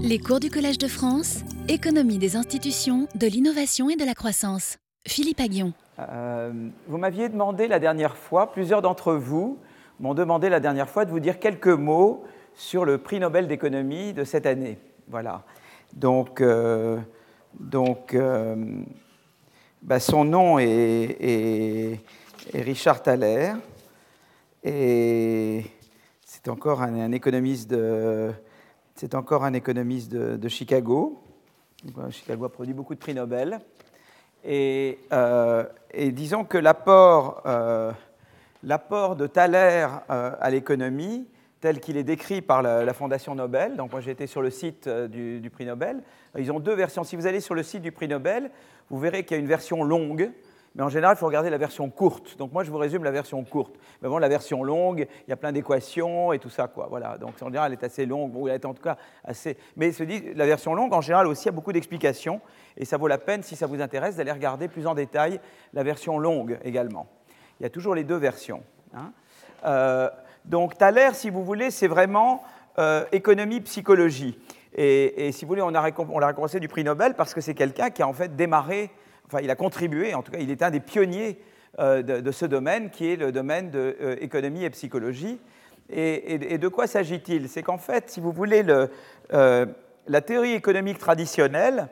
Les cours du Collège de France, économie des institutions, de l'innovation et de la croissance. Philippe Aguillon. Euh, vous m'aviez demandé la dernière fois, plusieurs d'entre vous m'ont demandé la dernière fois de vous dire quelques mots sur le prix Nobel d'économie de cette année. Voilà. Donc, euh, donc euh, bah, son nom est, Richard Thaler. Et c'est encore un, économiste de, c'est encore un économiste de, Chicago. Chicago a produit beaucoup de prix Nobel. Et, euh, disons que l'apport, euh, de Thaler euh, à l'économie, tel qu'il est décrit par la, Fondation Nobel, donc moi j'étais sur le site du, du, prix Nobel, ils ont deux versions. Si vous allez sur le site du prix Nobel, vous verrez qu'il y a une version longue mais en général, il faut regarder la version courte. Donc moi, je vous résume la version courte. Mais bon, la version longue, il y a plein d'équations et tout ça, quoi. Voilà. Donc en général, elle est assez longue. Bon, elle est en tout cas assez. Mais se dit, la version longue, en général aussi, a beaucoup d'explications. Et ça vaut la peine, si ça vous intéresse, d'aller regarder plus en détail la version longue également. Il y a toujours les deux versions. Hein. Euh, donc Thaler, si vous voulez, c'est vraiment euh, économie-psychologie. Et, si vous voulez, on l'a récompensé du prix Nobel parce que c'est quelqu'un qui a en fait démarré enfin il a contribué, en tout cas il est un des pionniers euh, de, ce domaine qui est le domaine de euh, économie et psychologie. Et, de quoi s'agit-il? C'est qu'en fait, si vous voulez, le, euh, la théorie économique traditionnelle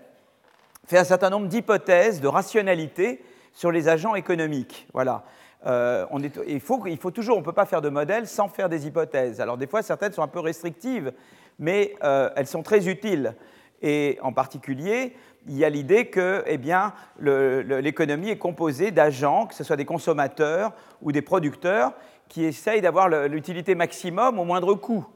fait un certain nombre d'hypothèses de rationalité sur les agents économiques. Voilà. on il, faut, toujours, on ne peut pas faire de modèle sans faire des hypothèses. Alors des fois, certaines sont un peu restrictives, mais elles sont très utiles. Et en particulier, il y a l'idée que eh bien, l'économie est composée d'agents, que ce soit des consommateurs ou des producteurs, qui essayent d'avoir l'utilité maximum au moindre coût.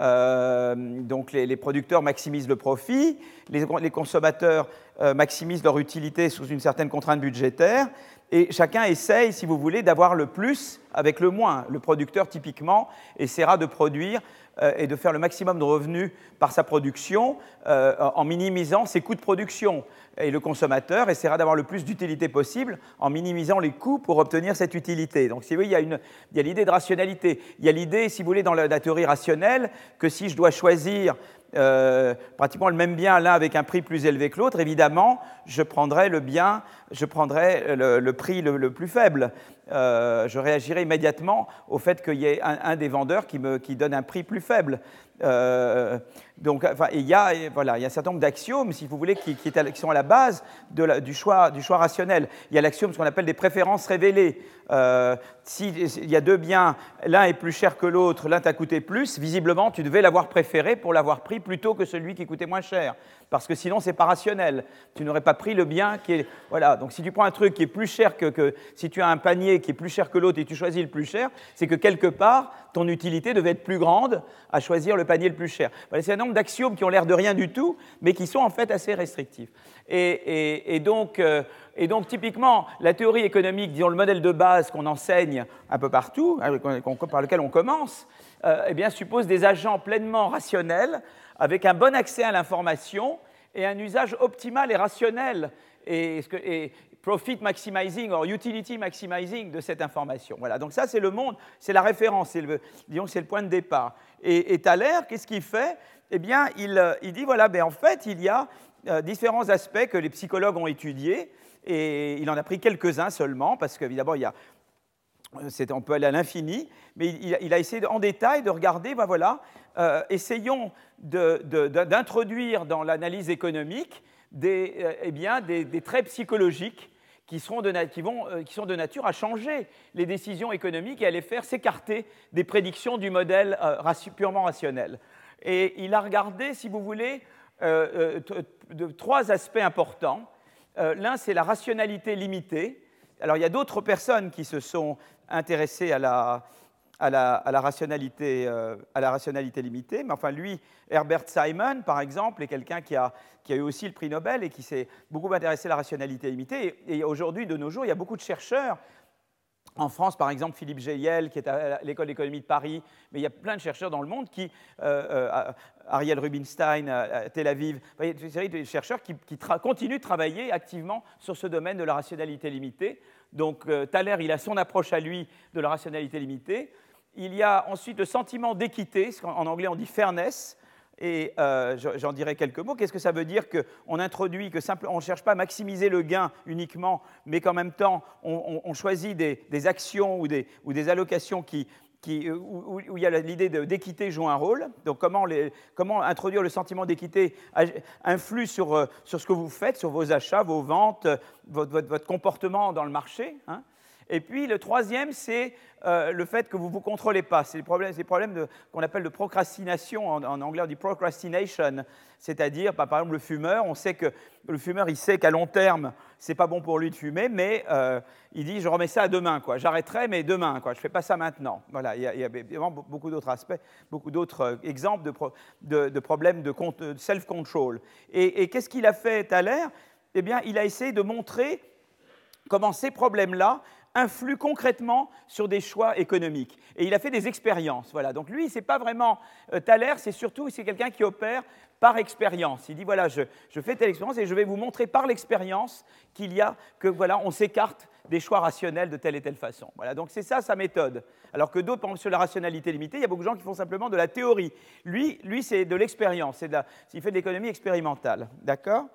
Euh, donc les, producteurs maximisent le profit, les, consommateurs euh, maximisent leur utilité sous une certaine contrainte budgétaire, et chacun essaye, si vous voulez, d'avoir le plus avec le moins. Le producteur, typiquement, essaiera de produire et de faire le maximum de revenus par sa production euh, en minimisant ses coûts de production. Et le consommateur essaiera d'avoir le plus d'utilité possible en minimisant les coûts pour obtenir cette utilité. Donc, si vous voyez, il y a l'idée de rationalité. Il y a l'idée, si vous voulez, dans la, la théorie rationnelle, que si je dois choisir euh, pratiquement le même bien l'un avec un prix plus élevé que l'autre, évidemment, je prendrai le bien, je prendrai le, prix le, plus faible. Euh, je réagirai immédiatement au fait qu'il y ait un, des vendeurs qui, me, donne un prix plus faible. Euh, donc, enfin, il, y a, voilà, il y a un certain nombre d'axiomes, si vous voulez, qui, sont à la base du, choix, du choix rationnel. Il y a l'axiome, ce qu'on appelle des préférences révélées. Euh, S'il y a deux biens, l'un est plus cher que l'autre, l'un t'a coûté plus, visiblement, tu devais l'avoir préféré pour l'avoir pris plutôt que celui qui coûtait moins cher. Parce que sinon, c'est pas rationnel. Tu n'aurais pas pris le bien qui est. Voilà. Donc, si tu prends un truc qui est plus cher que, que si tu as un panier qui est plus cher que l'autre et tu choisis le plus cher, c'est que quelque part, ton utilité devait être plus grande à choisir le panier le plus cher. Voilà, d'axiomes qui ont l'air de rien du tout, mais qui sont en fait assez restrictifs. Et, donc, euh, donc, typiquement, la théorie économique, disons le modèle de base qu'on enseigne un peu partout, hein, par lequel on commence, euh, eh suppose des agents pleinement rationnels, avec un bon accès à l'information et un usage optimal et rationnel et, profit maximizing ou utility maximizing de cette information. Voilà, donc ça c'est le monde, c'est la référence, c'est le, disons c'est le point de départ. Et, et Thaler, qu'est-ce qu'il fait? Eh bien, il, euh, il, dit voilà, ben, en fait, il y a euh, différents aspects que les psychologues ont étudiés, et il en a pris quelques-uns seulement, parce qu'évidemment, il y a on peut aller à l'infini, mais il, a essayé en détail de regarder, ben voilà, euh, essayons d'introduire dans l'analyse économique des, eh traits psychologiques qui, euh, sont de nature à changer les décisions économiques et à les faire s'écarter des prédictions du modèle euh, purement rationnel. Et il a regardé, si vous voulez, de, trois aspects importants. L'un, c'est la rationalité limitée. Alors, il y a d'autres personnes qui se sont intéressées à la, rationalité, euh, à la rationalité limitée. Mais enfin, lui, Herbert Simon, par exemple, est quelqu'un qui a eu aussi le prix Nobel et qui s'est beaucoup intéressé à la rationalité limitée. Et, aujourd'hui, de nos jours, il y a beaucoup de chercheurs. En France, par exemple, Philippe Geyel, qui est à l'école d'économie de Paris, mais il y a plein de chercheurs dans le monde qui, euh, euh, Ariel Rubinstein à Tel Aviv, il y a une série de chercheurs qui, continuent de travailler activement sur ce domaine de la rationalité limitée. Donc Thaler, il a son approche à lui de la rationalité limitée. Il y a ensuite le sentiment d'équité, en anglais on dit fairness, et euh, j'en dirai quelques mots. Qu'est-ce que ça veut dire qu'on introduit, que simple, on ne cherche pas à maximiser le gain uniquement, mais qu'en même temps, on, choisit des, actions ou des, allocations où, il y a l'idée d'équité joue un rôle. Donc comment, introduire le sentiment d'équité influe sur, euh, sur, ce que vous faites, sur vos achats, vos ventes, votre, votre, comportement dans le marché. Hein? Et puis le troisième, c'est euh, le fait que vous ne vous contrôlez pas. C'est les problèmes, qu'on appelle de procrastination, en, anglais on dit procrastination, c'est-à-dire, bah, par exemple, le fumeur, on sait que le fumeur, il sait qu'à long terme, c'est pas bon pour lui de fumer, mais euh, il dit, je remets ça à demain, quoi. J'arrêterai, mais demain, quoi. Je fais pas ça maintenant. Voilà, il y a, vraiment beaucoup d'autres aspects, beaucoup d'autres euh, exemples de, de, problèmes de self-control. Et, et qu'est-ce qu'il a fait Thaler? Eh bien, il a essayé de montrer comment ces problèmes-là influe concrètement sur des choix économiques. Et il a fait des expériences. Voilà. Donc lui, c'est pas vraiment euh, Thaler, c'est surtout c'est quelqu'un qui opère par expérience. Il dit voilà, je, fais telle expérience et je vais vous montrer par l'expérience qu'il y a que voilà, on s'écarte des choix rationnels de telle et telle façon. Voilà, donc c'est ça sa méthode. Alors que d'autres pensent sur la rationalité limitée, il y a beaucoup de gens qui font simplement de la théorie. Lui, lui c'est de l'expérience, il fait de l'économie expérimentale. D'accord?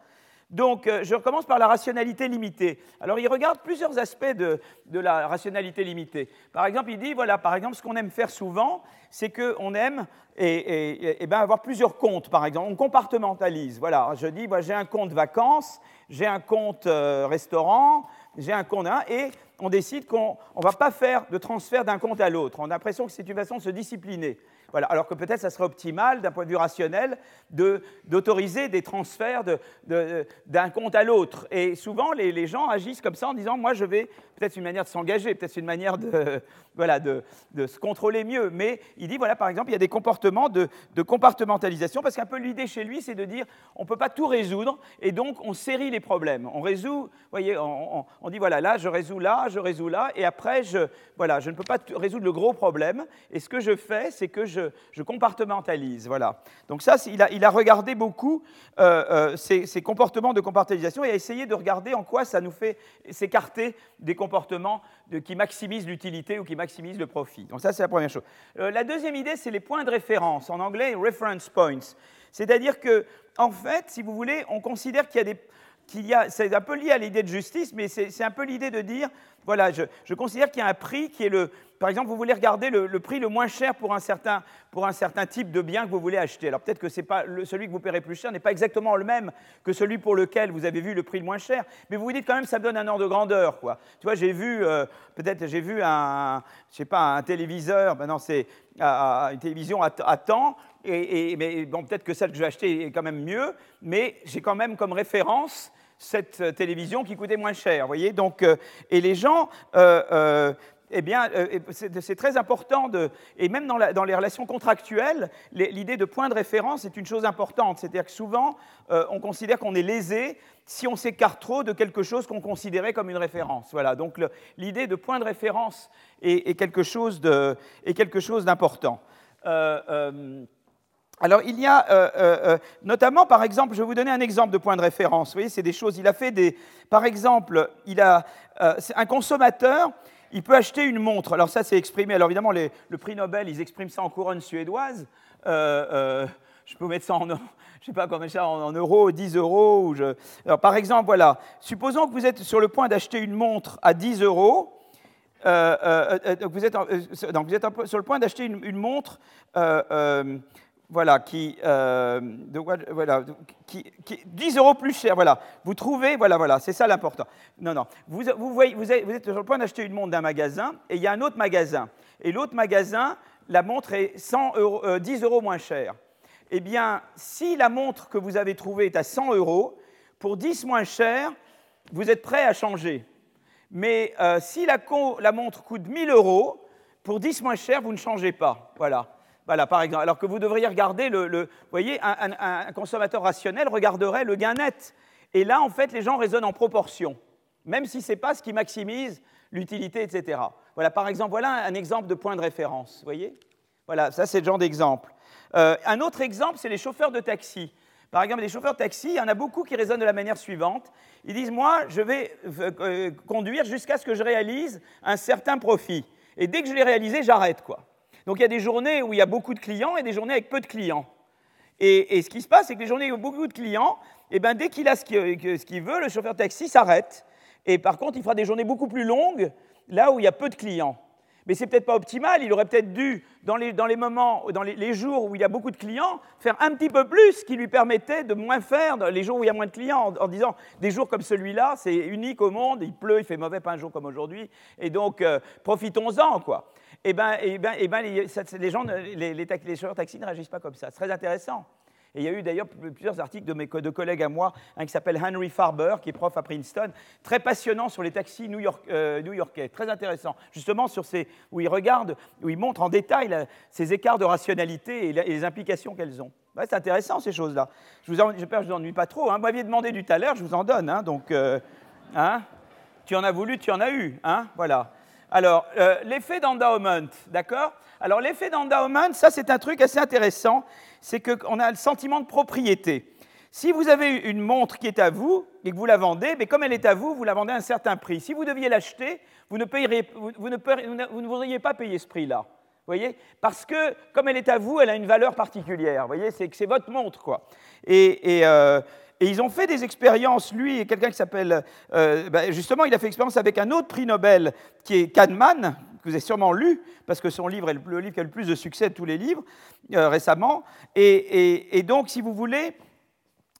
Donc, euh, je recommence par la rationalité limitée. Alors, il regarde plusieurs aspects de, la rationalité limitée. Par exemple, il dit, voilà, par exemple, ce qu'on aime faire souvent, c'est qu'on aime et, ben, avoir plusieurs comptes, par exemple. On compartimentalise. Voilà, je dis, j'ai un compte vacances, j'ai un compte euh, restaurant, j'ai un compte et on décide qu'on ne va pas faire de transfert d'un compte à l'autre. On a l'impression que c'est une façon de se discipliner. Alors que peut-être ça serait optimal, d'un point de vue rationnel, d'autoriser des transferts d'un compte à l'autre. Et souvent, les, gens agissent comme ça en disant, moi, je vais, peut-être une manière de s'engager, peut-être une manière de, voilà, de, se contrôler mieux. Mais il dit, voilà, par exemple, il y a des comportements de, compartimentalisation, parce qu'un peu l'idée chez lui, c'est de dire, on ne peut pas tout résoudre, et donc on série les problèmes. On résout, voyez, on, dit, voilà, là, je résous là, je résous là, et après, je, voilà, je ne peux pas résoudre le gros problème. Et ce que je fais, c'est que je je, compartementalise. Voilà. Donc ça, il a, il a regardé beaucoup euh, euh, ces, comportements de compartimentalisation et a essayé de regarder en quoi ça nous fait s'écarter des comportements qui maximisent l'utilité ou qui maximisent le profit. Donc ça, c'est la première chose. Euh, la deuxième idée, c'est les points de référence. En anglais, reference points. C'est-à-dire que, en fait, si vous voulez, on considère qu'il y a des c'est un peu lié à l'idée de justice, mais c'est un peu l'idée de dire, voilà, je, considère qu'il y a un prix qui est le, par exemple, vous voulez regarder le, prix le moins cher pour un, certain, pour un certain type de bien que vous voulez acheter. Alors peut-être que pas celui que vous paierez plus cher n'est pas exactement le même que celui pour lequel vous avez vu le prix le moins cher, mais vous vous dites quand même ça me donne un ordre de grandeur, quoi. Tu vois, j'ai vu, euh, peut-être j'ai vu un, je sais pas, un téléviseur, maintenant c'est une télévision à, temps, et, mais bon, peut-être que celle que je vais acheter est quand même mieux, mais j'ai quand même comme référence cette euh, télévision qui coûtait moins cher. Voyez Donc, euh, et les gens, euh, eh bien, c'est très important, de, et même dans, les relations contractuelles, l'idée de point de référence est une chose importante. C'est-à-dire que souvent, on considère qu'on est lésé si on s'écarte trop de quelque chose qu'on considérait comme une référence. Voilà, donc l'idée de point de référence est, est quelque chose d'important. Alors, il y a euh, euh, euh, notamment, par exemple, je vais vous donner un exemple de point de référence. Vous voyez, c'est des choses. Il a fait des. Par exemple, il a, un consommateur, il peut acheter une montre. Alors, ça, c'est exprimé. Alors, évidemment, le prix Nobel, ils expriment ça en couronne suédoise. je peux mettre ça en. Je sais pas comment ça en, euros, 10 euros. Ou. Alors, par exemple, voilà. Supposons que vous êtes sur le point d'acheter une montre à 10 euros. vous, êtes, donc vous êtes sur le point d'acheter une, montre voilà, qui, euh, voilà, qui, 10 euros plus cher, voilà. Vous trouvez, voilà, voilà, c'est ça l'important. Non, non, vous, vous, voyez, vous, êtes sur le point d'acheter une montre d'un magasin, et il y a un autre magasin. Et l'autre magasin, la montre est 100 euros, 10 euh, euros moins chère. Eh bien, si la montre que vous avez trouvée est à 100 euros, pour 10 moins cher, vous êtes prêt à changer. Mais euh, si la, la montre coûte 1000 euros, pour 10 moins cher, vous ne changez pas. Voilà. Voilà, par exemple. Alors que vous devriez regarder le. vous voyez, un, consommateur rationnel regarderait le gain net. Et là, en fait, les gens raisonnent en proportion, même si ce n'est pas ce qui maximise l'utilité, etc. Voilà, par exemple, voilà un exemple de point de référence. Vous voyez Voilà, ça, c'est le genre d'exemple. Euh, un autre exemple, c'est les chauffeurs de taxi. Par exemple, les chauffeurs de taxi, il y en a beaucoup qui raisonnent de la manière suivante. Ils disent, moi, je vais euh, euh, conduire jusqu'à ce que je réalise un certain profit. Et dès que je l'ai réalisé, j'arrête, quoi. Donc il y a des journées où il y a beaucoup de clients et des journées avec peu de clients. Et, ce qui se passe, c'est que les journées où il y a beaucoup de clients, eh ben, dès qu'il a ce qu'il veut, le chauffeur taxi s'arrête. Et par contre, il fera des journées beaucoup plus longues là où il y a peu de clients. Mais c'est peut-être pas optimal. Il aurait peut-être dû, dans les, dans les moments, dans les, jours où il y a beaucoup de clients, faire un petit peu plus, ce qui lui permettait de moins faire les jours où il y a moins de clients, en, disant des jours comme celui-là, c'est unique au monde. Il pleut, il fait mauvais, pas un jour comme aujourd'hui, et donc euh, profitons-en, quoi. Eh ben, eh ben, eh ben, les, gens, les, les, les chauffeurs taxi ne réagissent pas comme ça. C'est très intéressant. Et il y a eu d'ailleurs plusieurs articles de mes de collègues à moi, un qui s'appelle Henry Farber, qui est prof à Princeton, très passionnant sur les taxis euh, new-yorkais, très intéressant, justement sur ces, où il regarde, où montre en détail ces écarts de rationalité et, les implications qu'elles ont. c'est intéressant ces choses-là. J'espère que je ne vous ennuie pas trop. Hein. Vous m'aviez demandé du tout à l'heure, je vous en donne. Hein. donc, euh, hein. tu en as voulu, tu en as eu. Hein, voilà. Alors, euh, l'effet d'endowment, d'accord? Alors, l'effet d'endowment, ça c'est un truc assez intéressant, c'est qu'on a le sentiment de propriété. Si vous avez une montre qui est à vous et que vous la vendez, mais comme elle est à vous, vous la vendez à un certain prix. Si vous deviez l'acheter, vous ne, vous, ne voudriez pas payer ce prix-là. voyez? Parce que comme elle est à vous, elle a une valeur particulière. Vous voyez? C'est que c'est votre montre, quoi. Et, euh, et ils ont fait des expériences, lui et quelqu'un qui s'appelle, euh, ben, justement, il a fait expérience avec un autre prix Nobel qui est Kahneman, que vous avez sûrement lu, parce que son livre est le, livre qui a le plus de succès de tous les livres euh, récemment. Et, donc, si vous voulez,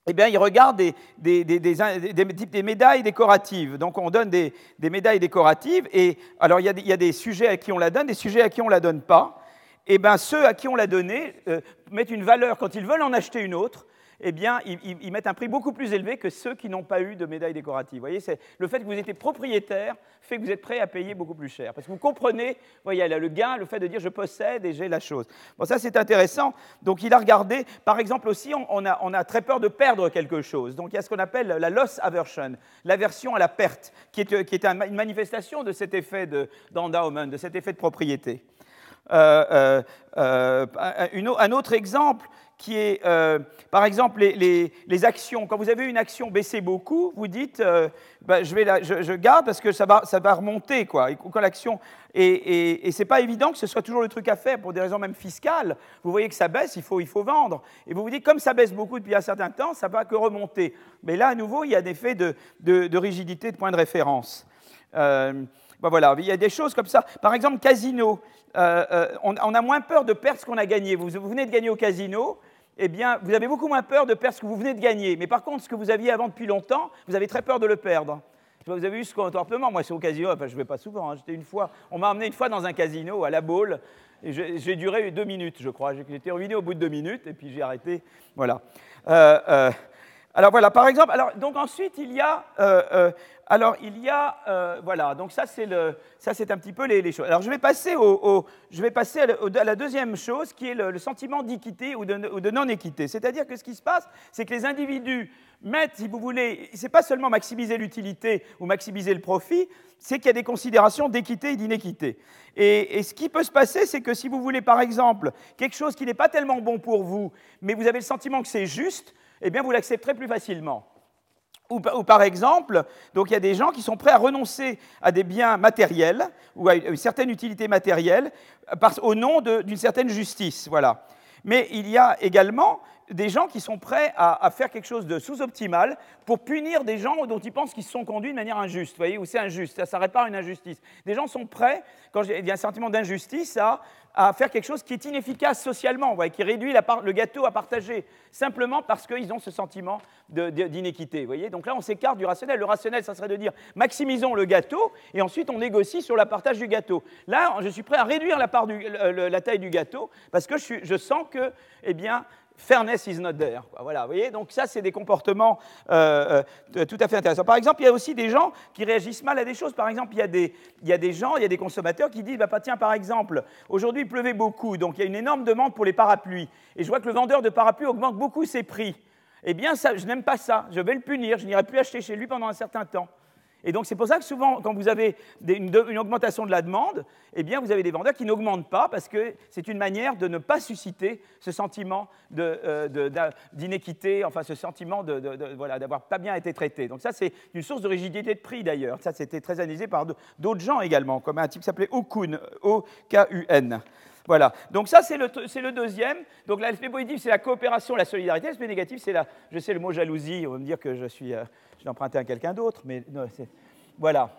eh bien, il regarde des, des, médailles décoratives. Donc, on donne des, médailles décoratives. Et alors, il y, a des sujets à qui on la donne, des sujets à qui on ne la donne pas. Et bien, ceux à qui on l'a donné euh, mettent une valeur quand ils veulent en acheter une autre eh bien, ils, mettent un prix beaucoup plus élevé que ceux qui n'ont pas eu de médaille décorative. Vous voyez, le fait que vous étiez propriétaire fait que vous êtes prêt à payer beaucoup plus cher. Parce que vous comprenez, vous voyez, là, le gain, le fait de dire je possède et j'ai la chose. Bon, ça c'est intéressant. Donc il a regardé, par exemple aussi, on, a, très peur de perdre quelque chose. Donc il y a ce qu'on appelle la loss aversion, l'aversion à la perte, qui est, une manifestation de cet effet d'endowment, de, cet effet de propriété. Euh, euh, euh, un autre exemple, qui est, euh, par exemple, les, actions. Quand vous avez une action baisser beaucoup, vous dites, euh, bah, je, vais je, garde parce que ça va, ça va remonter. Quoi. Et, quand l'action, et, c'est pas évident que ce soit toujours le truc à faire pour des raisons même fiscales. Vous voyez que ça baisse, il faut, il faut vendre. Et vous vous dites, comme ça baisse beaucoup depuis un certain temps, ça va que remonter. Mais là, à nouveau, il y a des effets de, rigidité de point de référence. Euh, bah, voilà, il y a des choses comme ça. Par exemple, casino. on, a moins peur de perdre ce qu'on a gagné. Vous venez de gagner au casino, eh bien, vous avez beaucoup moins peur de perdre ce que vous venez de gagner. Mais par contre, ce que vous aviez avant depuis longtemps, vous avez très peur de le perdre. Vous avez eu ce comportement. Moi, c'est au casino, je ne vais pas souvent. Hein. J'étais une fois, on m'a emmené une fois dans un casino à la Baule. J'ai duré deux minutes, je crois. J'étais revenu au bout de deux minutes, et puis j'ai arrêté. Voilà. Euh, euh, alors voilà, par exemple, alors, donc ensuite il y a, euh, euh, alors il y a, euh, voilà, donc ça c'est le, ça c'est un petit peu les, choses. Alors je vais passer au, je vais passer à, la deuxième chose qui est le, sentiment d'équité ou de, non-équité. C'est-à-dire que ce qui se passe, c'est que les individus mettent, si vous voulez, c'est pas seulement maximiser l'utilité ou maximiser le profit, c'est qu'il y a des considérations d'équité et d'inéquité. Et, ce qui peut se passer, c'est que si vous voulez, par exemple, quelque chose qui n'est pas tellement bon pour vous, mais vous avez le sentiment que c'est juste, eh bien vous l'accepterez plus facilement. Ou, par exemple, donc il y a des gens qui sont prêts à renoncer à des biens matériels ou à une certaine utilité matérielle au nom d'une certaine justice. Voilà. Mais il y a également des gens qui sont prêts à, faire quelque chose de sous-optimal pour punir des gens dont ils pensent qu'ils se sont conduits de manière injuste, voyez, ou c'est injuste, ça, répare une injustice. Des gens sont prêts, quand il y a un sentiment d'injustice, à, faire quelque chose qui est inefficace socialement, qui réduit le gâteau à partager, simplement parce qu'ils ont ce sentiment d'inéquité. voyez Donc là, on s'écarte du rationnel. Le rationnel, ça serait de dire maximisons le gâteau et ensuite on négocie sur la partage du gâteau. Là, je suis prêt à réduire la taille du gâteau parce que je, je sens que, eh bien, fairness is not there. Voilà, vous voyez Donc ça, c'est des comportements euh, euh, tout à fait intéressants. Par exemple, il y a aussi des gens qui réagissent mal à des choses. Par exemple, il y a des, il y a des gens, il y a des consommateurs qui disent, bah, tiens, par exemple, aujourd'hui, il pleuvait beaucoup, donc il y a une énorme demande pour les parapluies. Et je vois que le vendeur de parapluies augmente beaucoup ses prix. Eh bien, ça, je n'aime pas ça. Je vais le punir. Je n'irai plus acheter chez lui pendant un certain temps. Et donc c'est pour ça que souvent, quand vous avez une, augmentation de la demande, eh bien vous avez des vendeurs qui n'augmentent pas parce que c'est une manière de ne pas susciter ce sentiment euh, d'inéquité, enfin ce sentiment de, voilà, d'avoir pas bien été traité. Donc ça c'est une source de rigidité de prix d'ailleurs. Ça c'était très analysé par d'autres gens également, comme un type qui s'appelait Okun, O-K-U-N. Voilà. Donc ça, c'est le, deuxième. Donc l'aspect positif, c'est la coopération, la solidarité. L'aspect négatif, c'est la, je sais le mot jalousie. On va me dire que je suis, euh, je emprunté à quelqu'un d'autre, mais voilà.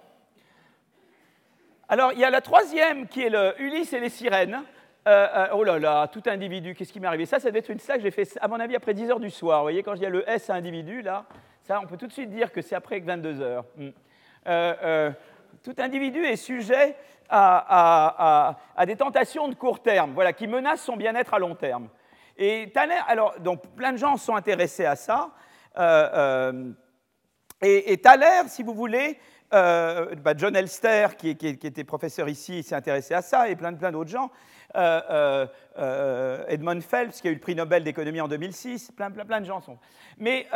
Alors, il y a la troisième qui est Ulysse et les sirènes. Euh, euh, oh là là, tout individu, qu'est-ce qui m'est arrivé? Ça, ça devait être une slack que j'ai fait, à mon avis, après 10 heures du soir. Vous voyez, quand il y a le S à individu, là, ça, on peut tout de suite dire que c'est après 22 heures. Hmm. Euh, tout individu est sujet à, des tentations de court terme, voilà, qui menacent son bien-être à long terme. Et alors, donc, plein de gens sont intéressés à ça. Et, Thaler, si vous voulez, euh, bah, John Elster, qui, était professeur ici, s'est intéressé à ça, et plein, plein d'autres gens. Euh, euh, Edmund Phelps, qui a eu le prix Nobel d'économie en 2006, plein, plein, plein de gens sont. Mais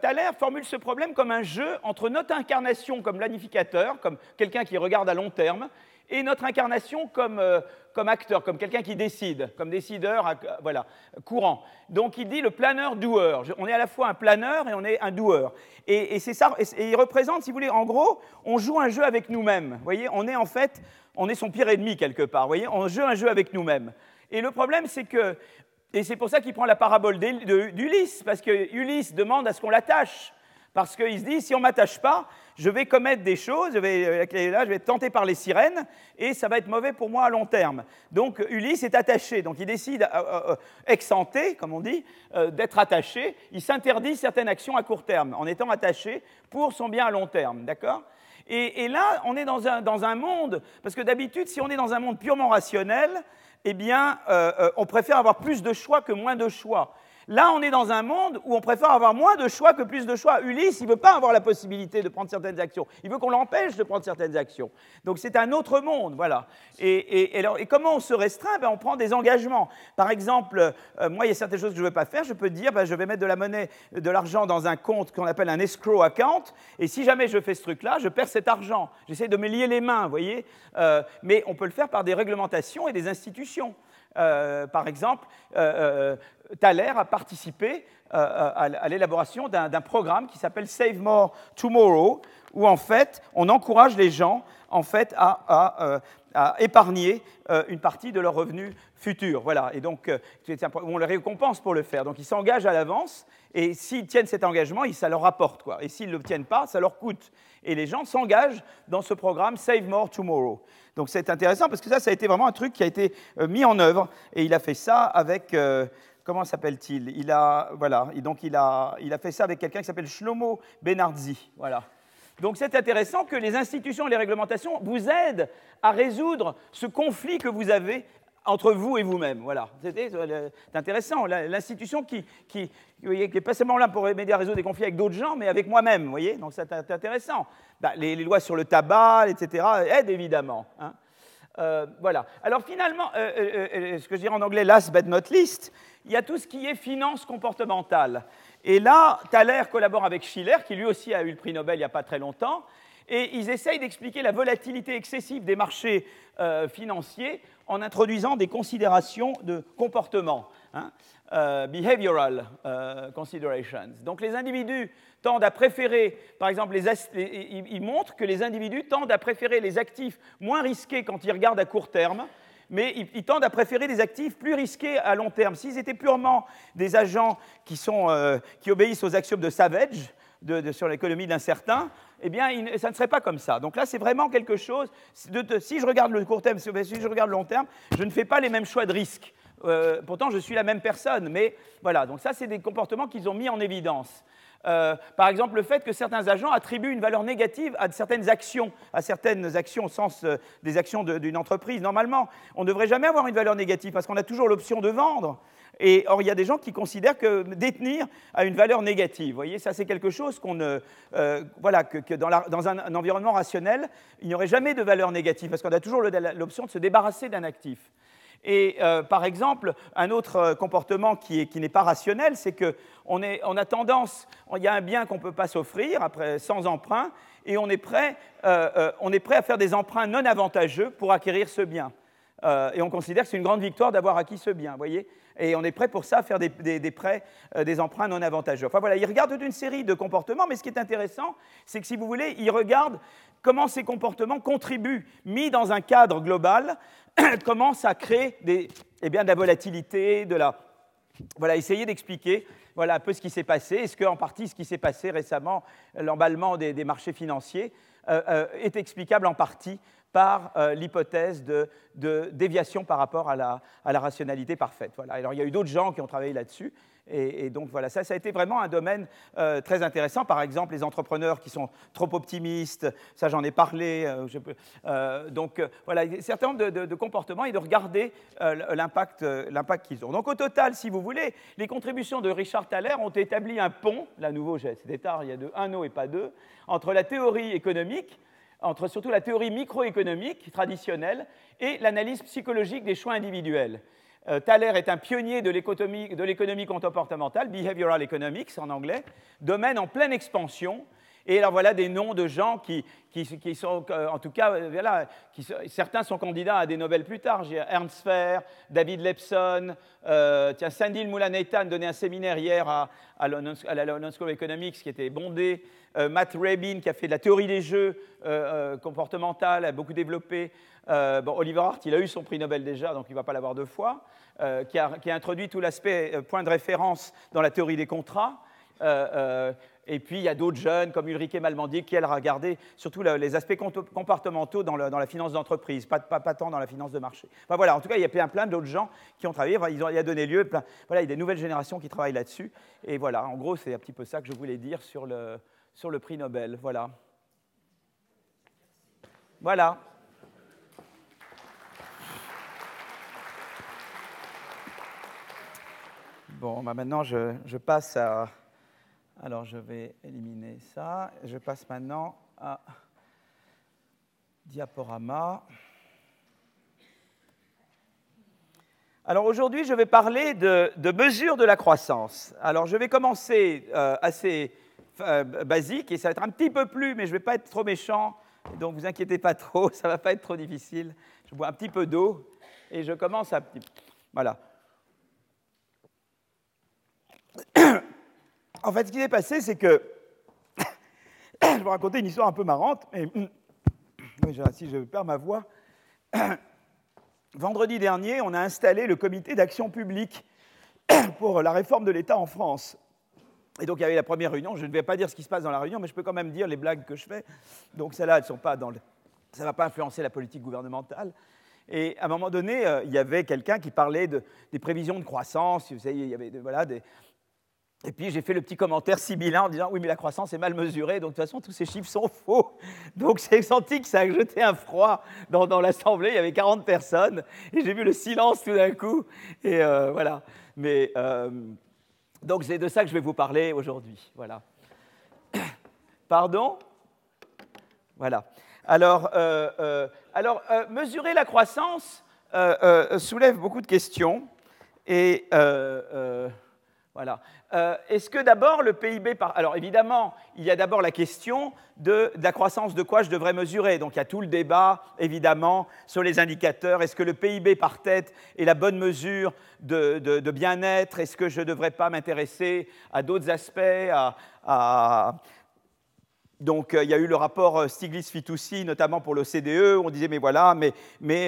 Thaler formule ce problème comme un jeu entre notre incarnation comme planificateur, comme quelqu'un qui regarde à long terme, et notre incarnation comme, euh, comme acteur, comme quelqu'un qui décide, comme décideur voilà, courant. Donc il dit le planeur-doueur. On est à la fois un planeur et on est un doueur. Et, c'est ça, et, il représente, si vous voulez, en gros, on joue un jeu avec nous-mêmes. Vous voyez, on est en fait, on est son pire ennemi quelque part. Vous voyez, on joue un jeu avec nous-mêmes. Et le problème, c'est que, et c'est pour ça qu'il prend la parabole d'Ulysse, parce que Ulysse demande à ce qu'on l'attache. Parce qu'il se dit, si on ne m'attache pas, je vais commettre des choses, je vais, euh, là, je vais être tenté par les sirènes, et ça va être mauvais pour moi à long terme. Donc Ulysse est attaché, donc il décide, euh, euh, comme on dit, euh, d'être attaché. Il s'interdit certaines actions à court terme, en étant attaché pour son bien à long terme, d'accord? Et, là, on est dans un, dans un monde, parce que d'habitude, si on est dans un monde purement rationnel, eh bien, on préfère avoir plus de choix que moins de choix. Là, on est dans un monde où on préfère avoir moins de choix que plus de choix. Ulysse, il ne veut pas avoir la possibilité de prendre certaines actions. Il veut qu'on l'empêche de prendre certaines actions. Donc c'est un autre monde, voilà. Et, comment on se restreint? Ben, On prend des engagements. Par exemple, euh, moi, il y a certaines choses que je ne veux pas faire. Je peux dire, ben, je vais mettre de la monnaie, de l'argent dans un compte qu'on appelle un escrow account. Et si jamais je fais ce truc-là, je perds cet argent. J'essaie de me lier les mains, vous voyez? Euh, mais on peut le faire par des réglementations et des institutions. Euh, par exemple, Thaler a participé euh, à, l'élaboration d'un programme qui s'appelle Save More Tomorrow, où en fait on encourage les gens en fait à, euh, épargner euh, une partie de leurs revenus futurs. Voilà. Et donc on les récompense pour le faire. Donc ils s'engagent à l'avance et s'ils tiennent cet engagement, ça leur rapporte quoi. Et s'ils ne le tiennent pas, ça leur coûte. Et les gens s'engagent dans ce programme Save More Tomorrow. Donc c'est intéressant parce que ça, ça a été vraiment un truc qui a été mis en œuvre et il a fait ça avec comment s'appelle-t-il? Il a, voilà, donc il a, il a fait ça avec quelqu'un qui s'appelle Shlomo Benarzi, voilà. Donc c'est intéressant que les institutions et les réglementations vous aident à résoudre ce conflit que vous avez entre vous et vous-même. Voilà, c'est intéressant. L'institution qui, qui, qui pas seulement là pour m'aider à résoudre des conflits avec d'autres gens, mais avec moi-même, vous voyez. Donc c'est intéressant. Bah, les, lois sur le tabac, etc., aident évidemment. Hein. Euh, voilà. Alors finalement, euh, euh, ce que je dirais en anglais, last but not least, il y a tout ce qui est finance comportementale. Et là, Thaler collabore avec Schiller, qui lui aussi a eu le prix Nobel il n'y a pas très longtemps, et ils essayent d'expliquer la volatilité excessive des marchés euh, financiers en introduisant des considérations de comportement, hein, euh, behavioral euh, considerations. Donc les individus tendent à préférer, par exemple, ils montrent que les individus tendent à préférer les actifs moins risqués quand ils regardent à court terme, mais ils, tendent à préférer des actifs plus risqués à long terme. S'ils étaient purement des agents qui, qui obéissent aux axiomes de Savage, de, sur l'économie d'un certain, eh bien, ça ne serait pas comme ça. Donc là, c'est vraiment quelque chose. Si je regarde le court terme, si je regarde le long terme, je ne fais pas les mêmes choix de risque. Euh, pourtant, je suis la même personne, mais voilà. Donc ça, c'est des comportements qu'ils ont mis en évidence. Euh, par exemple, le fait que certains agents attribuent une valeur négative à certaines actions, à certaines actions au sens euh, des actions d'une entreprise. Normalement, on ne devrait jamais avoir une valeur négative parce qu'on a toujours l'option de vendre. Or, il y a des gens qui considèrent que détenir a une valeur négative. Vous voyez, ça c'est quelque chose qu'on. Euh, voilà, que, dans, un, environnement rationnel, il n'y aurait jamais de valeur négative parce qu'on a toujours l'option de se débarrasser d'un actif. Et euh, par exemple, un autre euh, comportement qui, n'est pas rationnel, c'est qu'on on a tendance, il y a un bien qu'on ne peut pas s'offrir sans emprunt, et on est, prêt, on est prêt à faire des emprunts non avantageux pour acquérir ce bien. et on considère que c'est une grande victoire d'avoir acquis ce bien. Voyez et on est prêt pour ça à faire des, prêts, euh, des emprunts non avantageux. Enfin voilà, il regarde toute une série de comportements, mais ce qui est intéressant, c'est que si vous voulez, il regarde comment ces comportements contribuent, mis dans un cadre global, comment ça crée des, eh bien, de la volatilité, de la... Voilà, essayer d'expliquer voilà un peu ce qui s'est passé. Est-ce qu'en partie ce qui s'est passé récemment, l'emballement des, marchés financiers, euh, euh, est explicable en partie par euh, l'hypothèse de, déviation par rapport à la, rationalité parfaite. Voilà. Alors il y a eu d'autres gens qui ont travaillé là-dessus. Et, donc voilà, ça, ça a été vraiment un domaine euh, très intéressant. Par exemple, les entrepreneurs qui sont trop optimistes, ça j'en ai parlé. Euh, donc voilà, un certain nombre de, comportements et de regarder l'impact qu'ils ont. Donc au total, si vous voulez, les contributions de Richard Thaler ont établi un pont, là nouveau, c'était tard, il y a un an et pas deux, entre la théorie économique entre surtout la théorie microéconomique traditionnelle et l'analyse psychologique des choix individuels. Euh, Thaler est un pionnier de l'économie comportementale, behavioral economics en anglais, domaine en pleine expansion. Et alors voilà des noms de gens qui, sont, euh, en tout cas, euh, voilà, certains sont candidats à des Nobel plus tard. Ernst Fer, David Lepson, tiens, Sandil Mullainathan donnait un séminaire hier à, à, la London School of Economics qui était bondé. Euh, Matt Rabin, qui a fait de la théorie des jeux euh, euh, comportementale, a beaucoup développé. Oliver Hart, il a eu son prix Nobel déjà, donc il ne va pas l'avoir deux fois, qui a, introduit tout l'aspect point de référence dans la théorie des contrats. Et puis, il y a d'autres jeunes, comme Ulrike Malmandi, qui, elle, a regardé surtout les aspects comportementaux dans, la finance d'entreprise, pas, tant dans la finance de marché. Enfin, voilà, en tout cas, il y a plein, plein d'autres gens qui ont travaillé. ils ont, il a donné lieu, plein, voilà, il y a des nouvelles générations qui travaillent là-dessus. Et voilà, en gros, c'est un petit peu ça que je voulais dire sur le, prix Nobel. Voilà. Voilà. Bon, bah maintenant je, passe à... Alors je vais éliminer ça. Je passe maintenant à diaporama. Alors aujourd'hui, je vais parler de, de mesures de la croissance. Alors je vais commencer euh, assez euh, basique, et ça va être un petit peu plus, mais je ne vais pas être trop méchant, donc vous inquiétez pas trop, ça ne va pas être trop difficile. Je bois un petit peu d'eau, et je commence à... Voilà. En fait, ce qui s'est passé, c'est que... je vais vous raconter une histoire un peu marrante, mais si je perds ma voix. Vendredi dernier, on a installé le comité d'action publique pour la réforme de l'État en France. Et donc il y avait la première réunion. Je ne vais pas dire ce qui se passe dans la réunion, mais je peux quand même dire les blagues que je fais. Donc celles-là, elles sont pas dans le... ça ne va pas influencer la politique gouvernementale. Et à un moment donné, euh, il y avait quelqu'un qui parlait de, des prévisions de croissance. Vous savez, il y avait voilà, des... Et puis j'ai fait le petit commentaire sibyllin en disant oui mais la croissance est mal mesurée, donc de toute façon tous ces chiffres sont faux. Donc j'ai senti que ça a jeté un froid dans, dans l'assemblée, il y avait 40 personnes, et j'ai vu le silence tout d'un coup. Et euh, voilà. Mais euh, donc c'est de ça que je vais vous parler aujourd'hui. Voilà. Pardon? Voilà. Alors, euh, alors mesurer la croissance soulève beaucoup de questions. Et voilà. Euh, est-ce que d'abord le PIB par... Alors évidemment, il y a d'abord la question de, la croissance de quoi je devrais mesurer. Donc il y a tout le débat, évidemment, sur les indicateurs. Est-ce que le PIB par tête est la bonne mesure de, bien-être? Est-ce que je ne devrais pas m'intéresser à d'autres aspects, donc euh, il y a eu le rapport euh, Stiglitz-Fitoussi, notamment pour l'OCDE, où on disait mais voilà, mais,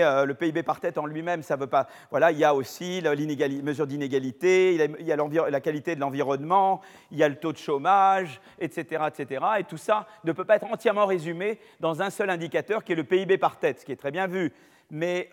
euh, le PIB par tête en lui-même, ça ne veut pas. Voilà, il y a aussi la mesure d'inégalité, il y a, la qualité de l'environnement, il y a le taux de chômage, etc., etc. Et tout ça ne peut pas être entièrement résumé dans un seul indicateur qui est le PIB par tête, ce qui est très bien vu. Mais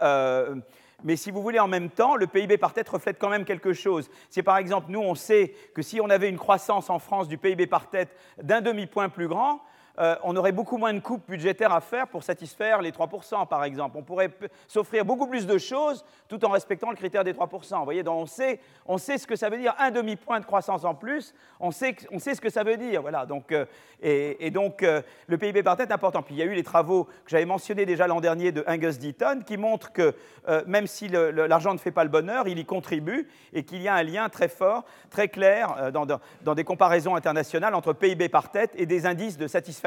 mais si vous voulez, en même temps, le PIB par tête reflète quand même quelque chose. Si par exemple, nous, on sait que si on avait une croissance en France du PIB par tête d'un demi-point plus grand, euh, on aurait beaucoup moins de coupes budgétaires à faire pour satisfaire les 3%, par exemple. On pourrait s'offrir beaucoup plus de choses tout en respectant le critère des 3%. Vous voyez, donc on sait, on sait ce que ça veut dire, un demi-point de croissance en plus, on sait, on sait ce que ça veut dire. Voilà, donc, euh, et, donc, euh, le PIB par tête est important. Puis il y a eu les travaux que j'avais mentionnés déjà l'an dernier de Angus Deaton qui montrent que même si l'argent ne fait pas le bonheur, il y contribue et qu'il y a un lien très fort, très clair dans, dans des comparaisons internationales entre PIB par tête et des indices de satisfaction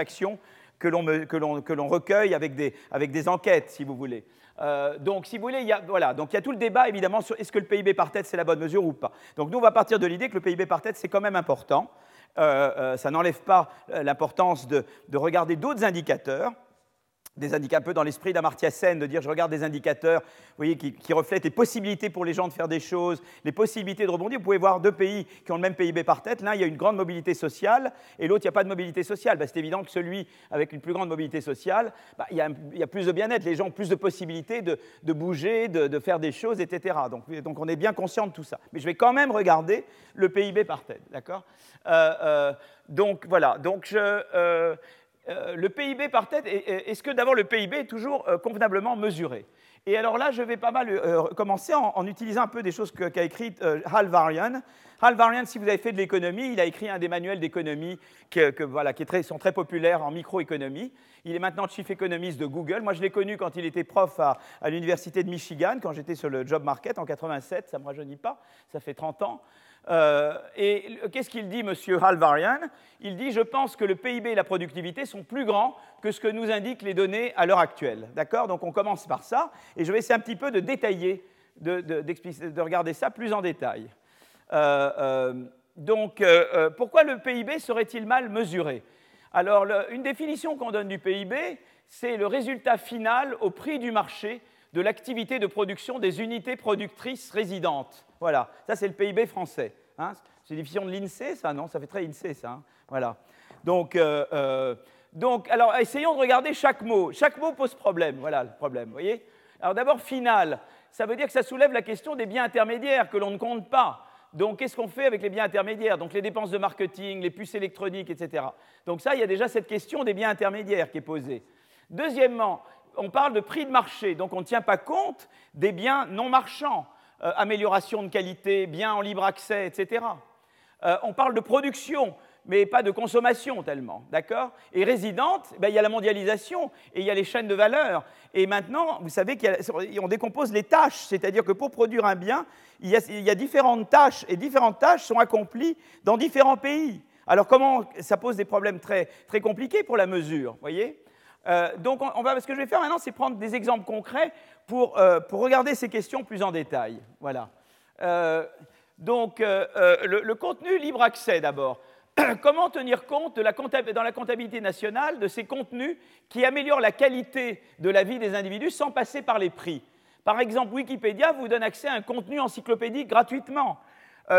que l'on recueille avec des, enquêtes, si vous voulez. Euh, donc, si vous voulez, il y, a, voilà, y a tout le débat, évidemment, sur est-ce que le PIB par tête, c'est la bonne mesure ou pas. Donc, nous, on va partir de l'idée que le PIB par tête, c'est quand même important. Euh, euh, ça n'enlève pas l'importance de regarder d'autres indicateurs des indicateurs un peu dans l'esprit d'Amartya Sen, de dire je regarde des indicateurs voyez, qui, reflètent les possibilités pour les gens de faire des choses, les possibilités de rebondir. Vous pouvez voir deux pays qui ont le même PIB par tête. L'un, il y a une grande mobilité sociale et l'autre, il n'y a pas de mobilité sociale. Bah, c'est évident que celui avec une plus grande mobilité sociale, bah, il, y a, plus de bien-être. Les gens ont plus de possibilités de, bouger, de, faire des choses, etc. Donc, donc, on est bien conscient de tout ça. Mais je vais quand même regarder le PIB par tête. D'accord? Euh, euh, Donc voilà. Donc je. Euh, euh, le PIB par tête, est-ce que d'abord le PIB est toujours euh, convenablement mesuré? Et alors là, je vais pas mal euh, commencer en, utilisant un peu des choses qu'a écrites Hal Varian. Hal Varian, si vous avez fait de l'économie, il a écrit un des manuels d'économie qui, sont très populaires en microéconomie. Il est maintenant chief économiste de Google. Moi, je l'ai connu quand il était prof à, à l'université de Michigan, quand j'étais sur le job market en 87. Ça ne me rajeunit pas, ça fait 30 ans. Euh, et qu'est-ce qu'il dit, M. Halvarian? Il dit Je pense que le PIB et la productivité sont plus grands que ce que nous indiquent les données à l'heure actuelle. D'accord? Donc on commence par ça, et je vais essayer un petit peu de détailler, de, de, regarder ça plus en détail. Euh, euh, donc, pourquoi le PIB serait-il mal mesuré? Alors, une définition qu'on donne du PIB, c'est le résultat final au prix du marché de l'activité de production des unités productrices résidentes. Voilà, ça c'est le PIB français. Hein. C'est une de l'INSEE, ça, non? Ça fait très INSEE, ça. Hein. voilà. Donc, euh, euh, donc, alors, essayons de regarder chaque mot. Chaque mot pose problème. Voilà le problème, vous voyez? Alors d'abord, final. Ça veut dire que ça soulève la question des biens intermédiaires que l'on ne compte pas. Donc, qu'est-ce qu'on fait avec les biens intermédiaires? Donc, les dépenses de marketing, les puces électroniques, etc. Donc, ça, il y a déjà cette question des biens intermédiaires qui est posée. Deuxièmement, on parle de prix de marché, donc on ne tient pas compte des biens non marchands, euh, amélioration de qualité, biens en libre accès, etc. Euh, on parle de production, mais pas de consommation tellement, d'accord? Et résidente, ben, il y a la mondialisation et il y a les chaînes de valeur. Et maintenant, vous savez qu'on décompose les tâches, c'est-à-dire que pour produire un bien, il y, a, il y, a, différentes tâches et différentes tâches sont accomplies dans différents pays. Alors comment ça pose des problèmes très, très compliqués pour la mesure, voyez? Euh, donc, on, va, ce que je vais faire maintenant, c'est prendre des exemples concrets pour, euh, pour, regarder ces questions plus en détail. Voilà. Euh, donc, le, contenu libre accès d'abord. Comment tenir compte de la dans la comptabilité nationale de ces contenus qui améliorent la qualité de la vie des individus sans passer par les prix? Par exemple, Wikipédia vous donne accès à un contenu encyclopédique gratuitement.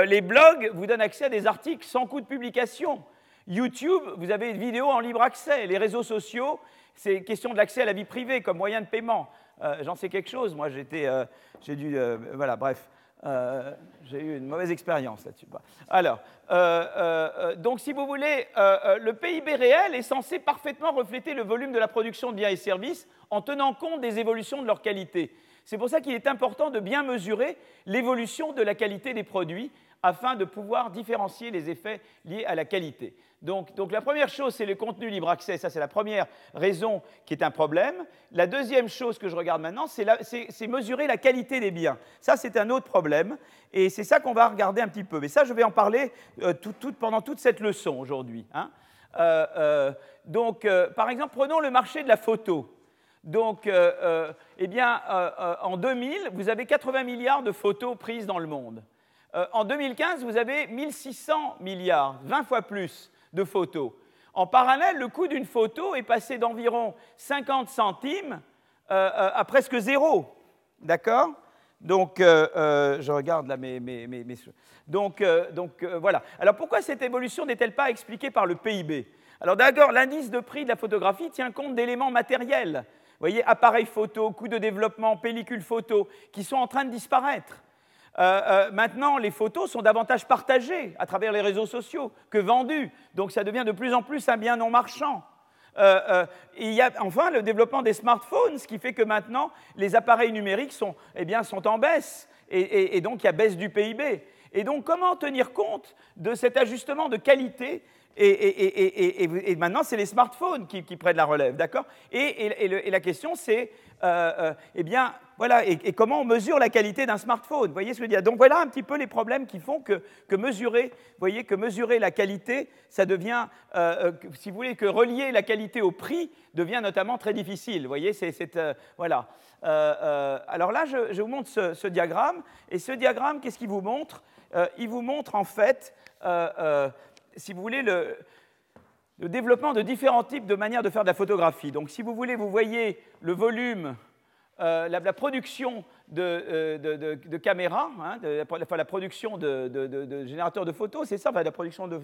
les blogs vous donnent accès à des articles sans coût de publication. YouTube, vous avez des vidéos en libre accès. Les réseaux sociaux, c'est question de l'accès à la vie privée comme moyen de paiement. Euh, j'en sais quelque chose, moi j'étais, euh, j'ai dû, euh, voilà, bref, j'ai eu une mauvaise expérience là-dessus. Alors, donc si vous voulez, le PIB réel est censé parfaitement refléter le volume de la production de biens et services en tenant compte des évolutions de leur qualité. C'est pour ça qu'il est important de bien mesurer l'évolution de la qualité des produits afin de pouvoir différencier les effets liés à la qualité. Donc, la première chose, c'est le contenu libre accès. Ça, c'est la première raison qui est un problème. La deuxième chose que je regarde maintenant, c'est mesurer la qualité des biens. Ça, c'est un autre problème. Et c'est ça qu'on va regarder un petit peu. Mais ça, je vais en parler euh, pendant toute cette leçon aujourd'hui. Hein. Euh, euh, donc, par exemple, prenons le marché de la photo. Donc, eh bien, en 2000, vous avez 80 milliards de photos prises dans le monde. en 2015, vous avez 1600 milliards, 20 fois plus de photos. En parallèle, le coût d'une photo est passé d'environ 50 centimes euh, euh, à presque zéro. D'accord? Donc, euh, je regarde là mes... Donc, donc voilà. Alors, pourquoi cette évolution n'est-elle pas expliquée par le PIB Alors, d'abord, l'indice de prix de la photographie tient compte d'éléments matériels. Vous voyez, appareils photo, coûts de développement, pellicules photo, qui sont en train de disparaître. Euh, euh, maintenant, les photos sont davantage partagées à travers les réseaux sociaux que vendues. Donc ça devient de plus en plus un bien non marchand. Euh, il y a enfin le développement des smartphones, ce qui fait que maintenant, les appareils numériques sont, eh bien, sont en baisse. Et, donc, il y a baisse du PIB. Et donc, comment tenir compte de cet ajustement de qualité et, maintenant, c'est les smartphones qui, prennent la relève, d'accord? Et, la question, c'est, eh bien, voilà, et, comment on mesure la qualité d'un smartphone. Voyez ce que je veux dire? Donc voilà un petit peu les problèmes qui font que, mesurer, voyez, que mesurer la qualité, ça devient, euh, euh, si vous voulez, que relier la qualité au prix devient notamment très difficile. Voyez, c'est, euh, voilà. alors là, je, vous montre ce, diagramme, et ce diagramme, qu'est-ce qu'il vous montre? Il vous montre en fait, si vous voulez, le, le développement de différents types de manières de faire de la photographie. Donc si vous voulez, vous voyez le volume, euh, la, production de, euh, caméras, hein, la, production de, générateurs de photos, c'est ça, la production de...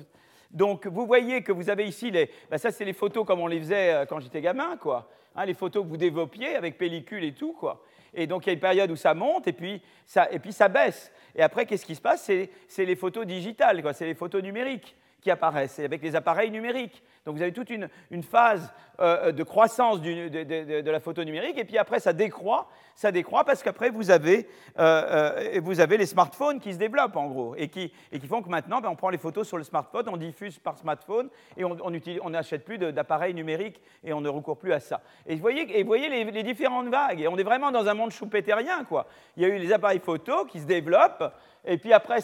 Donc vous voyez que vous avez ici, les, ben, ça c'est les photos comme on les faisait euh, quand j'étais gamin, quoi. Hein, les photos que vous développiez avec pellicule et tout, quoi. Et donc il y a une période où ça monte et puis ça, et puis ça baisse. Et après, qu'est-ce qui se passe? C'est les photos digitales, quoi. C'est les photos numériques qui apparaissent, avec les appareils numériques. Donc vous avez toute une, phase euh, de croissance de, la photo numérique, et puis après ça décroît, ça décroît parce qu'après vous, avez, euh, euh, les smartphones qui se développent en gros, et qui, font que maintenant ben, on prend les photos sur le smartphone, on diffuse par smartphone, et on n'achète plus d'appareils numériques, et on ne recourt plus à ça. Et vous voyez, les, différentes vagues, et on est vraiment dans un monde choupétérien, quoi. Il y a eu les appareils photo qui se développent, et puis après,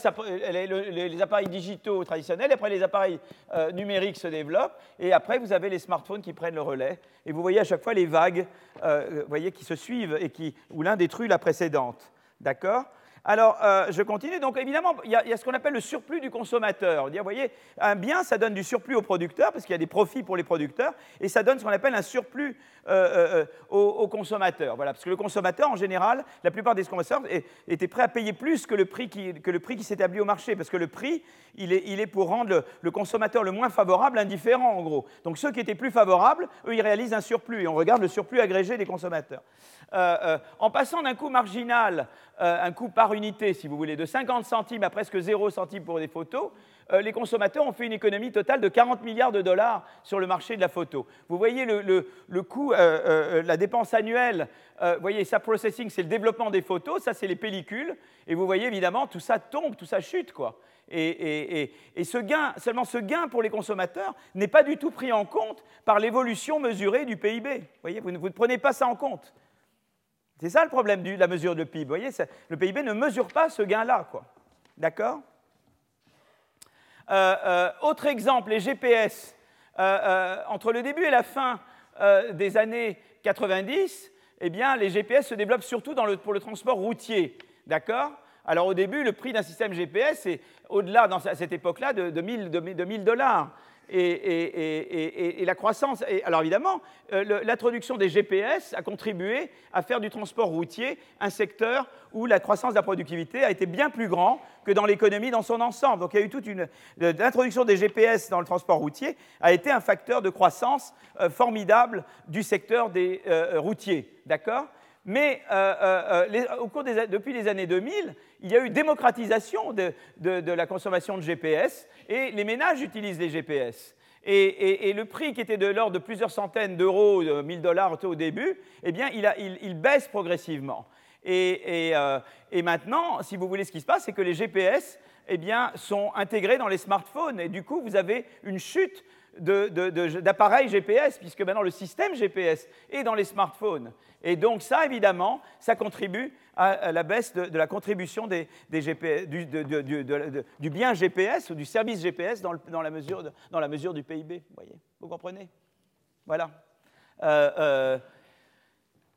les, appareils digitaux traditionnels, et après les appareils euh, numériques se développent, et après vous avez les smartphones qui prennent le relais. Et vous voyez à chaque fois les vagues euh, voyez, qui se suivent et qui, où l'un détruit la précédente. D'accord? Alors, euh, je continue. Donc, évidemment, il y, a, ce qu'on appelle le surplus du consommateur. Vous voyez, un bien, ça donne du surplus au producteur, parce qu'il y a des profits pour les producteurs, et ça donne ce qu'on appelle un surplus euh, euh, au, consommateur. Voilà, parce que le consommateur, en général, la plupart des consommateurs étaient prêts à payer plus que le prix qui, le s'établit au marché, parce que le prix, il est, il est pour rendre le, consommateur le moins favorable indifférent, en gros. Donc, ceux qui étaient plus favorables, eux, ils réalisent un surplus, et on regarde le surplus agrégé des consommateurs. En passant d'un coût marginal, un coût par unité, si vous voulez, de 50 centimes à presque 0 centimes pour des photos, euh, les consommateurs ont fait une économie totale de 40 milliards de dollars sur le marché de la photo. Vous voyez le, coût, euh, euh, la dépense annuelle, vous voyez, ça processing, c'est le développement des photos, ça c'est les pellicules, et vous voyez évidemment, tout ça tombe, tout ça chute, quoi. Et, ce gain, seulement ce gain pour les consommateurs n'est pas du tout pris en compte par l'évolution mesurée du PIB. Voyez, vous ne prenez pas ça en compte. C'est ça le problème de la mesure de PIB. Vous voyez, le PIB ne mesure pas ce gain-là. D'accord? Euh, euh, Autre exemple, les GPS. Euh, entre le début et la fin des années 90, eh bien, les GPS se développent surtout pour le transport routier. D'accord? Alors au début, le prix d'un système GPS est au-delà, à cette époque-là, de, de, 1000 dollars et, la croissance. alors évidemment, euh, l'introduction des GPS a contribué à faire du transport routier un secteur où la croissance de la productivité a été bien plus grande que dans l'économie dans son ensemble. Donc il y a eu toute une. L'introduction des GPS dans le transport routier a été un facteur de croissance euh, formidable du secteur des euh, routiers. D'accord? Mais euh, euh, euh, au cours depuis les années 2000, il y a eu démocratisation de, la consommation de GPS et les ménages utilisent les GPS. Et, le prix qui était de l'ordre de plusieurs centaines d'euros, 1000 dollars au début, eh bien, il, baisse progressivement. Et, maintenant, si vous voulez, ce qui se passe, c'est que les GPS eh bien, sont intégrés dans les smartphones. Et du coup, vous avez une chute d'appareils GPS, puisque maintenant le système GPS est dans les smartphones. Et donc ça, évidemment, ça contribue à la baisse de, la contribution des, du, bien GPS ou du service GPS dans, la, mesure dans la, mesure du PIB. Vous voyez Vous comprenez? Voilà. Euh, euh,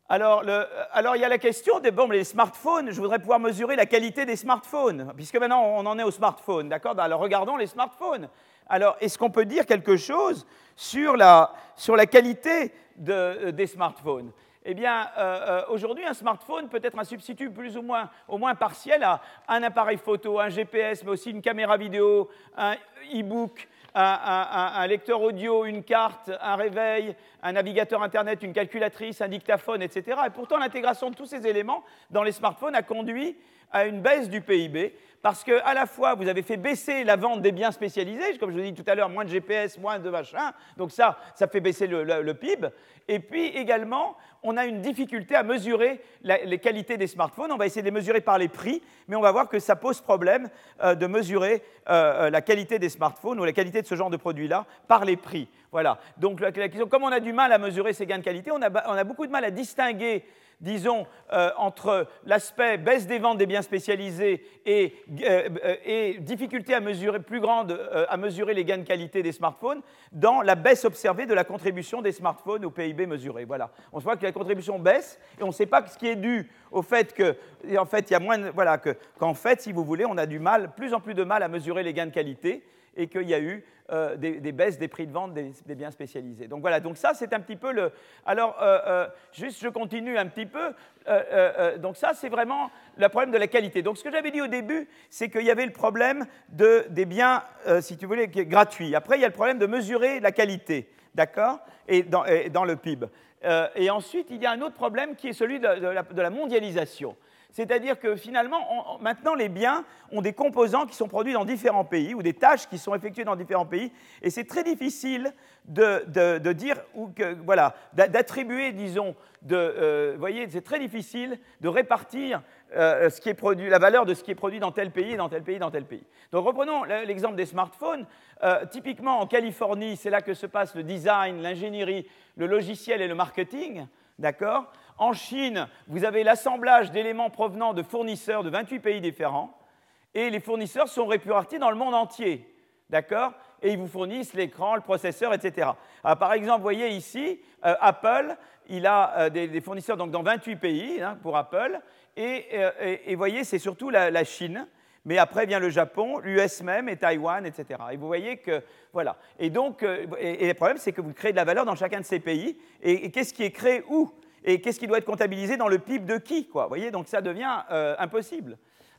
alors, alors, il y a la question des bon, les smartphones. Je voudrais pouvoir mesurer la qualité des smartphones, puisque maintenant on en est au smartphone, d'accord? Alors regardons les smartphones. Alors, est-ce qu'on peut dire quelque chose sur la, qualité de, des smartphones? Eh bien, euh, euh, aujourd'hui, un smartphone peut être un substitut plus ou moins, au moins partiel à un appareil photo, un GPS, mais aussi une caméra vidéo, un e-book, un, lecteur audio, une carte, un réveil, un navigateur Internet, une calculatrice, un dictaphone, etc. Et pourtant, l'intégration de tous ces éléments dans les smartphones a conduit à une baisse du PIB parce que à la fois vous avez fait baisser la vente des biens spécialisés, comme je vous ai dit tout à l'heure, moins de GPS, moins de machin, donc ça, ça fait baisser le, PIB. Et puis également, on a une difficulté à mesurer les qualités des smartphones. On va essayer de les mesurer par les prix, mais on va voir que ça pose problème euh, de mesurer euh, euh, la qualité des smartphones ou la qualité de ce genre de produit-là par les prix. Voilà. Donc la, comme on a du mal à mesurer ces gains de qualité, on a beaucoup de mal à distinguer disons, euh, entre l'aspect baisse des ventes des biens spécialisés et, euh, difficulté à mesurer, plus grande à mesurer les gains de qualité des smartphones dans la baisse observée de la contribution des smartphones au PIB mesuré. Voilà. On voit que la contribution baisse et on ne sait pas ce qui est dû au fait que, en fait, il y a moins, voilà, qu'en fait, si vous voulez, on a du mal, plus en plus de mal à mesurer les gains de qualité et qu'il y a eu euh, des, baisses des prix de vente des, biens spécialisés. Donc voilà, donc ça c'est un petit peu le... Alors, euh, euh, juste je continue un petit peu. donc ça c'est vraiment le problème de la qualité. Donc ce que j'avais dit au début, c'est qu'il y avait le problème de, des biens, si tu voulais, gratuits. Après, il y a le problème de mesurer la qualité, d'accord et dans, dans, le PIB. et ensuite, il y a un autre problème qui est celui de la mondialisation. C'est-à-dire que finalement, maintenant, les biens ont des composants qui sont produits dans différents pays ou des tâches qui sont effectuées dans différents pays. Et c'est très difficile de, dire, ou que, voilà, d'attribuer, disons, de, euh, voyez, c'est très difficile de répartir euh, ce qui est produit, la valeur de ce qui est produit dans tel pays, dans tel pays, dans tel pays. Donc reprenons l'exemple des smartphones. Euh, typiquement en Californie, c'est là que se passe le design, l'ingénierie, le logiciel et le marketing. D'accord? En Chine, vous avez l'assemblage d'éléments provenant de fournisseurs de 28 pays différents, et les fournisseurs sont répartis dans le monde entier. D'accord? Et ils vous fournissent l'écran, le processeur, etc. par exemple, vous voyez ici, euh, Apple, il a euh, des, fournisseurs donc, dans 28 pays hein, pour Apple, euh, et, vous voyez, c'est surtout la, Chine. Mais après vient le Japon, l'US même et Taïwan, etc. Et vous voyez que, voilà. Et donc, et, le problème, c'est que vous créez de la valeur dans chacun de ces pays. et qu'est-ce qui est créé où? Et qu'est-ce qui doit être comptabilisé dans le PIB de qui quoi, voyez? Donc ça devient euh, impossible.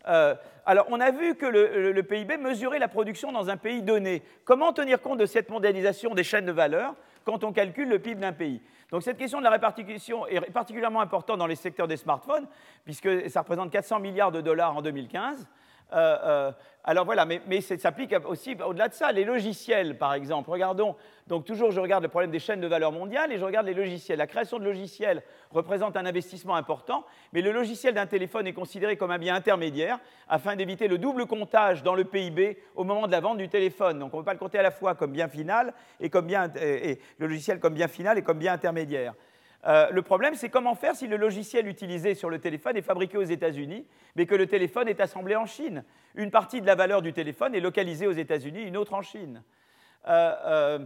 Euh, alors, on a vu que le, PIB mesurait la production dans un pays donné. Comment tenir compte de cette mondialisation des chaînes de valeur quand on calcule le PIB d'un pays? Donc, cette question de la répartition est particulièrement importante dans les secteurs des smartphones, puisque ça représente 400 milliards de dollars en 2015. Euh, euh, alors voilà, mais, ça s'applique aussi au-delà de ça. Les logiciels, par exemple, regardons, donc toujours je regarde le problème des chaînes de valeur mondiale et je regarde les logiciels. La création de logiciels représente un investissement important, mais le logiciel d'un téléphone est considéré comme un bien intermédiaire afin d'éviter le double comptage dans le PIB au moment de la vente du téléphone. Donc on ne peut pas le compter à la fois comme bien final et, le logiciel comme bien final et comme bien intermédiaire. Euh, le problème, c'est comment faire si le logiciel utilisé sur le téléphone est fabriqué aux États-Unis, mais que le téléphone est assemblé en Chine. Une partie de la valeur du téléphone est localisée aux États-Unis, une autre en Chine. Euh, euh,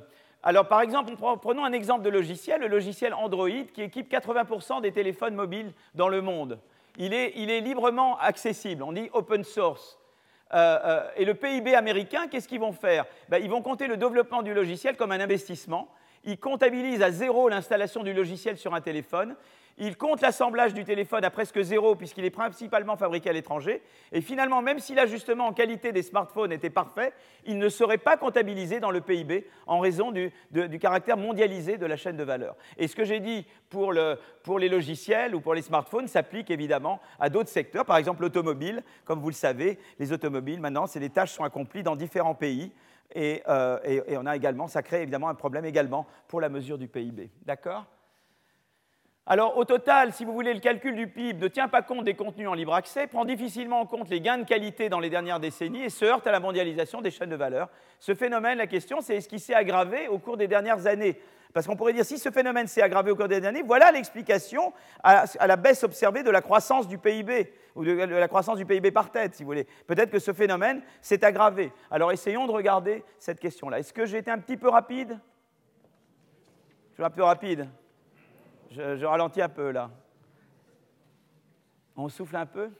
alors, par exemple, prenons un exemple de logiciel, le logiciel Android qui équipe 80% des téléphones mobiles dans le monde. Il est, librement accessible, on dit open source. et le PIB américain, qu'est-ce qu'ils vont faire? Ben, Ils vont compter le développement du logiciel comme un investissement il comptabilise à zéro l'installation du logiciel sur un téléphone, il compte l'assemblage du téléphone à presque zéro puisqu'il est principalement fabriqué à l'étranger, et finalement, même si l'ajustement en qualité des smartphones était parfait, il ne serait pas comptabilisé dans le PIB en raison du, caractère mondialisé de la chaîne de valeur. Et ce que j'ai dit pour, les logiciels ou pour les smartphones s'applique évidemment à d'autres secteurs, par exemple l'automobile. Comme vous le savez, les automobiles, maintenant, les tâches sont accomplies dans différents pays. Euh, et, on a également, ça crée évidemment un problème également pour la mesure du PIB. D'accord? Alors, au total, si vous voulez, le calcul du PIB ne tient pas compte des contenus en libre accès, prend difficilement en compte les gains de qualité dans les dernières décennies et se heurte à la mondialisation des chaînes de valeur. Ce phénomène, la question, c'est est-ce qu'il s'est aggravé au cours des dernières années? Parce qu'on pourrait dire, si ce phénomène s'est aggravé au cours des dernières années, voilà l'explication à, la baisse observée de la croissance du PIB, ou de la croissance du PIB par tête, si vous voulez. Peut-être que ce phénomène s'est aggravé. Alors, essayons de regarder cette question-là. Est-ce que j'ai été un petit peu rapide? Je un peu rapide je, ralentis un peu là. On souffle un peu?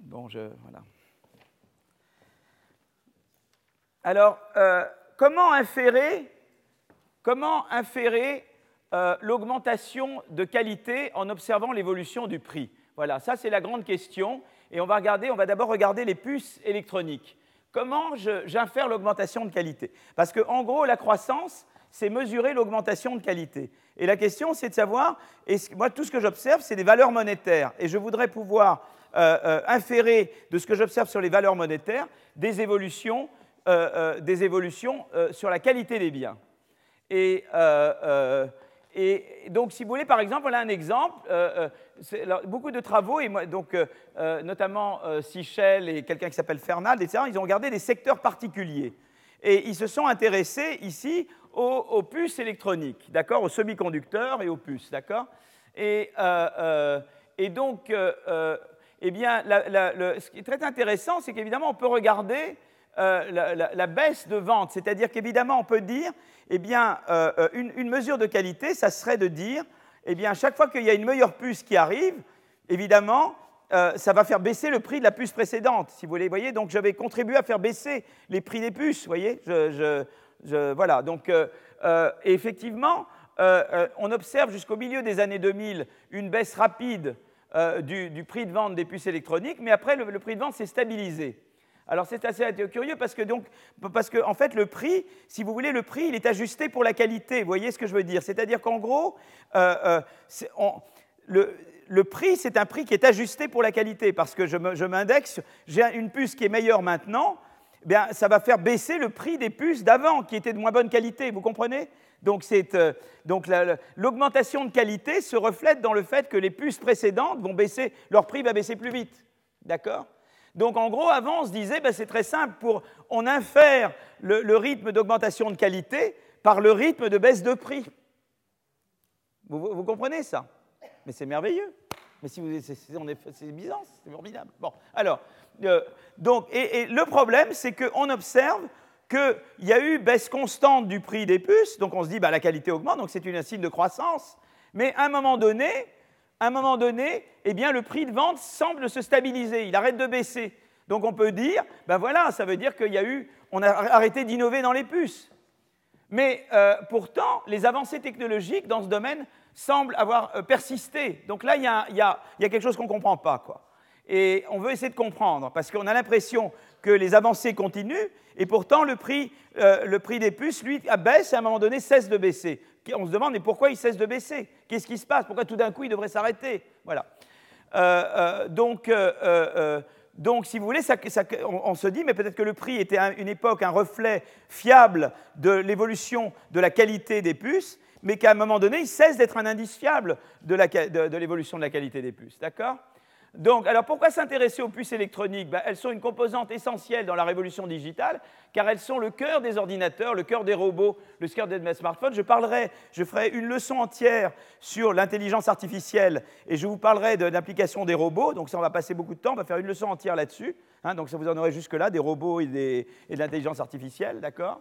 Bon, je. Voilà. Alors, euh, comment inférer, comment inférer euh, l'augmentation de qualité en observant l'évolution du prix? Voilà, ça c'est la grande question. Et on va, regarder, on va d'abord regarder les puces électroniques. Comment j'infère l'augmentation de qualité? Parce qu'en gros, la croissance, c'est mesurer l'augmentation de qualité. Et la question, c'est de savoir, moi, tout ce que j'observe, c'est des valeurs monétaires. Et je voudrais pouvoir euh, euh, inférer de ce que j'observe sur les valeurs monétaires des évolutions, euh, des évolutions sur la qualité des biens. Et donc, si vous voulez, par exemple, voilà un exemple. beaucoup de travaux, et donc, notamment Sichel et quelqu'un qui s'appelle Fernald, etc., ils ont regardé des secteurs particuliers. Et ils se sont intéressés ici aux, puces électroniques, d'accord, aux semi-conducteurs et aux puces, d'accord et, et, donc, eh bien, ce qui est très intéressant, c'est qu'évidemment, on peut regarder euh, la, baisse de vente. C'est-à-dire qu'évidemment, on peut dire, eh bien, euh, euh, une, mesure de qualité, ça serait de dire, eh bien, chaque fois qu'il y a une meilleure puce qui arrive, évidemment, ça va faire baisser le prix de la puce précédente, si vous voulez. voyez, donc j'avais contribué à faire baisser les prix des puces, vous voyez. voilà, donc effectivement, on observe jusqu'au milieu des années 2000 une baisse rapide du, prix de vente des puces électroniques, mais après, le prix de vente s'est stabilisé. Alors c'est assez curieux parce que, donc, parce que en fait, le prix, si vous voulez, le prix, il est ajusté pour la qualité. Vous voyez ce que je veux dire? C'est-à-dire qu'en gros, euh, euh, le, prix, c'est un prix qui est ajusté pour la qualité parce que je m'indexe, j'ai une puce qui est meilleure maintenant, eh bien, ça va faire baisser le prix des puces d'avant qui étaient de moins bonne qualité. Vous comprenez? Donc, euh, donc l'augmentation de qualité se reflète dans le fait que les puces précédentes vont baisser, leur prix va baisser plus vite. D'accord? Donc en gros, avant, on se disait, ben, c'est très simple, pour, on infère le, rythme d'augmentation de qualité par le rythme de baisse de prix. Vous, comprenez ça? Mais c'est merveilleux. Mais si vous, c'est bizarre, c'est formidable. Bon, alors, euh, et, le problème, c'est qu'on observe qu'il y a eu baisse constante du prix des puces, donc on se dit, bah, la qualité augmente, donc c'est un signe de croissance. Mais à un moment donné, à un moment donné, eh bien, le prix de vente semble se stabiliser, il arrête de baisser. Donc on peut dire, ben voilà, ça veut dire qu'il y a eu, on a arrêté d'innover dans les puces. Mais euh, pourtant, les avancées technologiques dans ce domaine semblent avoir euh, persisté. Donc là, il y a, quelque chose qu'on ne comprend pas. Quoi. Et on veut essayer de comprendre, parce qu'on a l'impression que les avancées continuent, et pourtant le prix, euh, le prix des puces, lui, baisse et à un moment donné cesse de baisser on se demande mais pourquoi il cesse de baisser? Qu'est-ce qui se passe? Pourquoi tout d'un coup il devrait s'arrêter? Voilà. Euh, euh, donc, euh, donc, si vous voulez, on, se dit, mais peut-être que le prix était à une époque un reflet fiable de l'évolution de la qualité des puces, mais qu'à un moment donné, il cesse d'être un indice fiable de l'évolution de la qualité des puces. D'accord? Donc, alors pourquoi s'intéresser aux puces électroniques? Ben, Elles sont une composante essentielle dans la révolution digitale, car elles sont le cœur des ordinateurs, le cœur des robots, le cœur des smartphones. Je parlerai, je ferai une leçon entière sur l'intelligence artificielle et je vous parlerai de l'application des robots. Donc ça, on va passer beaucoup de temps, on va faire une leçon entière là-dessus. Hein. donc ça vous en aurez jusque-là, des robots et, de l'intelligence artificielle, d'accord?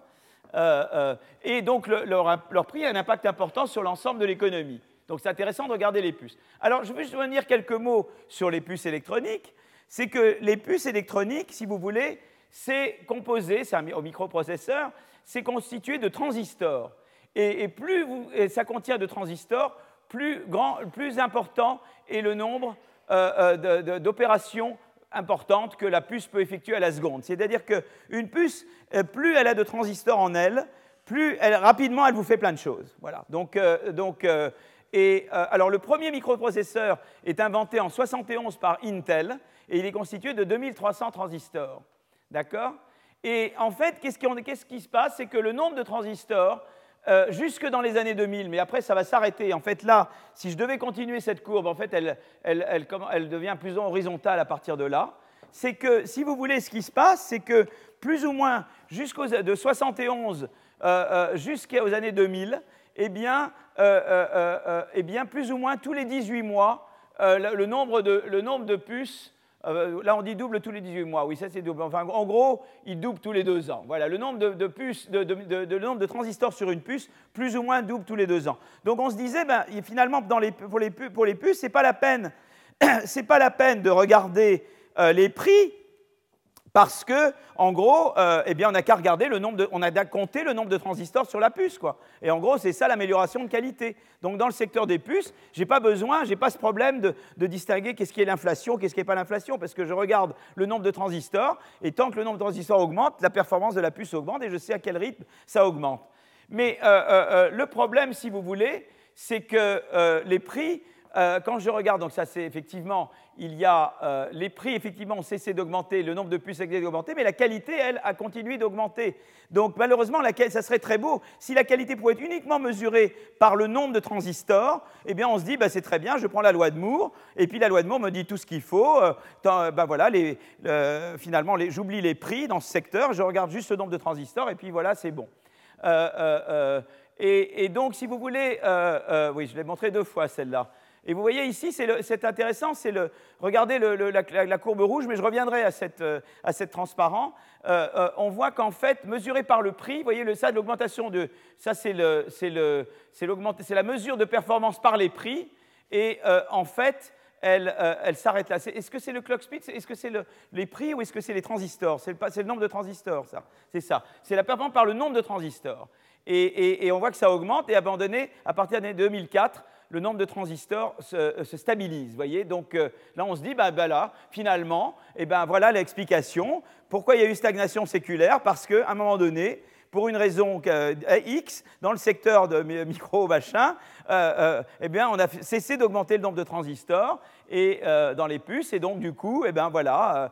Euh, euh, Et donc leur, leur prix a un impact important sur l'ensemble de l'économie. Donc c'est intéressant de regarder les puces. Alors je vais juste dire quelques mots sur les puces électroniques. C'est que les puces électroniques, si vous voulez, c'est composé, c'est un microprocesseur, c'est constitué de transistors. Et, plus ça contient de transistors, plus, grand, plus important est le nombre euh, euh, d'opérations importantes que la puce peut effectuer à la seconde. C'est-à-dire qu'une puce, euh, plus elle a de transistors en elle, plus rapidement elle vous fait plein de choses. Voilà. Donc, donc euh, alors, le premier microprocesseur est inventé en 71 par Intel et il est constitué de 2300 transistors. D'accord? Et en fait, qu'est-ce qui, se passe? C'est que le nombre de transistors, euh, jusque dans les années 2000, mais après ça va s'arrêter. En fait, là, si je devais continuer cette courbe, en fait, elle, elle devient plus horizontale à partir de là. C'est que, si vous voulez, ce qui se passe, c'est que plus ou moins de 71 euh, jusqu'aux années 2000, eh bien, eh bien, plus ou moins tous les 18 mois, le, nombre de, le nombre de puces là, on dit double tous les 18 mois. Oui, ça, c'est double. Enfin, en gros, il double tous les deux ans. Voilà, le nombre de, puces, de, le nombre de transistors sur une puce, plus ou moins double tous les deux ans. Donc, on se disait, ben, finalement, les, pour, les, pour les puces, c'est pas la peine, c'est pas la peine de regarder les prix parce que, en gros, euh, eh bien, on n'a qu'à regarder le nombre on a qu'à compter le nombre de transistors sur la puce, quoi. Et en gros, c'est ça l'amélioration de qualité. Donc, dans le secteur des puces, j'ai pas besoin, j'ai pas ce problème de, distinguer qu'est-ce qui est l'inflation, qu'est-ce qui n'est pas l'inflation, parce que je regarde le nombre de transistors, et tant que le nombre de transistors augmente, la performance de la puce augmente, et je sais à quel rythme ça augmente. Mais euh, euh, le problème, si vous voulez, c'est que les prix euh, quand je regarde, donc ça c'est effectivement, il y a euh, les prix effectivement ont cessé d'augmenter, le nombre de puces a d'augmenter, mais la qualité, elle, a continué d'augmenter. Donc malheureusement, ça serait très beau si la qualité pouvait être uniquement mesurée par le nombre de transistors. Eh bien, on se dit, bah, c'est très bien, je prends la loi de Moore, et puis la loi de Moore me dit tout ce qu'il faut. Euh, bah, voilà, finalement, j'oublie les prix dans ce secteur, je regarde juste le nombre de transistors, et puis voilà, c'est bon. Et, donc, si vous voulez, oui, je l'ai montré deux fois celle-là. Et vous voyez ici, c'est intéressant, c'est le, regardez la, courbe rouge, mais je reviendrai à cette, euh, transparent. Euh, euh, on voit qu'en fait, mesuré par le prix, vous voyez ça, l'augmentation de, ça c'est la mesure de performance par les prix, et en fait, elle, s'arrête là. Est-ce que c'est le clock speed? Est-ce que c'est les prix ou est-ce que c'est les transistors? C'est le, nombre de transistors, ça. C'est ça. C'est la performance par le nombre de transistors. Et, on voit que ça augmente et abandonné à partir de l'année 2004 le nombre de transistors se, euh, stabilise. Voyez Donc euh, là, on se dit, bah là, finalement, eh ben, voilà l'explication. Pourquoi il y a eu stagnation séculaire? Parce qu'à un moment donné, pour une raison euh, X, dans le secteur de micro machin, eh bien, on a cessé d'augmenter le nombre de transistors et, dans les puces, et donc du coup, eh ben, voilà,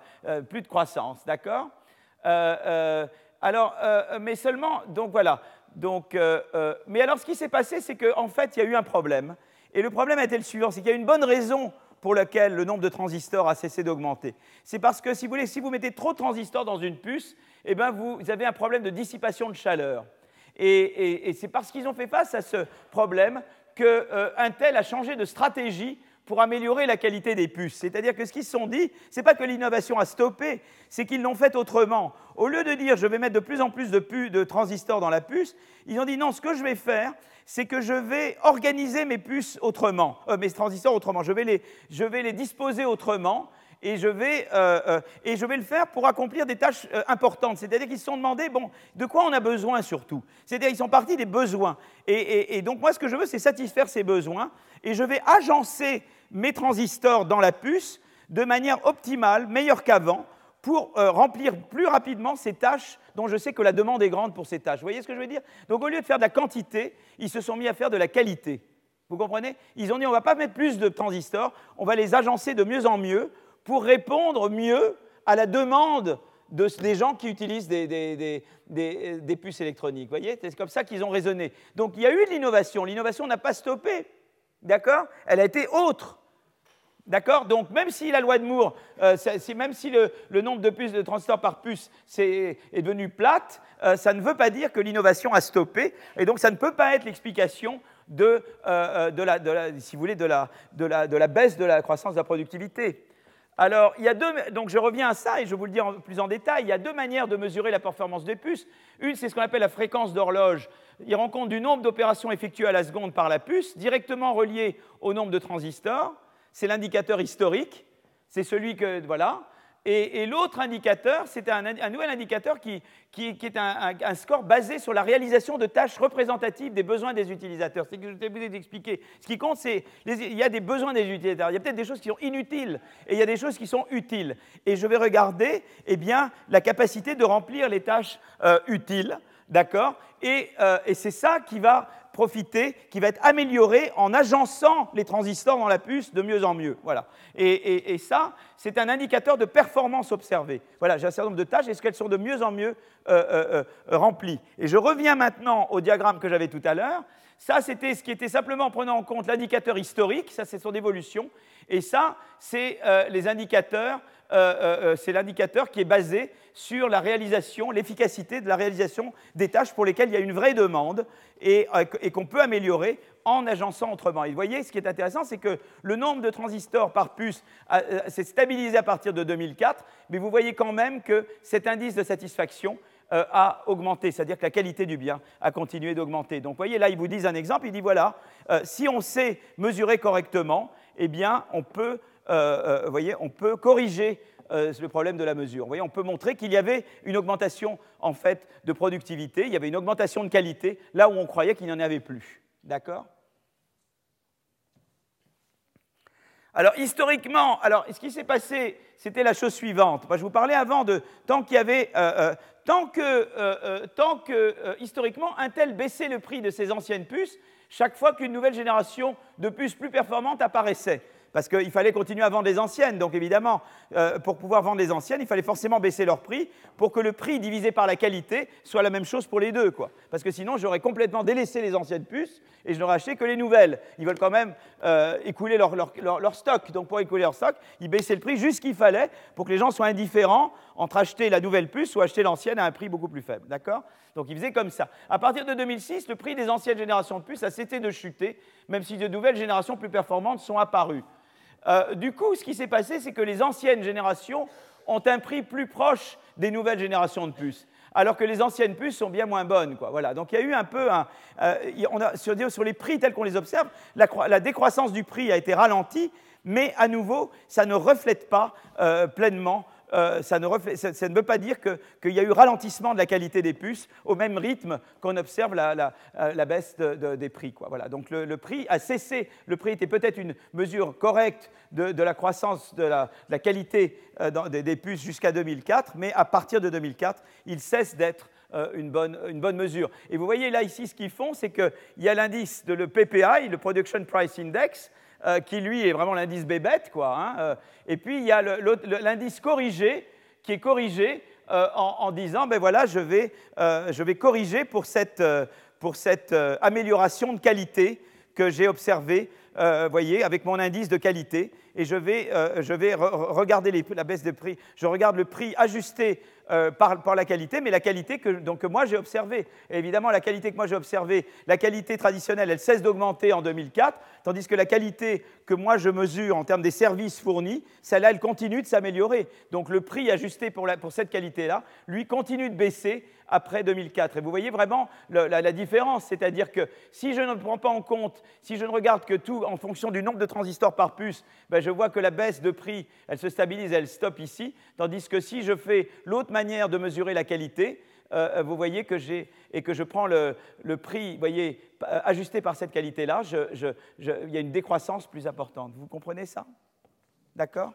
plus de croissance, d'accord? Alors, mais seulement, donc voilà. Donc, mais alors, ce qui s'est passé, c'est qu'en fait, il y a eu un problème. Et le problème a été le suivant, c'est qu'il y a une bonne raison pour laquelle le nombre de transistors a cessé d'augmenter. C'est parce que si vous, mettez trop de transistors dans une puce, eh ben vous, avez un problème de dissipation de chaleur. Et, c'est parce qu'ils ont fait face à ce problème qu'Intel euh, a changé de stratégie pour améliorer la qualité des puces. C'est-à-dire que ce qu'ils se sont dit, ce n'est pas que l'innovation a stoppé, c'est qu'ils l'ont fait autrement. Au lieu de dire je vais mettre de plus en plus de, transistors dans la puce, ils ont dit non, ce que je vais faire, c'est que je vais organiser mes puces autrement, euh, mes transistors autrement. Je vais, les, disposer autrement et je vais, euh, euh, et je vais le faire pour accomplir des tâches importantes. C'est-à-dire qu'ils se sont demandé, bon, de quoi on a besoin surtout? C'est-à-dire qu'ils sont partis des besoins. Et, donc moi, ce que je veux, c'est satisfaire ces besoins, et je vais agencer mes transistors dans la puce de manière optimale, meilleure qu'avant, pour euh, remplir plus rapidement ces tâches dont je sais que la demande est grande pour ces tâches. Vous voyez ce que je veux dire? Donc au lieu de faire de la quantité, ils se sont mis à faire de la qualité. Vous comprenez? Ils ont dit on ne va pas mettre plus de transistors, on va les agencer de mieux en mieux pour répondre mieux à la demande des gens qui utilisent des, des puces électroniques. Vous voyez? C'est comme ça qu'ils ont raisonné. Donc il y a eu de l'innovation. L'innovation n'a pas stoppé. D'accord? Elle a été autre. D'accord? Donc, même si la loi de Moore, euh, même si le, nombre de puces de transistors par puce est, devenu plate, euh, ça ne veut pas dire que l'innovation a stoppé. Et donc, ça ne peut pas être l'explication de, la, baisse de la croissance de la productivité. Alors, il y a deux, donc je reviens à ça et je vous le dis plus en détail. Il y a deux manières de mesurer la performance des puces. Une, c'est ce qu'on appelle la fréquence d'horloge. Il rend compte du nombre d'opérations effectuées à la seconde par la puce, directement relié au nombre de transistors c'est l'indicateur historique, c'est celui que, voilà. Et, l'autre indicateur, c'est un, nouvel indicateur qui, est un, score basé sur la réalisation de tâches représentatives des besoins des utilisateurs. C'est ce que je t'ai obligé d'expliquer. Ce qui compte, c'est il y a des besoins des utilisateurs. Il y a peut-être des choses qui sont inutiles et il y a des choses qui sont utiles. Et je vais regarder eh bien, la capacité de remplir les tâches euh, utiles. D'accord et, euh, et c'est ça qui va profiter, qui va être amélioré en agençant les transistors dans la puce de mieux en mieux. Voilà. Et, ça, c'est un indicateur de performance observée. Voilà, j'ai un certain nombre de tâches, est-ce qu'elles sont de mieux en mieux euh, euh, remplies Et je reviens maintenant au diagramme que j'avais tout à l'heure. Ça, c'était ce qui était simplement en prenant en compte l'indicateur historique, ça c'est son évolution, et ça, c'est les indicateurs euh, euh, euh, c'est l'indicateur qui est basé sur la réalisation, l'efficacité de la réalisation des tâches pour lesquelles il y a une vraie demande et, qu'on peut améliorer en agençant autrement. Et vous voyez, ce qui est intéressant, c'est que le nombre de transistors par puce s'est stabilisé à partir de 2004, mais vous voyez quand même que cet indice de satisfaction a augmenté, c'est-à-dire que la qualité du bien a continué d'augmenter. Donc vous voyez, là, ils vous disent un exemple, ils disent voilà, si on sait mesurer correctement, eh bien, on peut euh, euh, voyez, on peut corriger euh, le problème de la mesure. Voyez, on peut montrer qu'il y avait une augmentation en fait de productivité, il y avait une augmentation de qualité là où on croyait qu'il n'y en avait plus. D'accord? Alors historiquement, ce qui s'est passé, c'était la chose suivante. Je vous parlais avant de tant qu'il y avait, tant que, tant que historiquement Intel baissait le prix de ses anciennes puces, chaque fois qu'une nouvelle génération de puces plus performantes apparaissait parce qu'il fallait continuer à vendre les anciennes. Donc évidemment, euh, pour pouvoir vendre les anciennes, il fallait forcément baisser leur prix pour que le prix divisé par la qualité soit la même chose pour les deux. Quoi. Parce que sinon, j'aurais complètement délaissé les anciennes puces et je n'aurais acheté que les nouvelles. Ils veulent quand même euh, écouler leur, leur, stock. Donc pour écouler leur stock, ils baissaient le prix juste qu'il fallait pour que les gens soient indifférents entre acheter la nouvelle puce ou acheter l'ancienne à un prix beaucoup plus faible. D'accord? Donc ils faisaient comme ça. À partir de 2006, le prix des anciennes générations de puces a cessé de chuter, même si de nouvelles générations plus performantes sont apparues. Euh, du coup, ce qui s'est passé, c'est que les anciennes générations ont un prix plus proche des nouvelles générations de puces, alors que les anciennes puces sont bien moins bonnes. Voilà. Donc il y a eu un peu euh, sur, les prix tels qu'on les observe, la, décroissance du prix a été ralentie, mais à nouveau, ça ne reflète pas euh, pleinement euh, ça, ne veut pas dire qu'il y a eu ralentissement de la qualité des puces au même rythme qu'on observe la, euh, baisse des prix. Donc le, prix a cessé. Le prix était peut-être une mesure correcte de, la croissance de la, qualité euh, des, puces jusqu'à 2004, mais à partir de 2004, il cesse d'être une bonne, une, bonne, mesure. Et vous voyez là ici ce qu'ils font, c'est qu'il y a l'indice de le PPI, le Production Price Index, euh, qui lui est vraiment l'indice bébête, quoi. Hein, euh. et puis il y a l'indice corrigé, qui est corrigé euh, en, disant, ben voilà, je vais, je vais corriger pour cette, pour cette amélioration de qualité que j'ai observée, voyez, avec mon indice de qualité, et je vais, je vais regarder la baisse de prix. Je regarde le prix ajusté euh, par, la qualité, mais la qualité que, donc, moi j'ai observée. évidemment, la qualité que moi j'ai observée, la qualité traditionnelle, elle cesse d'augmenter en 2004, tandis que la qualité que moi je mesure en termes des services fournis, celle-là, elle continue de s'améliorer. Donc le prix ajusté pour, pour cette qualité-là, lui, continue de baisser après 2004. Et vous voyez vraiment la, différence, c'est-à-dire que si je ne prends pas en compte, si je ne regarde que tout en fonction du nombre de transistors par puce, ben je vois que la baisse de prix, elle se stabilise, elle stoppe ici, tandis que si je fais l'autre manière de mesurer la qualité, euh, vous voyez que j'ai et que je prends le, prix, voyez, ajusté par cette qualité-là, il y a une décroissance plus importante. Vous comprenez ça? D'accord?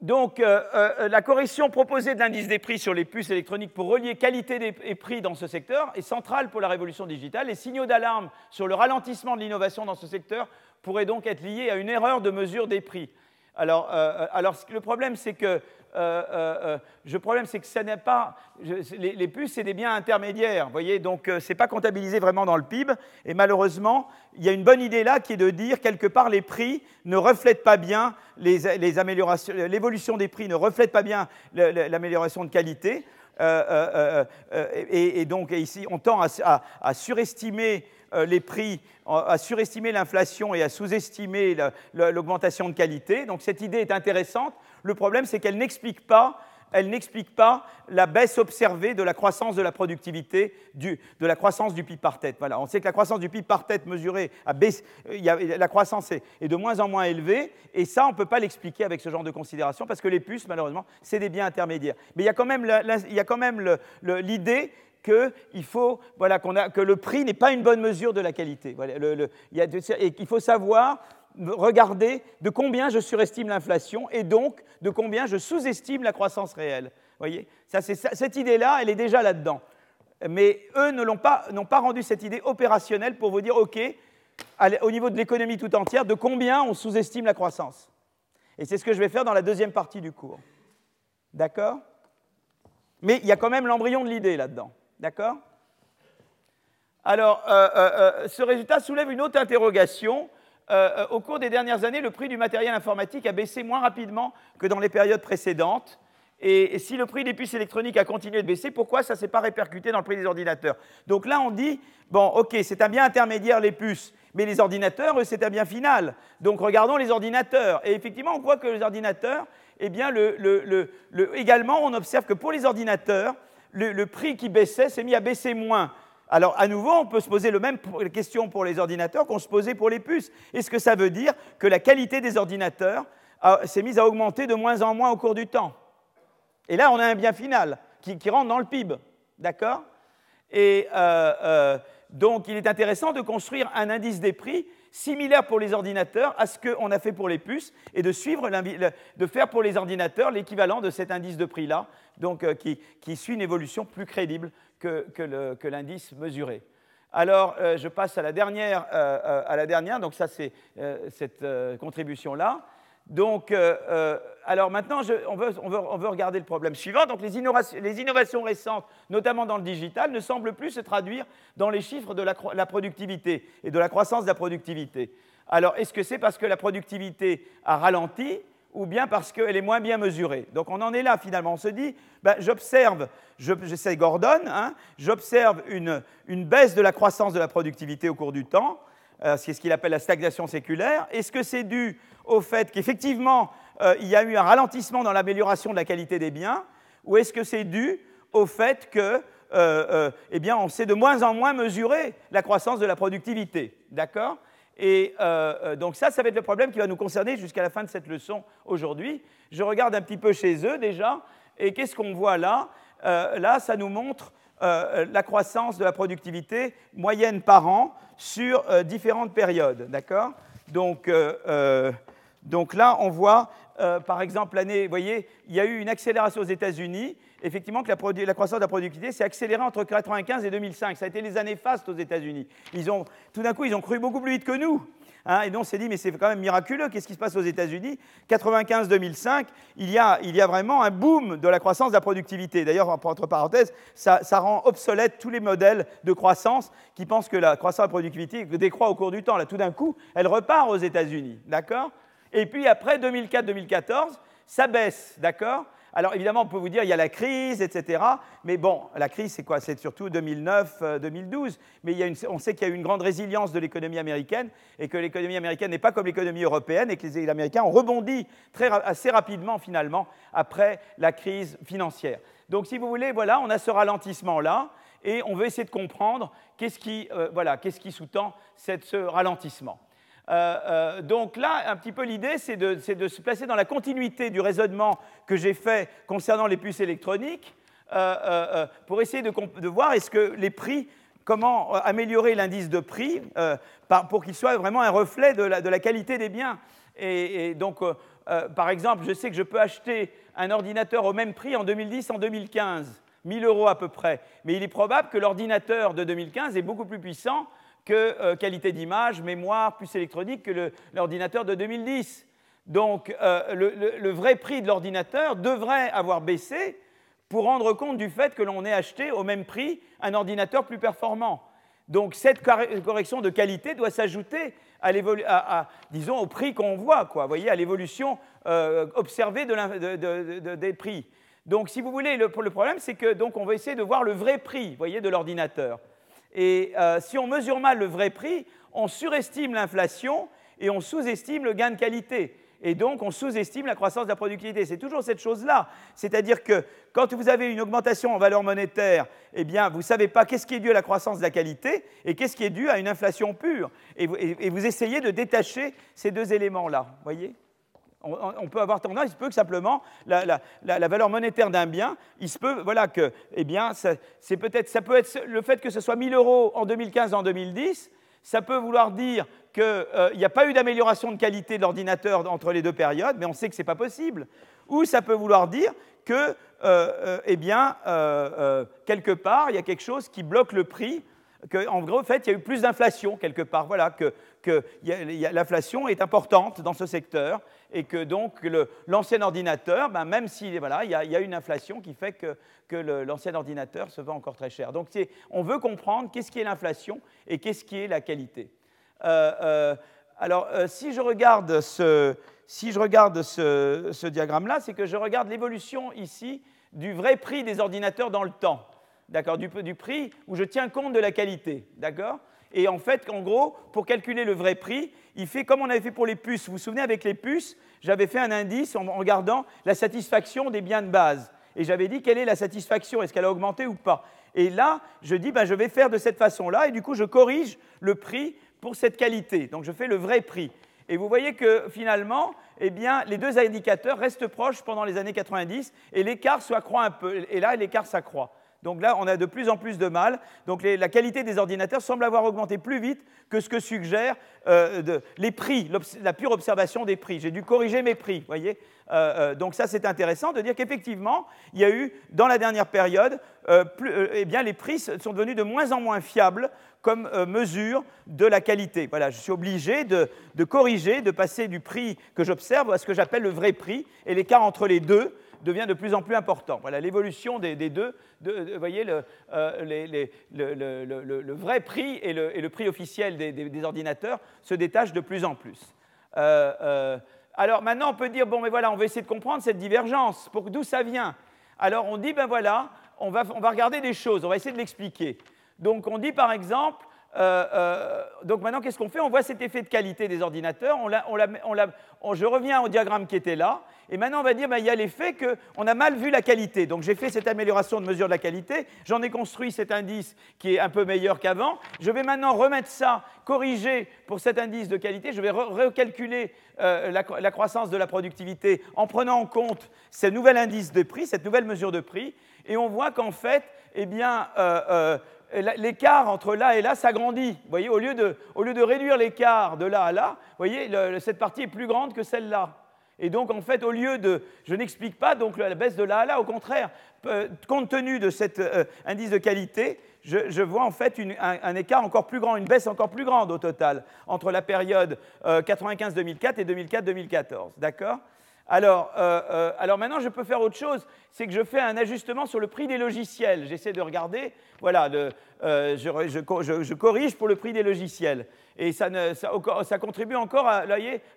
Donc, euh, euh, la correction proposée de l'indice des prix sur les puces électroniques pour relier qualité et prix dans ce secteur est centrale pour la révolution digitale. Les signaux d'alarme sur le ralentissement de l'innovation dans ce secteur pourraient donc être liés à une erreur de mesure des prix. Alors, euh, alors le problème, c'est que euh, euh, euh, le problème, c'est que n'est pas. les, puces, c'est des biens intermédiaires, voyez, donc ce n'est pas comptabilisé vraiment dans le PIB. Et malheureusement, il y a une bonne idée là qui est de dire quelque part les prix ne reflètent pas bien les, améliorations, l'évolution des prix ne reflète pas bien l'amélioration de qualité. et, donc ici, on tend à, surestimer les prix, à surestimer l'inflation et à sous-estimer l'augmentation de qualité. Donc cette idée est intéressante. Le problème, c'est qu'elle n'explique pas elle n'explique pas la baisse observée de la croissance de la productivité, de la croissance du PIB par tête. Voilà. On sait que la croissance du PIB par tête mesurée, a baissé, la croissance est, de moins en moins élevée, et ça, on ne peut pas l'expliquer avec ce genre de considération, parce que les puces, malheureusement, c'est des biens intermédiaires. Mais il y a quand même l'idée que, faut, voilà, a, que le prix n'est pas une bonne mesure de la qualité. Et qu'il faut savoir regarder de combien je surestime l'inflation et donc de combien je sous-estime la croissance réelle. Voyez ça, Cette idée-là, elle est déjà là-dedans. Mais eux n'ont pas, pas, rendu cette idée opérationnelle pour vous dire, OK, au niveau de l'économie tout entière, de combien on sous-estime la croissance. Et c'est ce que je vais faire dans la deuxième partie du cours. D'accord? Mais il y a quand même l'embryon de l'idée là-dedans. D'accord? Alors, euh, euh, euh, ce résultat soulève une autre interrogation au cours des dernières années, le prix du matériel informatique a baissé moins rapidement que dans les périodes précédentes. Et, si le prix des puces électroniques a continué de baisser, pourquoi ça ne s'est pas répercuté dans le prix des ordinateurs? Donc là, on dit, bon, ok, c'est un bien intermédiaire les puces, mais les ordinateurs, eux, c'est un bien final. Donc regardons les ordinateurs. Et effectivement, on voit que les ordinateurs, eh bien, également, on observe que pour les ordinateurs, le prix qui baissait s'est mis à baisser moins. Alors, à nouveau, on peut se poser la même question pour les ordinateurs qu'on se posait pour les puces. Est-ce que ça veut dire que la qualité des ordinateurs s'est mise à augmenter de moins en moins au cours du temps? Et là, on a un bien final qui, rentre dans le PIB. D'accord? Et euh, euh, donc, il est intéressant de construire un indice des prix similaire pour les ordinateurs à ce qu'on a fait pour les puces et de faire pour les ordinateurs l'équivalent de cet indice de prix-là, donc euh, qui, suit une évolution plus crédible que, l'indice mesuré. Alors, euh, je passe à la dernière, à la dernière donc ça c'est cette contribution-là. Donc, alors maintenant, on, veut, on, veut, regarder le problème suivant. Donc, les innovations, les innovations, récentes, notamment dans le digital, ne semblent plus se traduire dans les chiffres de la, la productivité et de la croissance de la productivité. Alors, est-ce que c'est parce que la productivité a ralenti ou bien parce qu'elle est moins bien mesurée. Donc on en est là finalement. On se dit, ben, j'observe, j'essaie Gordon, hein, j'observe une, baisse de la croissance de la productivité au cours du temps, euh, c'est ce qu'il appelle la stagnation séculaire. Est-ce que c'est dû au fait qu'effectivement euh, il y a eu un ralentissement dans l'amélioration de la qualité des biens, ou est-ce que c'est dû au fait que euh, eh bien, on sait de moins en moins mesurer la croissance de la productivité? D'accord? Et euh, euh, donc ça, ça va être le problème qui va nous concerner jusqu'à la fin de cette leçon aujourd'hui. Je regarde un petit peu chez eux déjà, et qu'est-ce qu'on voit là? Euh, Là, ça nous montre la croissance de la productivité moyenne par an sur différentes périodes, d'accord? Donc, donc là, on voit, par exemple, l'année, vous voyez, il y a eu une accélération aux États-Unis effectivement que la, croissance de la productivité s'est accélérée entre 1995 et 2005. Ça a été les années fastes aux États-Unis. tout d'un coup, ils ont cru beaucoup plus vite que nous. Hein, et donc on s'est dit, mais c'est quand même miraculeux, qu'est-ce qui se passe aux États-Unis? 95-2005, il, y a, il y a vraiment un boom de la croissance de la productivité. D'ailleurs, entre parenthèses, ça, ça, rend obsolète tous les modèles de croissance qui pensent que la croissance de la productivité décroît au cours du temps. Là, tout d'un coup, elle repart aux États-Unis. D'accord? Et puis après 2004-2014, ça baisse. D'accord? Alors évidemment, on peut vous dire, il y a la crise, etc. Mais bon, la crise, c'est quoi? C'est surtout 2009-2012. Euh, Mais on sait qu'il y a eu une grande résilience de l'économie américaine et que l'économie américaine n'est pas comme l'économie européenne et que les Américains ont rebondi assez rapidement finalement après la crise financière. Donc si vous voulez, voilà, on a ce ralentissement-là et on veut essayer de comprendre qu'est-ce qui, euh, voilà, qui sous-tend ce ralentissement. Euh, euh, donc là, un petit peu l'idée, c'est de, se placer dans la continuité du raisonnement que j'ai fait concernant les puces électroniques euh, pour essayer de, voir est-ce que les prix, comment améliorer l'indice de prix pour qu'il soit vraiment un reflet de la, qualité des biens. Et, donc, par exemple, je sais que je peux acheter un ordinateur au même prix en 2010, en 2015, 1000 euros à peu près. Mais il est probable que l'ordinateur de 2015 est beaucoup plus puissant que euh, qualité d'image, mémoire, puce électronique que l'ordinateur de 2010. Donc euh, le, vrai prix de l'ordinateur devrait avoir baissé pour rendre compte du fait que l'on ait acheté au même prix un ordinateur plus performant. Donc cette correction de qualité doit s'ajouter à, disons, au prix qu'on voit, quoi, voyez, à l'évolution euh, observée des prix. Donc si vous voulez, le, le problème, c'est que donc on essayer de voir le vrai prix, voyez, de l'ordinateur. Et euh, si on mesure mal le vrai prix, on surestime l'inflation et on sous-estime le gain de qualité. Et donc, on sous-estime la croissance de la productivité. C'est toujours cette chose-là. C'est-à-dire que quand vous avez une augmentation en valeur monétaire, eh bien, vous ne savez pas qu'est-ce qui est dû à la croissance de la qualité et qu'est-ce qui est dû à une inflation pure. Et vous, essayez de détacher ces deux éléments-là. voyez? On, peut avoir tendance, il se peut que simplement la, valeur monétaire d'un bien, il se peut, voilà, que, eh bien, c'est peut-être, ça peut être le fait que ce soit 1000 euros en 2015, en 2010, ça peut vouloir dire qu'il euh, n'y a pas eu d'amélioration de qualité de l'ordinateur entre les deux périodes, mais on sait que ce n'est pas possible. Ou ça peut vouloir dire que, euh, euh, eh bien, quelque part, il y a quelque chose qui bloque le prix qu'en gros, en fait, il y a eu plus d'inflation quelque part, voilà, que, l'inflation est importante dans ce secteur et que donc l'ancien ordinateur, ben, même s'il voilà, il y, a, une inflation qui fait que, l'ancien ordinateur se vend encore très cher. Donc on veut comprendre qu'est-ce qui est l'inflation et qu'est-ce qui est la qualité. Euh, euh, alors euh, si je regarde ce, si je regarde ce diagramme-là, c'est que je regarde l'évolution ici du vrai prix des ordinateurs dans le temps d'accord, du, du, prix où je tiens compte de la qualité, d'accord? Et en fait, en gros, pour calculer le vrai prix, il fait comme on avait fait pour les puces. Vous vous souvenez, avec les puces, j'avais fait un indice en regardant la satisfaction des biens de base. Et j'avais dit quelle est la satisfaction, est-ce qu'elle a augmenté ou pas? Et là, je dis, ben, je vais faire de cette façon-là, et du coup, je corrige le prix pour cette qualité. Donc, je fais le vrai prix. Et vous voyez que finalement, eh bien, les deux indicateurs restent proches pendant les années 90 et l'écart s'accroît un peu. Et là, l'écart s'accroît. Donc là, on a de plus en plus de mal. Donc la qualité des ordinateurs semble avoir augmenté plus vite que ce que suggèrent euh, les prix, la pure observation des prix. J'ai dû corriger mes prix, voyez. Euh, euh, donc ça, c'est intéressant de dire qu'effectivement, il y a eu, dans la dernière période, eh les prix sont devenus de moins en moins fiables comme mesure de la qualité. Voilà, je suis obligé de corriger, de passer du prix que j'observe à ce que j'appelle le vrai prix, et l'écart entre les deux devient de plus en plus important. Voilà, l'évolution des, deux, voyez, le, le, vrai prix et le, prix officiel des, ordinateurs se détachent de plus en plus. Euh, euh, alors maintenant, on peut dire, bon, mais voilà, on va essayer de comprendre cette divergence, pour d'où ça vient? Alors on dit, ben voilà, on va, on va regarder des choses, on va essayer de l'expliquer. Donc on dit par exemple, euh, euh, donc maintenant, qu'est-ce qu'on fait? On voit cet effet de qualité des ordinateurs. je reviens au diagramme qui était là. Et maintenant, on va dire, ben, il y a l'effet qu'on a mal vu la qualité. Donc j'ai fait cette amélioration de mesure de la qualité. J'en ai construit cet indice qui est un peu meilleur qu'avant. Je vais maintenant remettre ça, corriger pour cet indice de qualité. Je vais recalculer euh, la, croissance de la productivité en prenant en compte ce nouvel indice de prix, cette nouvelle mesure de prix. Et on voit qu'en fait, eh bien, l'écart entre là et là s'agrandit. Voyez, au lieu de, au lieu de réduire l'écart de là à là, voyez, cette partie est plus grande que celle-là. Et donc, en fait, au lieu de. Je n'explique pas donc la baisse de là à là, au contraire, compte tenu de cet euh, indice de qualité, je, vois en fait un, écart encore plus grand, une baisse encore plus grande au total, entre la période 95-2004 euh, et 2004-2014. D'accord? Alors, euh, euh, alors, maintenant, je peux faire autre chose, c'est que je fais un ajustement sur le prix des logiciels. J'essaie de regarder, voilà, euh, je, corrige pour le prix des logiciels. Et ça, contribue encore à,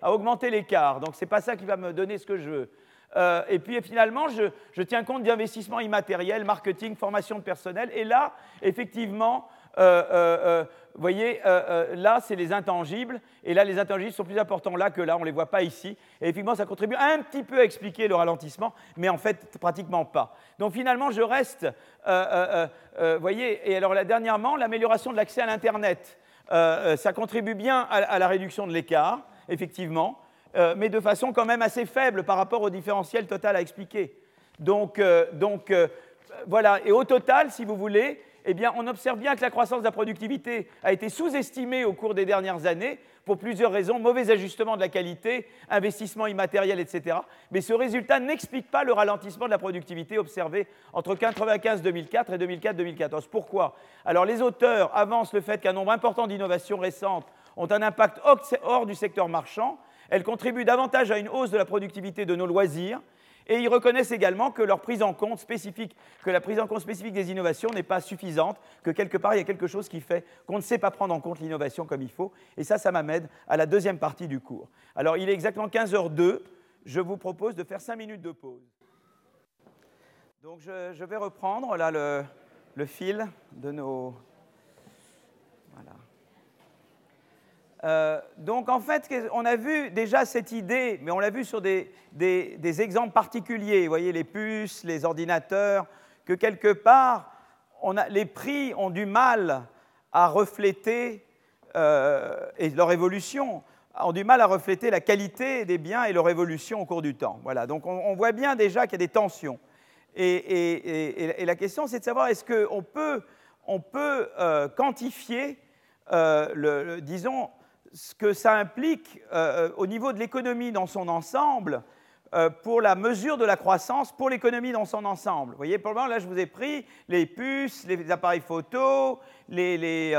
à augmenter l'écart. Donc, ce n'est pas ça qui va me donner ce que je veux. et puis finalement, je, tiens compte d'investissements immatériels, marketing, formation de personnel. Et là, effectivement, vous voyez, euh, euh, là, c'est les intangibles, et là, les intangibles sont plus importants là que là, on ne les voit pas ici. Et effectivement, ça contribue un petit peu à expliquer le ralentissement, mais en fait, pratiquement pas. Donc finalement, je reste, euh, vous voyez, et alors là, dernièrement, l'amélioration de l'accès à l'Internet, ça contribue bien à, la réduction de l'écart, effectivement, mais de façon quand même assez faible par rapport au différentiel total à expliquer. Donc, donc voilà, et au total, si vous voulez, eh on observe bien que la croissance de la productivité a été sous-estimée au cours des dernières années pour plusieurs raisons, mauvais ajustement de la qualité, investissement immatériel, etc. Mais ce résultat n'explique pas le ralentissement de la productivité observé entre 1995-2004 et 2004-2014. Pourquoi? Alors les auteurs avancent le fait qu'un nombre important d'innovations récentes ont un impact hors du secteur marchand. Elles contribuent davantage à une hausse de la productivité de nos loisirs et ils reconnaissent également que leur prise en compte spécifique, que la prise en compte spécifique des innovations n'est pas suffisante, que quelque part il y a quelque chose qui fait qu'on ne sait pas prendre en compte l'innovation comme il faut. Et ça, ça m'amène à la deuxième partie du cours. Alors il est exactement 15h02. Je vous propose de faire 5 minutes de pause. Donc je, vais reprendre là le, le fil de nos, Euh, donc en fait, on a vu déjà cette idée, mais on l'a vu sur des, exemples particuliers, vous voyez les puces, les ordinateurs, que quelque part, les prix ont du mal à refléter, euh, et leur évolution, ont du mal à refléter la qualité des biens et leur évolution au cours du temps. Voilà, donc on, voit bien déjà qu'il y a des tensions. Et, la question, c'est de savoir est-ce qu'on peut, euh, quantifier, disons, ce que ça implique euh, euh, au niveau de l'économie dans son ensemble euh, pour la mesure de la croissance pour l'économie dans son ensemble. Vous voyez, pour le moment, là, je vous ai pris les puces, les appareils photo, les,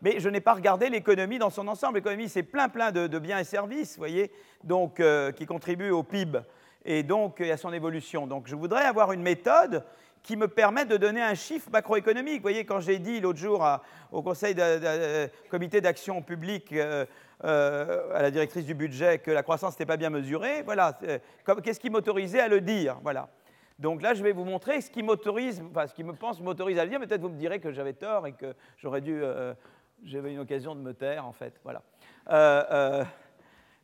mais je n'ai pas regardé l'économie dans son ensemble. L'économie, c'est plein, plein de, biens et services, vous voyez, donc, qui contribuent au PIB et donc à son évolution. Donc, je voudrais avoir une méthode qui me permettent de donner un chiffre macroéconomique. Vous voyez, quand j'ai dit l'autre jour au Conseil de, comité d'action publique, euh, euh, à la directrice du budget, que la croissance n'était pas bien mesurée, voilà, qu'est-ce qui m'autorisait à le dire voilà. Donc là, je vais vous montrer ce qui m'autorise, enfin, ce me pense m'autorise à le dire. Peut-être vous me direz que j'avais tort et que j'aurais dû, euh, j'avais une occasion de me taire, en fait. Voilà.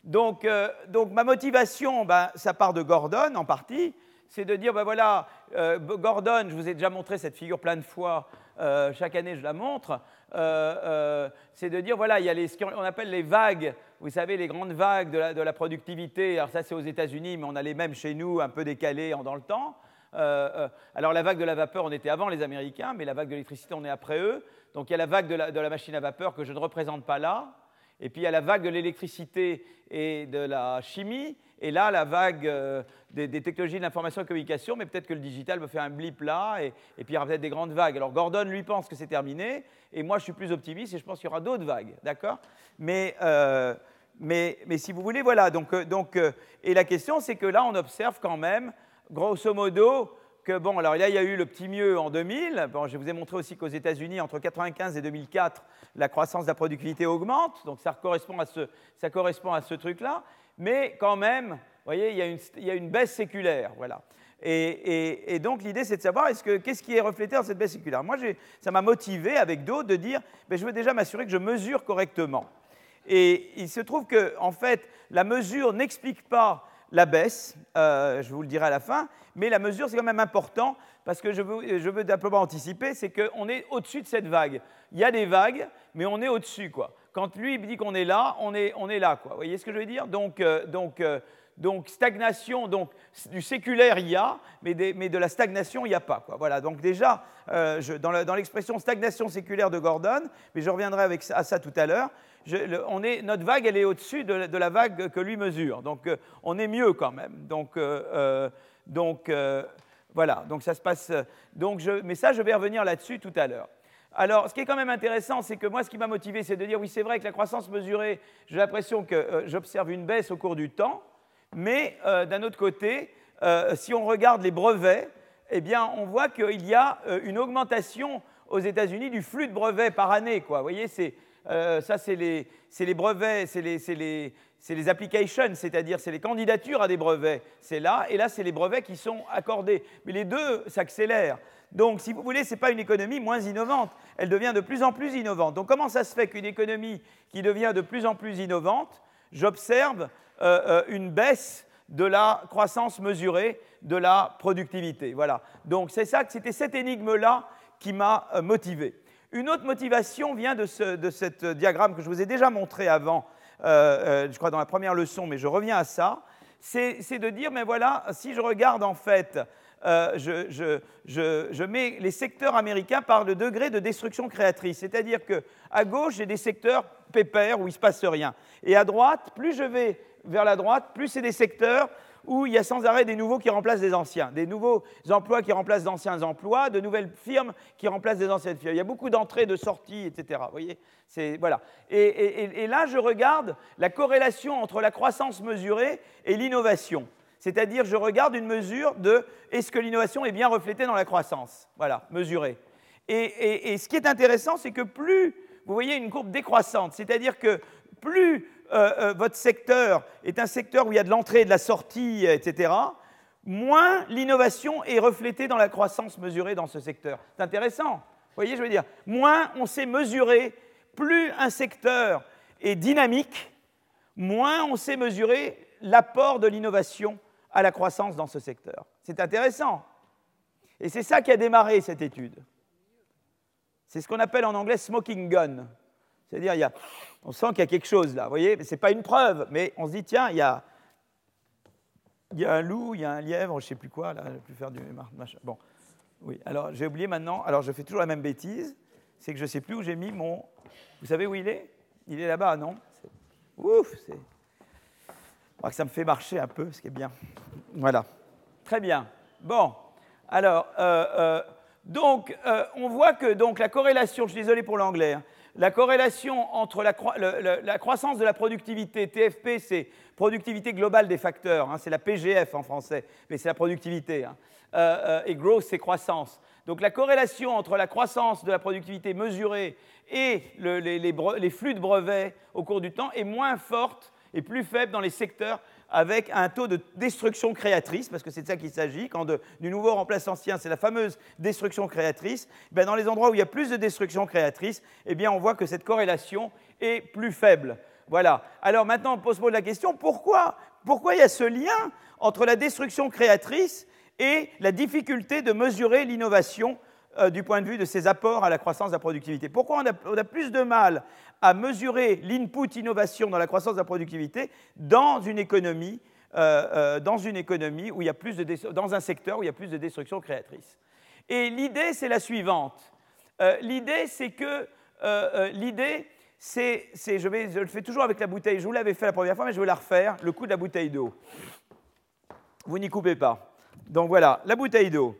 donc, donc, ma motivation, ben, ça part de Gordon en partie c'est de dire, ben voilà, euh, Gordon, je vous ai déjà montré cette figure plein de fois, euh, chaque année je la montre, euh, c'est de dire, voilà, il y a les, ce qu'on appelle les vagues, vous savez, les grandes vagues de la, productivité, alors ça c'est aux États-Unis, mais on a les mêmes chez nous, un peu décalés dans le temps. alors la vague de la vapeur, on était avant les Américains, mais la vague de l'électricité, on est après eux. Donc il y a la vague de la, machine à vapeur que je ne représente pas là. Et puis il y a la vague de l'électricité et de la chimie. Et là, la vague des, technologies de l'information et de la communication, mais peut-être que le digital me fait un blip là, et, puis il y aura peut-être des grandes vagues. Alors Gordon, lui, pense que c'est terminé, et moi, je suis plus optimiste, et je pense qu'il y aura d'autres vagues, d'accord? Mais, mais, mais, si vous voulez, voilà. Donc, donc, et la question, c'est que là, on observe quand même, grosso modo, que, bon, alors là, il y a eu le petit mieux en 2000. Bon, je vous ai montré aussi qu'aux États-Unis, entre 1995 et 2004, la croissance de la productivité augmente. Donc, ça correspond à ce, ça correspond à ce truc-là. Mais quand même, vous voyez, il y a une, baisse séculaire. Voilà. Et, donc, l'idée, c'est de savoir qu'est-ce qui est reflété dans cette baisse séculaire? Moi, ça m'a motivé, avec d'autres, de dire ben, je veux déjà m'assurer que je mesure correctement. Et il se trouve que, en fait, la mesure n'explique pas la baisse, euh, je vous le dirai à la fin, mais la mesure, c'est quand même important, parce que je veux, je veux simplement anticiper, c'est qu'on est au-dessus de cette vague. Il y a des vagues, mais on est au-dessus, quoi. Quand lui il dit qu'on est là, on est, on est là, quoi. Vous voyez ce que je veux dire? Donc, euh, donc, euh, donc stagnation, donc du séculaire il y a, mais, mais de la stagnation il n'y a pas. Quoi. Voilà, donc déjà, je, dans l'expression stagnation séculaire de Gordon, mais je reviendrai avec, à ça tout à l'heure, notre vague, elle est au-dessus de, la vague que lui mesure. Donc, euh, on est mieux quand même. Donc, euh, euh, voilà. Donc, ça se passe. mais ça, je vais revenir là-dessus tout à l'heure. Alors, ce qui est quand même intéressant, c'est que moi, ce qui m'a motivé, c'est de dire oui, c'est vrai que la croissance mesurée, j'ai l'impression que j'observe une baisse au cours du temps, mais d'un autre côté, si on regarde les brevets, eh bien, on voit qu'il y a une augmentation aux États-Unis du flux de brevets par année. Vous voyez, c'est euh, ça, c'est les, brevets, c'est les, applications, c'est-à-dire c'est les candidatures à des brevets. C'est là, et là, c'est les brevets qui sont accordés. Mais les deux s'accélèrent. Donc, si vous voulez, ce n'est pas une économie moins innovante, elle devient de plus en plus innovante. Donc, comment ça se fait qu'une économie qui devient de plus en plus innovante, j'observe euh, euh, une baisse de la croissance mesurée de la productivité? Voilà. Donc, c'est ça, c'était cette énigme-là qui m'a motivé. Une autre motivation vient de ce diagramme que je vous ai déjà montré avant, euh, euh, je crois dans la première leçon, mais je reviens à ça. C'est de dire, mais voilà, si je regarde en fait, euh, je, mets les secteurs américains par le degré de destruction créatrice. C'est-à-dire qu'à gauche, j'ai des secteurs pépères où il ne se passe rien. Et à droite, plus je vais vers la droite, plus c'est des secteurs où il y a sans arrêt des nouveaux qui remplacent des anciens, des nouveaux emplois qui remplacent d'anciens emplois, de nouvelles firmes qui remplacent des anciennes firmes. Il y a beaucoup d'entrées, de sorties, etc. Voilà. Et, là, je regarde la corrélation entre la croissance mesurée et l'innovation. C'est-à-dire, je regarde une mesure de est-ce que l'innovation est bien reflétée dans la croissance? Voilà, mesurée. Et, ce qui est intéressant, c'est que plus vous voyez une courbe décroissante, c'est-à-dire que plus euh, euh, votre secteur est un secteur où il y a de l'entrée et de la sortie, etc., moins l'innovation est reflétée dans la croissance mesurée dans ce secteur. C'est intéressant. Vous voyez, je veux dire, moins on sait mesurer, plus un secteur est dynamique, moins on sait mesurer l'apport de l'innovation à la croissance dans ce secteur. C'est intéressant. Et c'est ça qui a démarré cette étude. C'est ce qu'on appelle en anglais smoking gun. C'est-à-dire, on sent qu'il y a quelque chose là, vous voyez Ce n'est pas une preuve, mais on se dit, tiens, il y a, il y a un loup, il y a un lièvre, je ne sais plus quoi, là, je vais plus faire du machin. Bon, oui, alors j'ai oublié maintenant, alors je fais toujours la même bêtise, c'est que je ne sais plus où j'ai mis mon... Vous savez où il est? Il est là-bas, non? Ouf, c'est... que ça me fait marcher un peu, ce qui est bien. Voilà. Très bien. Bon, alors, euh, euh, donc, euh, on voit que donc, la corrélation, je suis désolé pour l'anglais, hein, la corrélation entre la, croissance de la productivité, TFP, c'est productivité globale des facteurs, hein, c'est la PGF en français, mais c'est la productivité, hein, et growth, c'est croissance. Donc la corrélation entre la croissance de la productivité mesurée et les flux de brevets au cours du temps est moins forte et plus faible dans les secteurs avec un taux de destruction créatrice, parce que c'est de ça qu'il s'agit, quand du nouveau remplace l'ancien, c'est la fameuse destruction créatrice, ben dans les endroits où il y a plus de destruction créatrice, eh on voit que cette corrélation est plus faible. Voilà. Alors maintenant, on pose la question, pourquoi, pourquoi il y a ce lien entre la destruction créatrice et la difficulté de mesurer l'innovation euh, du point de vue de ses apports à la croissance de la productivité? Pourquoi on a, plus de mal à mesurer l'input innovation dans la croissance de la productivité dans une économie dans une économie où il y a plus de dans un secteur où il y a plus de destruction créatrice. Et l'idée, c'est la suivante. l'idée, c'est que l'idée, c'est, je le fais toujours avec la bouteille. Je vous l'avais fait la première fois, mais je vais la refaire. Le coup de la bouteille d'eau. Vous n'y coupez pas. Donc voilà, la bouteille d'eau.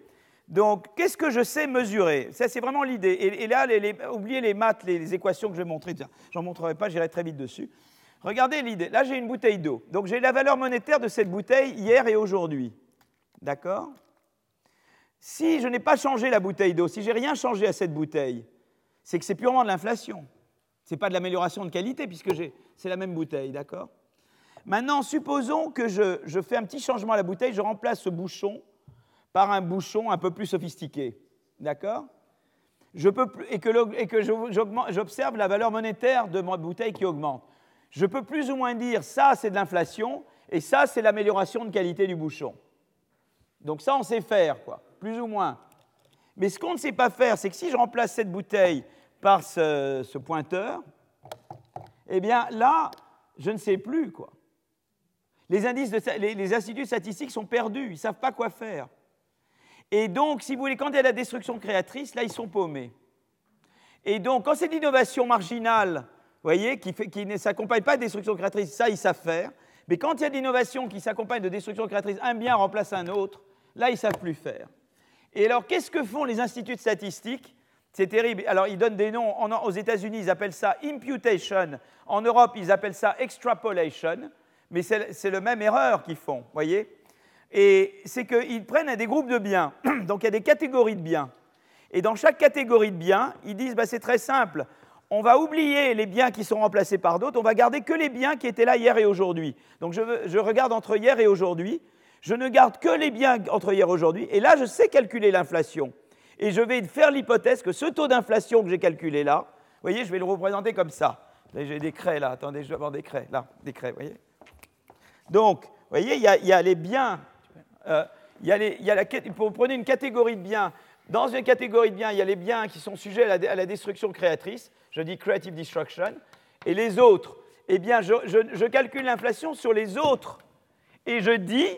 Donc, qu'est-ce que je sais mesurer? Ça, c'est vraiment l'idée. Et, là, oubliez les maths, les, équations que je vais montrer. J'en montrerai pas, j'irai très vite dessus. Regardez l'idée. Là, j'ai une bouteille d'eau. Donc, j'ai la valeur monétaire de cette bouteille hier et aujourd'hui. D'accord? Si je n'ai pas changé la bouteille d'eau, si j'ai rien changé à cette bouteille, c'est que c'est purement de l'inflation. Ce n'est pas de l'amélioration de qualité, puisque c'est la même bouteille. D'accord? Maintenant, supposons que je fais un petit changement à la bouteille, je remplace ce bouchon par un bouchon un peu plus sophistiqué. D'accord? Je peux, et que, j'observe la valeur monétaire de ma bouteille qui augmente. Je peux plus ou moins dire ça c'est de l'inflation et ça c'est l'amélioration de qualité du bouchon. Donc ça on sait faire, quoi, plus ou moins. Mais ce qu'on ne sait pas faire, c'est que si je remplace cette bouteille par ce, pointeur, eh bien là, je ne sais plus quoi. Les, indices les, les instituts statistiques sont perdus, ils ne savent pas quoi faire. Et donc, si vous voulez, quand il y a la destruction créatrice, là, ils sont paumés. Et donc, quand c'est l'innovation marginale, vous voyez, qui, ne s'accompagne pas de destruction créatrice, ça, ils savent faire. Mais quand il y a de l'innovation qui s'accompagne de destruction créatrice, un bien remplace un autre, là, ils ne savent plus faire. Et alors, qu'est-ce que font les instituts de statistiques? C'est terrible. Alors, ils donnent des noms. aux États-Unis, ils appellent ça imputation. En Europe, ils appellent ça extrapolation. Mais c'est la même erreur qu'ils font, vous voyez? Et c'est qu'ils prennent des groupes de biens. Donc il y a des catégories de biens. Et dans chaque catégorie de biens, ils disent bah, c'est très simple. On va oublier les biens qui sont remplacés par d'autres, on va garder que les biens qui étaient là hier et aujourd'hui. Donc je, regarde entre hier et aujourd'hui, je ne garde que les biens entre hier et aujourd'hui, et là je sais calculer l'inflation. Et je vais faire l'hypothèse que ce taux d'inflation que j'ai calculé là, vous voyez, je vais le représenter comme ça. J'ai des craies là, attendez, je vais avoir des craies, là, des craies, vous voyez. Donc, vous voyez, il y, a les biens euh, y a les, vous prenez une catégorie de biens. Dans une catégorie de biens, il y a les biens qui sont sujets à la, destruction créatrice. Je dis creative destruction. Et les autres, eh bien, je, calcule l'inflation sur les autres. Et je dis,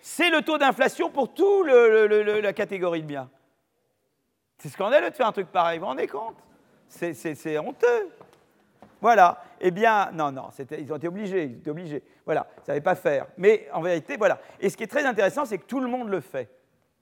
c'est le taux d'inflation pour toute la catégorie de biens. C'est scandaleux de faire un truc pareil, vous vous rendez compte? C'est honteux. Voilà. Eh bien, non, non, ils ont été obligés, ils étaient obligés. Voilà, ils ne savaient pas faire. Mais en vérité, voilà. Et ce qui est très intéressant, c'est que tout le monde le fait.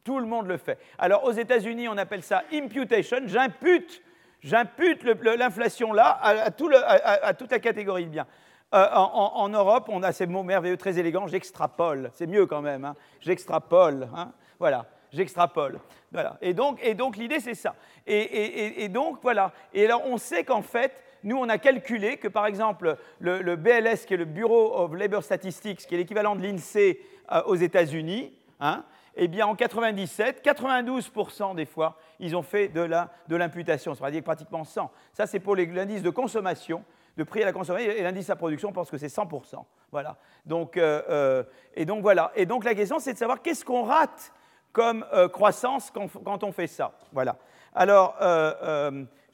Tout le monde le fait. Alors, aux États-Unis, on appelle ça imputation. J'impute, j'impute l'inflation là à, toute la catégorie de biens. Euh, en, Europe, on a ces mots merveilleux, très élégants. J'extrapole. C'est mieux quand même. Hein. J'extrapole. Hein. Voilà j'extrapole. Voilà. Et donc, et donc l'idée, c'est ça. Et, et, donc, voilà. Et alors, on sait qu'en fait, nous, on a calculé que, par exemple, le, BLS, qui est le Bureau of Labor Statistics, qui est l'équivalent de l'INSEE euh, aux États-Unis, hein, eh bien, en 97, 92% des fois, ils ont fait de l'imputation, c'est-à-dire pratiquement 100. Ça, c'est pour l'indice de consommation, de prix à la consommation, et l'indice à production, on pense que c'est 100%. Voilà. Donc, euh, euh, et donc, voilà. Et donc, la question, c'est de savoir qu'est-ce qu'on rate comme croissance quand, quand, on fait ça. Voilà. Alors,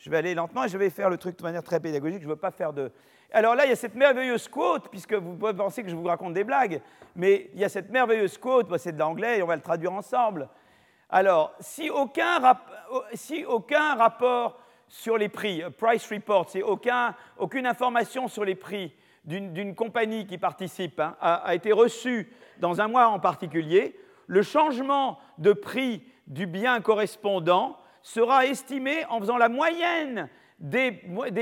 je vais aller lentement et je vais faire le truc de manière très pédagogique. Je ne veux pas faire de. Alors là, il y a cette merveilleuse quote, puisque vous pouvez penser que je vous raconte des blagues, mais il y a cette merveilleuse quote, c'est de l'anglais et on va le traduire ensemble. Alors, si aucun, rapport sur les prix, price report, c'est aucun, aucune information sur les prix d'une compagnie qui participe hein, a été reçue dans un mois en particulier, le changement de prix du bien correspondant sera estimé en faisant la moyenne des,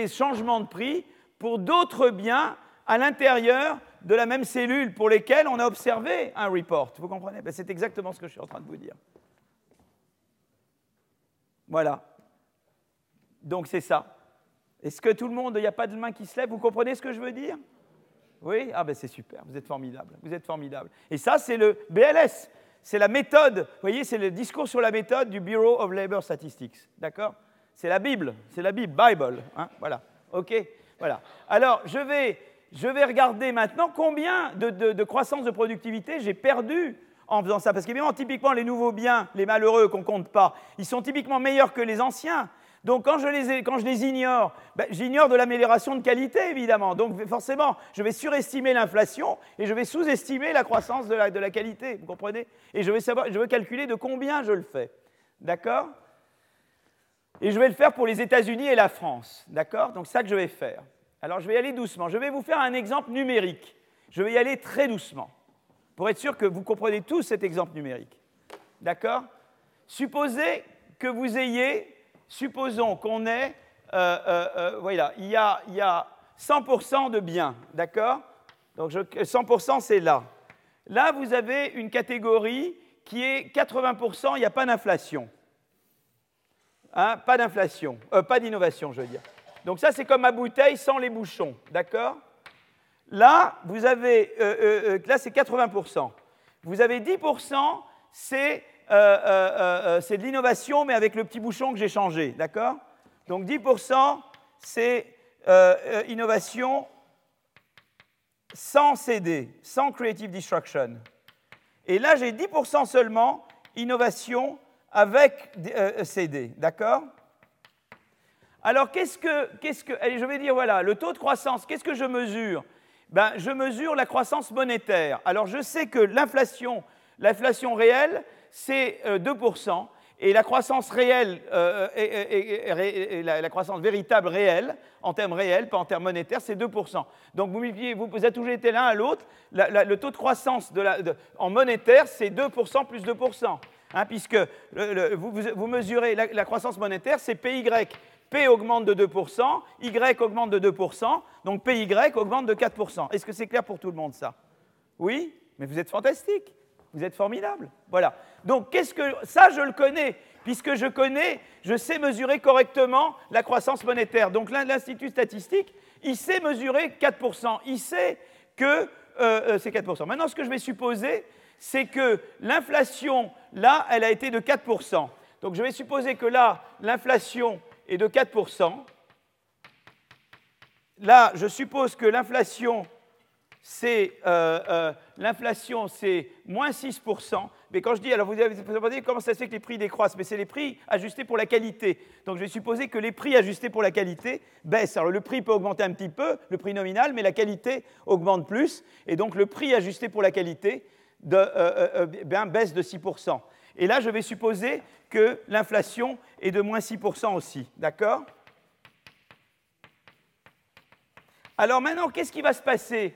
changements de prix pour d'autres biens à l'intérieur de la même cellule pour lesquels on a observé un report. Vous comprenez? Ben, C'est exactement ce que je suis en train de vous dire. Voilà. Donc c'est ça. Est-ce que tout le monde, il n'y a pas de main qui se lève? Vous comprenez ce que je veux dire? Oui? Ah ben c'est super, vous êtes formidable. Vous êtes formidable. Et ça, c'est le BLS c'est la méthode, vous voyez, c'est le discours sur la méthode du Bureau of Labor Statistics. D'accord? C'est la Bible, c'est la Bible, Bible. Hein voilà. OK Voilà. Alors, je vais, je vais regarder maintenant combien de, de, croissance de productivité j'ai perdu en faisant ça. Parce qu'évidemment, typiquement, les nouveaux biens, les malheureux qu'on ne compte pas, ils sont typiquement meilleurs que les anciens. Donc quand je les, quand je les ignore, ben, j'ignore de l'amélioration de qualité, évidemment. Donc forcément, je vais surestimer l'inflation et je vais sous-estimer la croissance de la, de la, qualité, vous comprenez? Et je vais, savoir, je vais calculer de combien je le fais. D'accord? Et je vais le faire pour les États-Unis et la France. D'accord? Donc ça que je vais faire. Alors je vais y aller doucement. Je vais vous faire un exemple numérique. Je vais y aller très doucement, pour être sûr que vous comprenez tous cet exemple numérique. D'accord? Supposez que vous ayez supposons qu'on ait, euh, euh, euh, voilà, il y a, il y a 100% de biens, d'accord? Donc 100% c'est là. Là, vous avez une catégorie qui est 80%, il n'y a pas d'inflation. Hein, pas d'inflation, pas d'innovation, je veux dire. Donc ça, c'est comme ma bouteille sans les bouchons, d'accord? Là, vous avez, là, c'est 80%. Vous avez 10%, c'est euh, euh, euh, c'est de l'innovation, mais avec le petit bouchon que j'ai changé, d'accord? Donc 10%, c'est innovation sans CD, sans Creative Destruction. Et là, j'ai 10% seulement innovation avec CD, d'accord? Alors, qu'est-ce que, qu'est-ce que, allez, je vais dire, voilà, le taux de croissance, qu'est-ce que je mesure? Ben, Je mesure la croissance monétaire. Alors, je sais que l'inflation, l'inflation réelle, c'est 2%, euh, et la croissance réelle, euh, la, croissance véritable réelle, en termes réels, pas en termes monétaires, c'est 2%. Donc vous, vous, vous été l'un à l'autre, le taux de croissance en monétaire, c'est 2% plus 2%. Hein, puisque vous, mesurez la, croissance monétaire, c'est PY. P augmente de 2%, Y augmente de 2%, donc PY augmente de 4%. Est-ce que c'est clair pour tout le monde ça? Oui? Mais vous êtes fantastique. Vous êtes formidable. Voilà. Donc, qu'est-ce que ça, je le connais, puisque je connais, je sais mesurer correctement la croissance monétaire. Donc, l'Institut statistique, il sait mesurer 4%. Il sait que euh, euh, c'est 4%. Maintenant, ce que je vais supposer, c'est que l'inflation, là, elle a été de 4%. Donc, je vais supposer que là, l'inflation est de 4%. Là, je suppose que l'inflation c'est euh, l'inflation, c'est moins 6%. Mais quand je dis, alors vous avez demandé comment ça se fait que les prix décroissent, mais c'est les prix ajustés pour la qualité. Donc je vais supposer que les prix ajustés pour la qualité baissent. Alors le prix peut augmenter un petit peu, le prix nominal, mais la qualité augmente plus. Et donc le prix ajusté pour la qualité de, euh, baisse de 6%. Et là, je vais supposer que l'inflation est de moins 6% aussi. D'accord? Alors maintenant, qu'est-ce qui va se passer?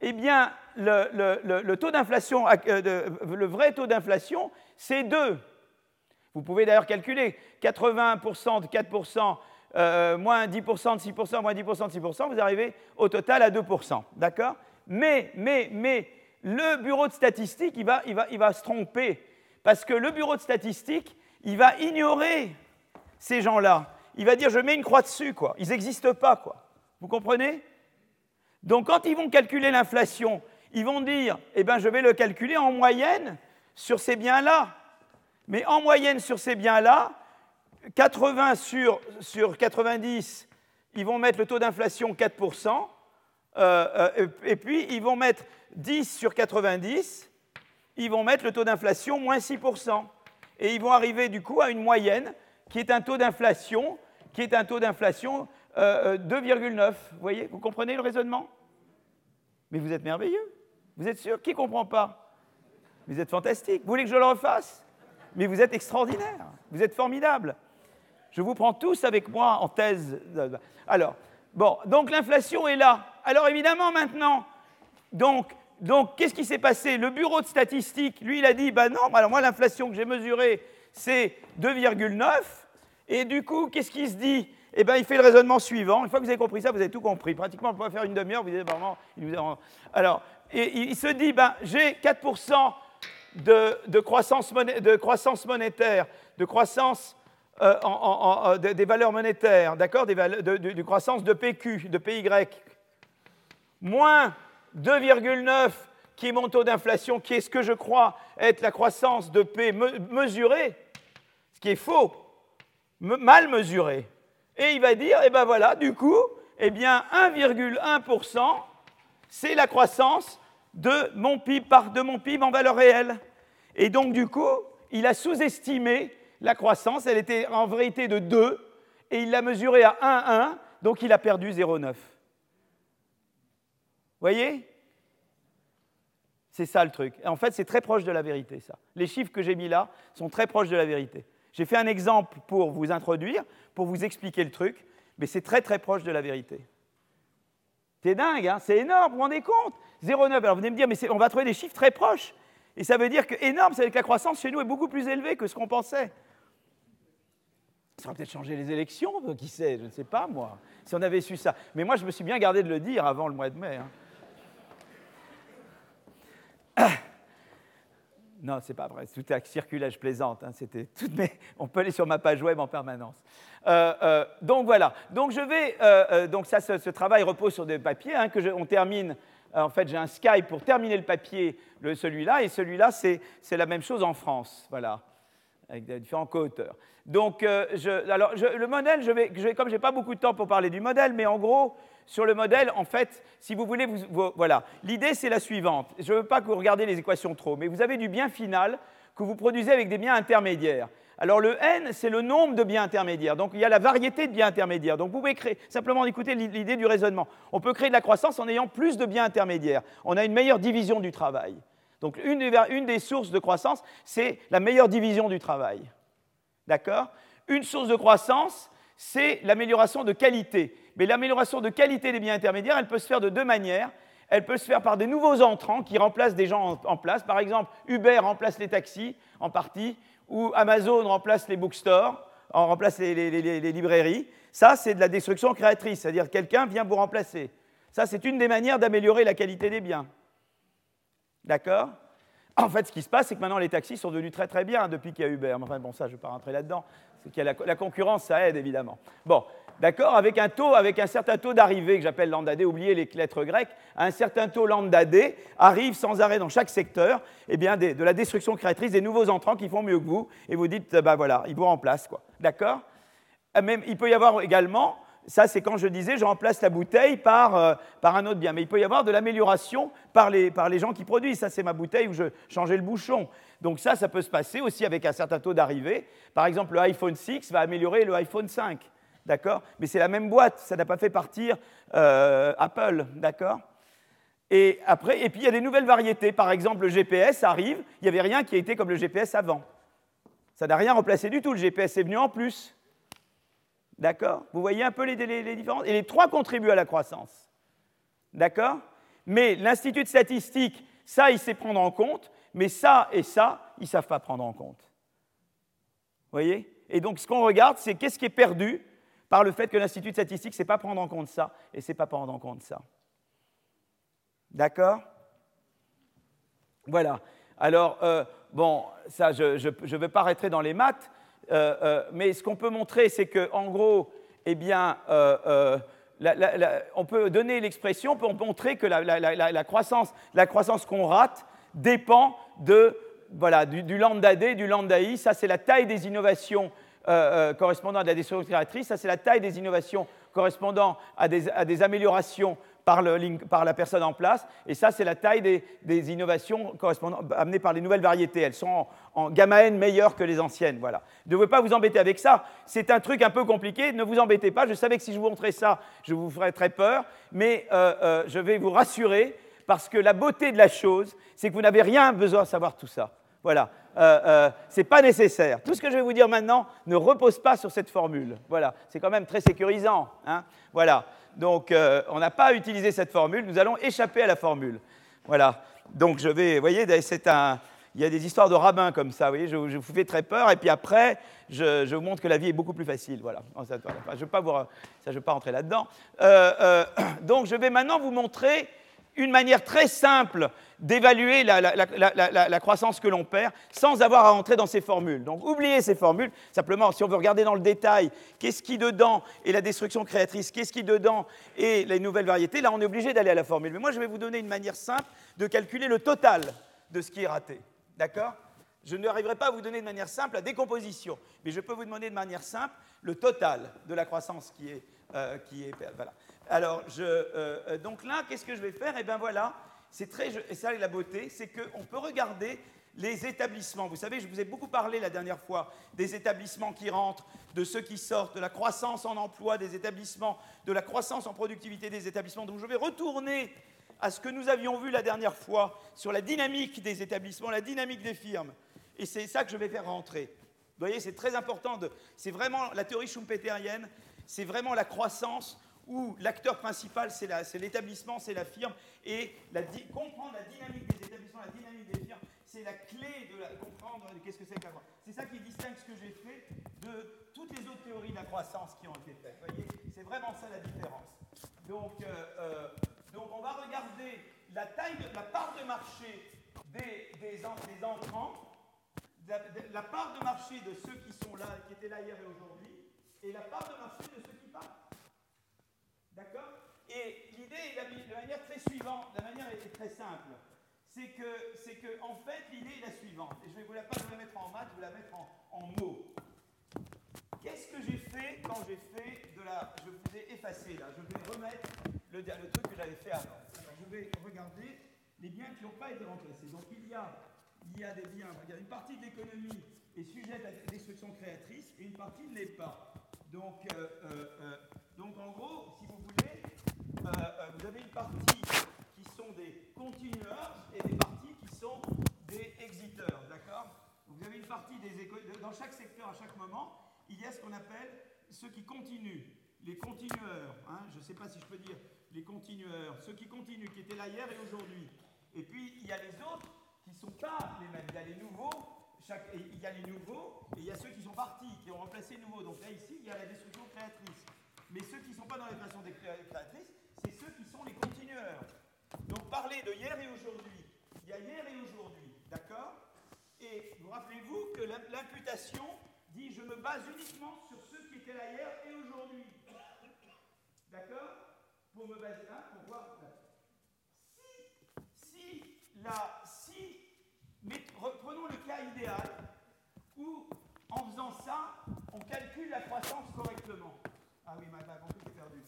Eh bien, le, taux d'inflation, euh, le vrai taux d'inflation, c'est 2. Vous pouvez d'ailleurs calculer 80% de 4%, euh, moins 10% de 6%, moins 10% de 6%, vous arrivez au total à 2%. D'accord? Mais, mais, mais, le bureau de statistique, il va, il, va, il va se tromper. Parce que le bureau de statistique, il va ignorer ces gens-là. Il va dire, je mets une croix dessus, quoi. Ils n'existent pas, quoi. Vous comprenez? Donc quand ils vont calculer l'inflation, ils vont dire, eh bien je vais le calculer en moyenne sur ces biens-là. Mais en moyenne sur ces biens-là, 80 sur, sur 90, ils vont mettre le taux d'inflation 4%, euh, euh, et puis ils vont mettre 10 sur 90, ils vont mettre le taux d'inflation moins 6%. Et ils vont arriver du coup à une moyenne qui est un taux d'inflation, qui est un taux d'inflation 2,9. Euh, vous voyez, vous comprenez le raisonnement? Mais vous êtes merveilleux. Vous êtes sûr? Qui ne comprend pas? Vous êtes fantastique. Vous voulez que je le refasse? Mais vous êtes extraordinaire. Vous êtes formidable. Je vous prends tous avec moi en thèse. Alors, bon, donc l'inflation est là. Alors évidemment maintenant, donc, donc qu'est-ce qui s'est passé? Le bureau de statistique, lui, il a dit, ben non, alors moi l'inflation que j'ai mesurée, c'est 2,9. Et du coup, qu'est-ce qui se dit? Eh bien, il fait le raisonnement suivant. Une fois que vous avez compris ça, vous avez tout compris. Pratiquement, on peut faire une demi-heure, vous dites vraiment. Alors, il se dit, ben, j'ai 4% de, croissance monétaire, de croissance euh, en, des valeurs monétaires, d'accord de, croissance de PQ, de PY, moins 2,9% qui est mon taux d'inflation, qui est ce que je crois être la croissance de P mesurée, ce qui est faux, mal mesuré. Et il va dire, eh ben voilà, du coup, eh bien 1,1%, c'est la croissance de mon PIB par de mon PIB en valeur réelle. Et donc du coup, il a sous-estimé la croissance, elle était en vérité de 2, et il l'a mesuré à 1,1, donc il a perdu 0,9. voyez? C'est ça le truc. en fait, c'est très proche de la vérité. Les chiffres que j'ai mis là sont très proches de la vérité. J'ai fait un exemple pour vous introduire, pour vous expliquer le truc, mais c'est très très proche de la vérité. C'est dingue, hein c'est énorme, vous vous rendez compte? 0,9. Alors vous venez me dire, mais on va trouver des chiffres très proches. Et ça veut dire que énorme, c'est que la croissance chez nous est beaucoup plus élevée que ce qu'on pensait. Ça aurait peut-être changé les élections, qui sait, je ne sais pas moi, si on avait su ça. Mais moi, je me suis bien gardé de le dire avant le mois de mai. Hein. Non, c'est pas vrai, tout est circulage plaisante. Hein, On peut aller sur ma page web en permanence. Euh, euh, donc voilà. Donc je vais. Euh, donc ça, ce, travail repose sur des papiers hein, que on termine. En fait, j'ai un Skype pour terminer le papier, celui-là, et celui-là, c'est la même chose en France. Voilà avec différents co-auteurs. Donc, je, alors, le modèle, je je vais, comme je n'ai pas beaucoup de temps pour parler du modèle, mais en gros, sur le modèle, en fait, si vous voulez, voilà. L'idée, c'est la suivante. Je ne veux pas que vous regardiez les équations trop, mais vous avez du bien final que vous produisez avec des biens intermédiaires. Alors le n, c'est le nombre de biens intermédiaires. Donc il y a la variété de biens intermédiaires. Donc vous pouvez créer, simplement écouter l'idée du raisonnement. On peut créer de la croissance en ayant plus de biens intermédiaires. On a une meilleure division du travail. Donc une une des sources de croissance, c'est la meilleure division du travail. D'accord? Une source de croissance, c'est l'amélioration de qualité. Mais l'amélioration de qualité des biens intermédiaires, elle peut se faire de deux manières. Elle peut se faire par des nouveaux entrants qui remplacent des gens en, place. Par exemple, Uber remplace les taxis en partie, ou Amazon remplace les bookstores, remplace les, librairies. Ça, c'est de la destruction créatrice, c'est-à-dire quelqu'un vient vous remplacer. Ça, c'est une des manières d'améliorer la qualité des biens. D'accord? En fait, ce qui se passe, c'est que maintenant les taxis sont devenus très très bien depuis qu'il y a Uber. Enfin, bon, ça, je ne vais pas rentrer là-dedans. A la concurrence, ça aide évidemment. Bon, d'accord, avec un taux, avec un certain taux d'arrivée que j'appelle lambda D, oubliez les lettres grecques, un certain taux lambda D arrive sans arrêt dans chaque secteur, eh bien, de la destruction créatrice des nouveaux entrants qui font mieux que vous, et vous dites, ben voilà, ils vous remplacent, quoi. D'accord ah, Même, il peut y avoir également, ça c'est quand je disais, je remplace la bouteille par, euh, par un autre bien, mais il peut y avoir de l'amélioration par les, par les gens qui produisent. Ça c'est ma bouteille où je changeais le bouchon. Donc ça, ça peut se passer aussi avec un certain taux d'arrivée. Par exemple, le iPhone 6 va améliorer le iPhone 5. D'accord? Mais c'est la même boîte, ça n'a pas fait partir euh, Apple, d'accord? Et, après, et puis il y a des nouvelles variétés. Par exemple, le GPS arrive, il n'y avait rien qui été comme le GPS avant. Ça n'a rien remplacé du tout, le GPS est venu en plus. D'accord? Vous voyez un peu les, les, différences? Et les trois contribuent à la croissance. D'accord? Mais l'Institut de statistique, ça, il sait prendre en compte, mais ça et ça, ils ne savent pas prendre en compte. Vous voyez? Et donc, ce qu'on regarde, c'est qu'est-ce qui est perdu par le fait que l'Institut de statistique ne sait pas prendre en compte ça et ne sait pas prendre en compte ça. D'accord? Voilà. Alors, euh, bon, ça, je ne vais pas rentrer dans les maths, euh, euh, mais ce qu'on peut montrer, c'est qu'en gros, eh bien, on peut donner l'expression pour montrer que la, croissance, la croissance qu'on rate dépend de, voilà, du, du, lambda D, du lambda I. Ça, c'est la taille des innovations euh, euh, correspondant à la destruction créatrice, ça c'est la taille des innovations correspondant à des, améliorations par, la personne en place, et ça c'est la taille des, innovations correspondant, amenées par les nouvelles variétés. Elles sont en, gamma n meilleures que les anciennes. Voilà. Ne devez pas vous embêter avec ça. C'est un truc un peu compliqué. Ne vous embêtez pas. Je savais que si je vous montrais ça, je vous ferais très peur, mais euh, je vais vous rassurer parce que la beauté de la chose, c'est que vous n'avez rien besoin de savoir tout ça. Voilà. Euh, euh, ce n'est pas nécessaire. Tout ce que je vais vous dire maintenant ne repose pas sur cette formule. Voilà, c'est quand même très sécurisant. Hein voilà, donc euh, on n'a pas utilisé cette formule, nous allons échapper à la formule. Voilà, donc je vais, vous voyez, c'est un, il y a des histoires de rabbins comme ça, vous voyez, je, vous fais très peur, et puis après, je, vous montre que la vie est beaucoup plus facile. Voilà, je ne veux, pas veux pas rentrer là-dedans. donc je vais maintenant vous montrer une manière très simple d'évaluer la, croissance que l'on perd sans avoir à entrer dans ces formules. Donc oubliez ces formules, simplement si on veut regarder dans le détail qu'est-ce qui dedans est la destruction créatrice, qu'est-ce qui dedans est les nouvelles variétés, là on est obligé d'aller à la formule. Mais moi je vais vous donner une manière simple de calculer le total de ce qui est raté. D'accord? Je n'arriverai pas à vous donner de manière simple la décomposition, mais je peux vous demander de manière simple le total de la croissance qui est, euh, qui est voilà. Alors, euh, euh, donc là, qu'est-ce que je vais faire? Eh bien voilà, c'est très, et ça la beauté, c'est qu'on peut regarder les établissements. Vous savez, je vous ai beaucoup parlé la dernière fois des établissements qui rentrent, de ceux qui sortent, de la croissance en emploi des établissements, de la croissance en productivité des établissements. Donc je vais retourner à ce que nous avions vu la dernière fois sur la dynamique des établissements, la dynamique des firmes. Et c'est ça que je vais faire rentrer. Vous voyez, c'est très important. C'est vraiment la théorie schumpeterienne, c'est vraiment la croissance où l'acteur principal, c'est l'établissement, c'est la firme, et comprendre la dynamique des établissements, la dynamique des firmes, c'est la clé de la, comprendre qu'est-ce que c'est que la croissance. C'est ça qui distingue ce que j'ai fait de toutes les autres théories de la croissance qui ont été faites. Vous voyez, c'est vraiment ça la différence. Donc, euh, euh, donc on va regarder la taille, de, la part de marché des, des, entrants, la, part de marché de ceux qui sont là, qui étaient là hier et aujourd'hui, et la part de marché de ceux qui partent. D'accord? Et l'idée est de manière très suivante, la manière très simple. C'est que, c'est que, en fait, l'idée est la suivante. Et je ne vais pas vous la mettre en maths, je vous la mettre en, mots. Qu'est-ce que j'ai fait quand j'ai fait de la. Je vous ai effacé là, je vais remettre le, le truc que j'avais fait avant. Alors, je vais regarder les biens qui n'ont pas été remplacés. Donc il y a, il y a des biens, une partie de l'économie est sujette à la destruction créatrice et une partie ne l'est pas. Donc, euh, euh, euh, donc en gros, si vous voulez, vous avez une partie qui sont des continueurs et des parties qui sont des exiteurs, d'accord? Vous avez une partie des dans chaque secteur, à chaque moment, il y a ce qu'on appelle ceux qui continuent, les continueurs, hein, je ne sais pas si je peux dire les continueurs, ceux qui continuent, qui étaient là hier et aujourd'hui. Et puis il y a les autres qui ne sont pas les mêmes, il y a les nouveaux, il y a les nouveaux et il y a ceux qui sont partis, qui ont remplacé les nouveaux. Donc là ici, il y a la destruction créatrice. Mais ceux qui ne sont pas dans les façons créatrices, c'est ceux qui sont les continueurs. Donc parler de hier et aujourd'hui, il y a hier et aujourd'hui, d'accord? Et vous rappelez-vous que l'imputation dit je me base uniquement sur ceux qui étaient là hier et aujourd'hui. D'accord? Pour me baser là, pour voir. Si, si, la, si, mais reprenons le cas idéal où, en faisant ça, on calcule la croissance correctement. Ah oui, ma, ma est perdu.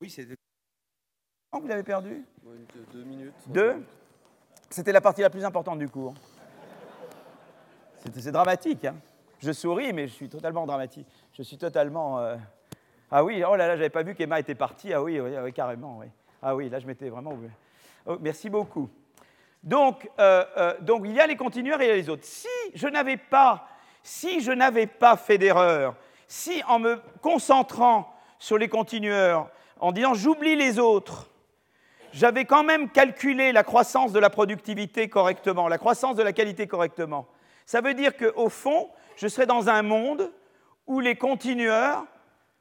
Oui, c'est. Vous l'avez perdu? Deux minutes. Deux? C'était la partie la plus importante du cours. C'est dramatique. Hein. Je souris, mais je suis totalement dramatique. Je suis totalement. Euh, ah oui, oh là là, j'avais pas vu qu'Emma était partie. Ah oui, oui, carrément. Oui. Ah oui, là, je m'étais vraiment. Oh, merci beaucoup. Donc, euh, euh, donc, il y a les continueurs et il y a les autres. Si je n'avais pas, si je n'avais pas fait d'erreur, si en me concentrant sur les continueurs, en disant j'oublie les autres, j'avais quand même calculé la croissance de la productivité correctement, la croissance de la qualité correctement, ça veut dire qu'au fond, je serai dans un monde où les continueurs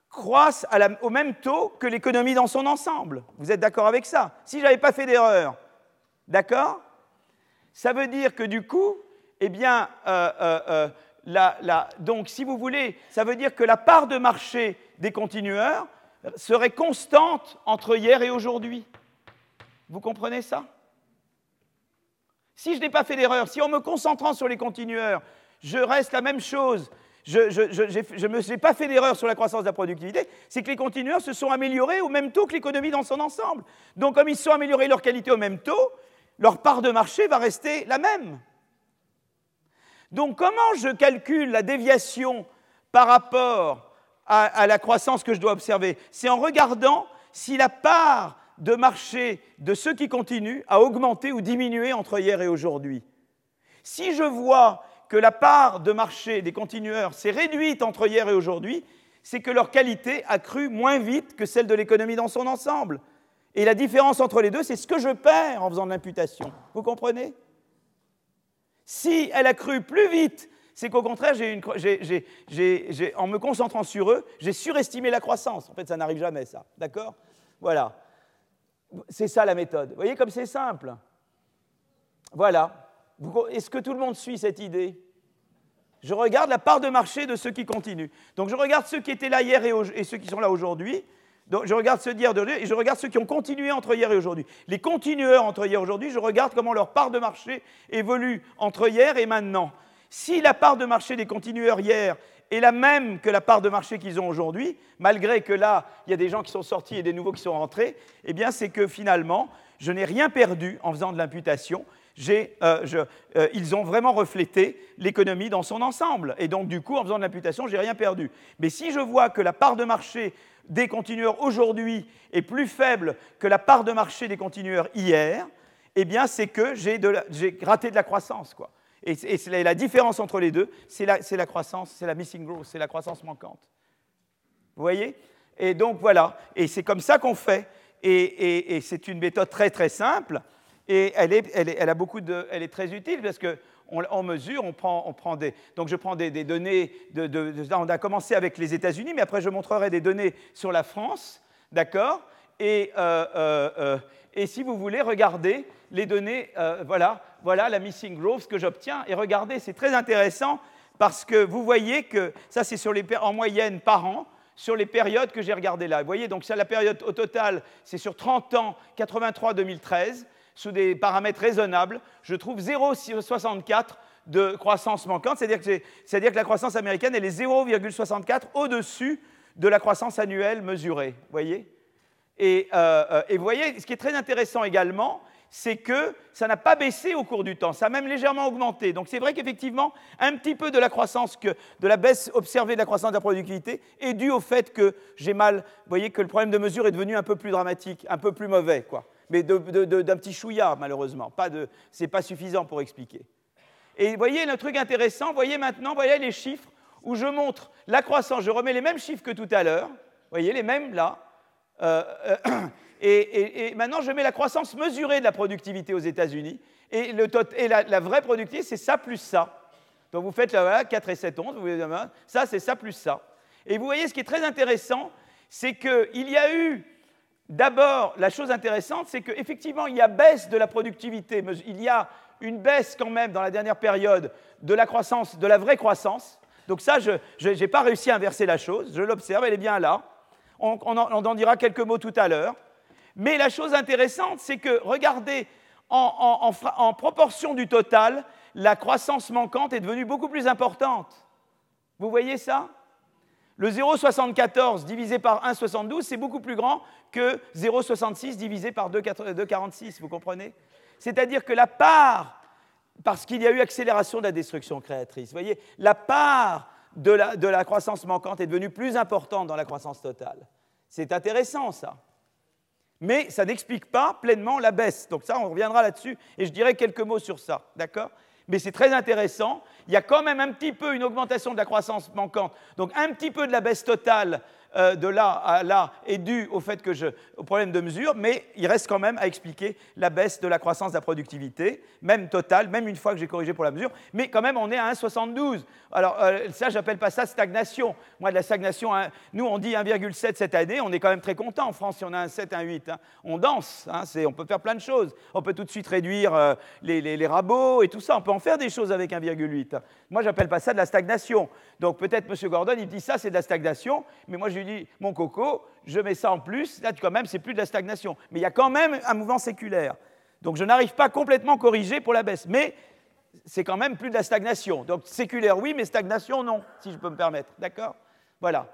croissent au même taux que l'économie dans son ensemble. Vous êtes d'accord avec ça? Si je n'avais pas fait d'erreur, d'accord? Ça veut dire que du coup, eh bien, euh, euh, euh, donc si vous voulez, ça veut dire que la part de marché des continueurs serait constante entre hier et aujourd'hui. Vous comprenez ça? Si je n'ai pas fait d'erreur, si en me concentrant sur les continueurs, je reste la même chose, je n'ai pas fait d'erreur sur la croissance de la productivité, c'est que les continueurs se sont améliorés au même taux que l'économie dans son ensemble. Donc comme ils se sont améliorés leur qualité au même taux, leur part de marché va rester la même. Donc comment je calcule la déviation par rapport à la croissance que je dois observer? C'est en regardant si la part de marché de ceux qui continuent a augmenté ou diminué entre hier et aujourd'hui. Si je vois que la part de marché des continueurs s'est réduite entre hier et aujourd'hui, c'est que leur qualité a cru moins vite que celle de l'économie dans son ensemble. Et la différence entre les deux, c'est ce que je perds en faisant de l'imputation. Vous comprenez? Si elle a cru plus vite, c'est qu'au contraire, en me concentrant sur eux, j'ai surestimé la croissance. En fait, ça n'arrive jamais, ça. D'accord? Voilà. C'est ça la méthode. Vous voyez comme c'est simple. Voilà. Est-ce que tout le monde suit cette idée? Je regarde la part de marché de ceux qui continuent. Donc je regarde ceux qui étaient là hier et, ceux qui sont là aujourd'hui. Je regarde ceux et je regarde ceux qui ont continué entre hier et aujourd'hui. Les continueurs entre hier et aujourd'hui, je regarde comment leur part de marché évolue entre hier et maintenant. Si la part de marché des continueurs hier est la même que la part de marché qu'ils ont aujourd'hui, malgré que là, il y a des gens qui sont sortis et des nouveaux qui sont rentrés, eh bien, c'est que finalement, je n'ai rien perdu en faisant de l'imputation. ils ont vraiment reflété l'économie dans son ensemble. Et donc, du coup, en faisant de l'imputation, j'ai rien perdu. Mais si je vois que la part de marché des continueurs aujourd'hui est plus faible que la part de marché des continueurs hier, eh bien, c'est que j'ai raté de la croissance. Quoi. Et, la différence entre les deux, c'est la, croissance, c'est la missing growth, c'est la croissance manquante. Vous voyez? Et donc, voilà. Et c'est comme ça qu'on fait. Et, c'est une méthode très, très simple. Et elle est, elle, a beaucoup de, elle est très utile parce que on, mesure, on prend, on prend, des. Donc je prends des, données. On a commencé avec les États-Unis, mais après je montrerai des données sur la France, d'accord? Et, euh, euh, euh, et, si vous voulez, regardez les données. voilà, voilà la missing growth que j'obtiens. Et regardez, c'est très intéressant parce que vous voyez que ça, c'est sur les, en moyenne par an sur les périodes que j'ai regardées là. Vous voyez, donc ça, la période au total, c'est sur 30 ans, 83-2013 sous des paramètres raisonnables, je trouve 0,64 de croissance manquante, c'est-à-dire que, la croissance américaine, elle est 0,64 au-dessus de la croissance annuelle mesurée. Voyez? Et, euh, euh, et, vous voyez, ce qui est très intéressant également, c'est que ça n'a pas baissé au cours du temps, ça a même légèrement augmenté. Donc c'est vrai qu'effectivement, un petit peu de la croissance, de la baisse observée de la croissance de la productivité est due au fait que j'ai mal, vous voyez que le problème de mesure est devenu un peu plus dramatique, un peu plus mauvais. Quoi mais d'un petit chouïa, malheureusement. Ce n'est pas suffisant pour expliquer. Et vous voyez, le truc intéressant, voyez maintenant, voyez les chiffres où je montre la croissance. Je remets les mêmes chiffres que tout à l'heure. Vous voyez, les mêmes là. Euh, euh, et, maintenant, je mets la croissance mesurée de la productivité aux États-Unis. Et, la, vraie productivité, c'est ça plus ça. Donc vous faites là, voilà, 4 et 7, 11, vous voyez, ça c'est ça plus ça. Et vous voyez, ce qui est très intéressant, c'est qu'il y a eu D'abord, la chose intéressante, c'est qu'effectivement, il y a baisse de la productivité, mais il y a une baisse quand même dans la dernière période de la croissance, de la vraie croissance. Donc ça, je n'ai pas réussi à inverser la chose, je l'observe, elle est bien là. On, en, dira quelques mots tout à l'heure. Mais la chose intéressante, c'est que, regardez, en proportion du total, la croissance manquante est devenue beaucoup plus importante. Vous voyez ça? Le 0,74 divisé par 1,72, c'est beaucoup plus grand que 0,66 divisé par 2,46, vous comprenez? C'est-à-dire que la part, parce qu'il y a eu accélération de la destruction créatrice, vous voyez, la part de la, croissance manquante est devenue plus importante dans la croissance totale. C'est intéressant, ça. Mais ça n'explique pas pleinement la baisse. Donc ça, on reviendra là-dessus, et je dirai quelques mots sur ça, d'accord? Mais c'est très intéressant. Il y a quand même un petit peu une augmentation de la croissance manquante, donc un petit peu de la baisse totale euh, de là à là est dû au fait que je, au problème de mesure, mais il reste quand même à expliquer la baisse de la croissance de la productivité, même totale, même une fois que j'ai corrigé pour la mesure, mais quand même on est à 1,72. Alors euh, ça, j'appelle pas ça stagnation. Moi, de la stagnation, hein, nous on dit 1,7 cette année, on est quand même très content en France si on a un 7, un 8. Hein. On danse, hein, on peut faire plein de choses. On peut tout de suite réduire euh, les, les, rabots et tout ça, on peut en faire des choses avec 1,8. Moi, j'appelle pas ça de la stagnation. Donc peut-être M. Gordon, il dit ça, c'est de la stagnation, mais moi je lui dis, mon coco, je mets ça en plus, là quand même, c'est plus de la stagnation. Mais il y a quand même un mouvement séculaire. Donc je n'arrive pas complètement à corriger pour la baisse. Mais c'est quand même plus de la stagnation. Donc séculaire, oui, mais stagnation, non, si je peux me permettre. D'accord? Voilà.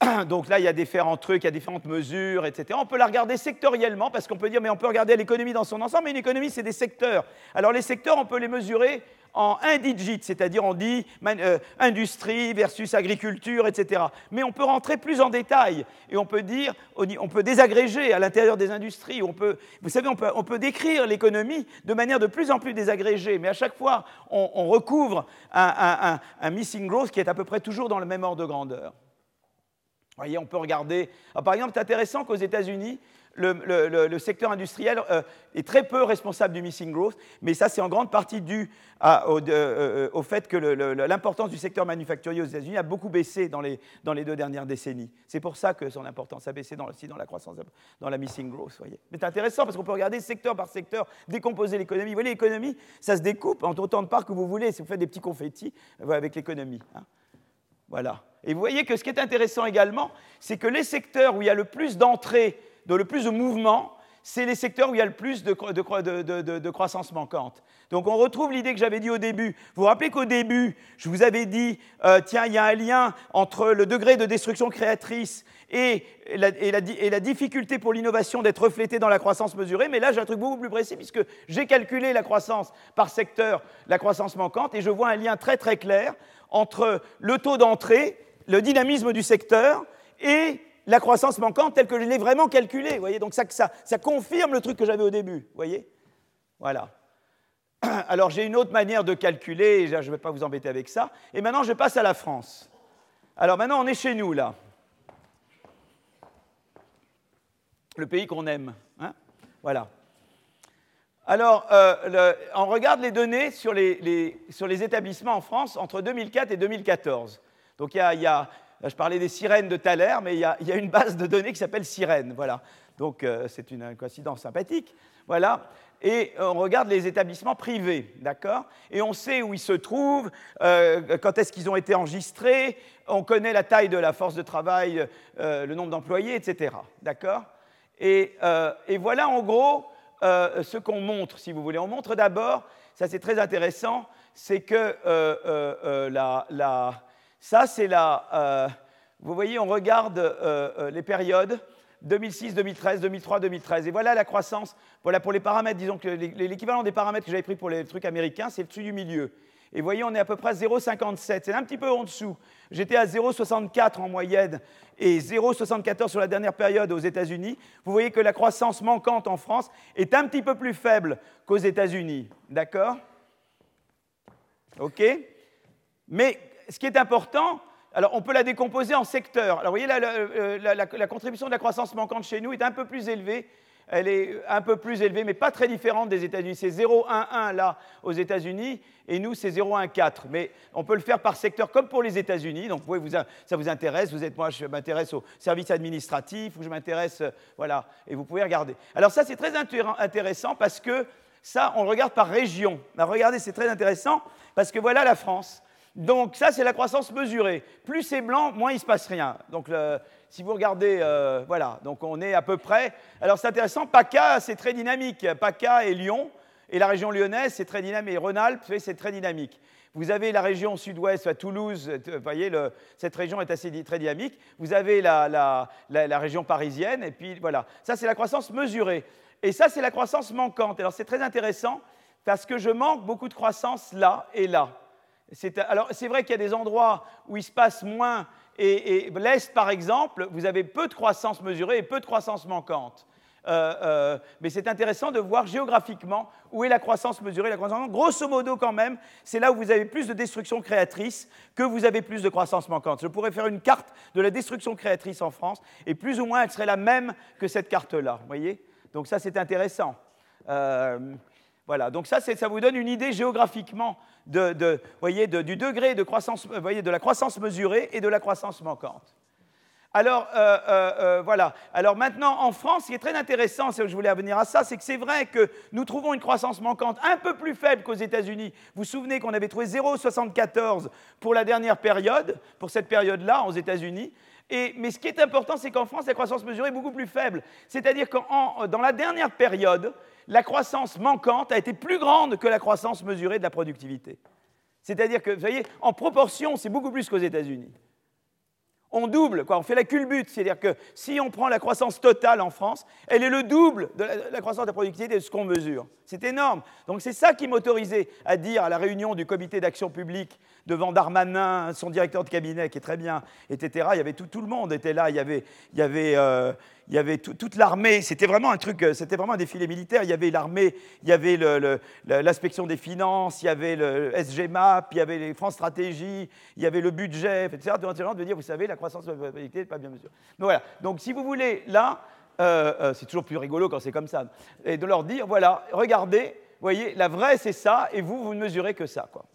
Donc là, il y a différents trucs, il y a différentes mesures, etc. On peut la regarder sectoriellement, parce qu'on peut dire, mais on peut regarder l'économie dans son ensemble, mais une économie, c'est des secteurs. Alors les secteurs, on peut les mesurer en indigit, c'est-à-dire on dit euh, industrie versus agriculture, etc. Mais on peut rentrer plus en détail et on peut dire, on peut désagréger à l'intérieur des industries. On peut, vous savez, on peut, décrire l'économie de manière de plus en plus désagrégée, mais à chaque fois, on, recouvre un, un, missing growth qui est à peu près toujours dans le même ordre de grandeur. Vous voyez, on peut regarder. Ah, par exemple, c'est intéressant qu'aux États-Unis, le, secteur industriel euh, est très peu responsable du missing growth, mais ça c'est en grande partie dû euh, euh, au, fait que l'importance du secteur manufacturier aux États-Unis a beaucoup baissé dans les, deux dernières décennies. C'est pour ça que son importance a baissé aussi dans la croissance, dans la missing growth. Voyez. C'est intéressant parce qu'on peut regarder secteur par secteur, décomposer l'économie. Vous voyez, l'économie, ça se découpe en autant de parts que vous voulez. Si vous faites des petits confettis avec l'économie. Hein. Voilà. Et vous voyez que ce qui est intéressant également, c'est que les secteurs où il y a le plus d'entrées de le plus de mouvement, c'est les secteurs où il y a le plus de, de, croissance manquante. Donc on retrouve l'idée que j'avais dit au début. Vous vous rappelez qu'au début, je vous avais dit, euh, tiens, il y a un lien entre le degré de destruction créatrice et la, et la difficulté pour l'innovation d'être reflétée dans la croissance mesurée, mais là j'ai un truc beaucoup plus précis puisque j'ai calculé la croissance par secteur, la croissance manquante, et je vois un lien très très clair entre le taux d'entrée, le dynamisme du secteur et la croissance manquante telle que je l'ai vraiment calculée. Voyez Donc ça, ça, confirme le truc que j'avais au début. voyez Voilà. Alors j'ai une autre manière de calculer, je ne vais pas vous embêter avec ça. Et maintenant je passe à la France. Alors maintenant on est chez nous là. Le pays qu'on aime. Hein voilà. Alors, euh, on regarde les données sur les, sur les, établissements en France entre 2004 et 2014. Donc il y a je parlais des sirènes de Thaler, mais il y, a, une base de données qui s'appelle Sirène. Voilà. Donc, euh, c'est une coïncidence sympathique. Voilà. Et on regarde les établissements privés, d'accord? Et on sait où ils se trouvent, euh, quand est-ce qu'ils ont été enregistrés, on connaît la taille de la force de travail, euh, le nombre d'employés, etc. D'accord? Et, voilà en gros ce qu'on montre, si vous voulez. On montre d'abord, ça c'est très intéressant, c'est que la, la ça, c'est la. Euh, vous voyez, on regarde euh, euh, les périodes 2006, 2013, 2003, 2013. Et voilà la croissance. Voilà pour les paramètres, disons que l'équivalent des paramètres que j'avais pris pour les trucs américains, c'est le dessus du milieu. Et vous voyez, on est à peu près à 0,57. C'est un petit peu en dessous. J'étais à 0,64 en moyenne et 0,74 sur la dernière période aux États-Unis. Vous voyez que la croissance manquante en France est un petit peu plus faible qu'aux États-Unis. D'accord? OK? Mais ce qui est important, alors on peut la décomposer en secteurs. Alors vous voyez, la, euh, la, contribution de la croissance manquante chez nous est un peu plus élevée. Elle est un peu plus élevée, mais pas très différente des États-Unis. C'est 0,11 là aux États-Unis, et nous, c'est 0,14. Mais on peut le faire par secteur comme pour les États-Unis. Donc vous, ça vous intéresse, vous êtes, moi, je m'intéresse aux services administratifs, ou je m'intéresse, euh, voilà, et vous pouvez regarder. Alors ça, c'est très intéressant parce que ça, on le regarde par région. regardez, c'est très intéressant parce que voilà la France. Donc ça, c'est la croissance mesurée. Plus c'est blanc, moins il ne se passe rien. Donc si vous regardez, euh, voilà, donc on est à peu près. Alors c'est intéressant, PACA, c'est très dynamique. PACA et Lyon, et la région lyonnaise, c'est très dynamique. Et Rhône-Alpes, c'est très dynamique. Vous avez la région sud-ouest, à Toulouse, euh, vous voyez, cette région est assez très dynamique. Vous avez la, la région parisienne, et puis voilà. Ça, c'est la croissance mesurée. Et ça, c'est la croissance manquante. Alors, c'est très intéressant parce que je manque beaucoup de croissance là et là. Alors, c'est vrai qu'il y a des endroits où il se passe moins, et, l'Est, par exemple, vous avez peu de croissance mesurée et peu de croissance manquante. Euh, euh, mais c'est intéressant de voir géographiquement où est la croissance mesurée, la croissance. Grosso modo, quand même, c'est là où vous avez plus de destruction créatrice que vous avez plus de croissance manquante. Je pourrais faire une carte de la destruction créatrice en France, et plus ou moins, elle serait la même que cette carte-là. voyez? Donc ça, c'est intéressant. Euh, voilà, donc ça, ça vous donne une idée géographiquement de, voyez, du degré de, croissance, euh, voyez, de la croissance mesurée et de la croissance manquante. Alors, euh, euh, voilà. Alors maintenant, en France, ce qui est très intéressant, c'est que je voulais revenir à ça, c'est que c'est vrai que nous trouvons une croissance manquante un peu plus faible qu'aux États-Unis. Vous vous souvenez qu'on avait trouvé 0,74 pour la dernière période, pour cette période-là, aux États-Unis. mais ce qui est important, c'est qu'en France, la croissance mesurée est beaucoup plus faible. C'est-à-dire que dans la dernière période, la croissance manquante a été plus grande que la croissance mesurée de la productivité. C'est-à-dire que, vous voyez, en proportion, c'est beaucoup plus qu'aux États-Unis. On double, quoi, on fait la culbute, c'est-à-dire que si on prend la croissance totale en France, elle est le double de la, croissance de la productivité de ce qu'on mesure. C'est énorme. Donc c'est ça qui m'autorisait à dire à la réunion du comité d'action publique devant Darmanin, son directeur de cabinet qui est très bien, etc. Il y avait tout, le monde était là, il y avait, il y avait euh, il y avait toute l'armée, c'était vraiment un truc, euh, c'était vraiment un défilé militaire. Il y avait l'armée, il y avait l'inspection des finances, il y avait le SGMAP, il y avait les France Stratégie, il y avait le budget, etc. De dire, vous savez, la croissance de la n'est pas bien mesurée. Donc voilà. Donc si vous voulez, là, euh, euh, c'est toujours plus rigolo quand c'est comme ça, et de leur dire, voilà, regardez, voyez, la vraie c'est ça, et vous, vous ne mesurez que ça, quoi.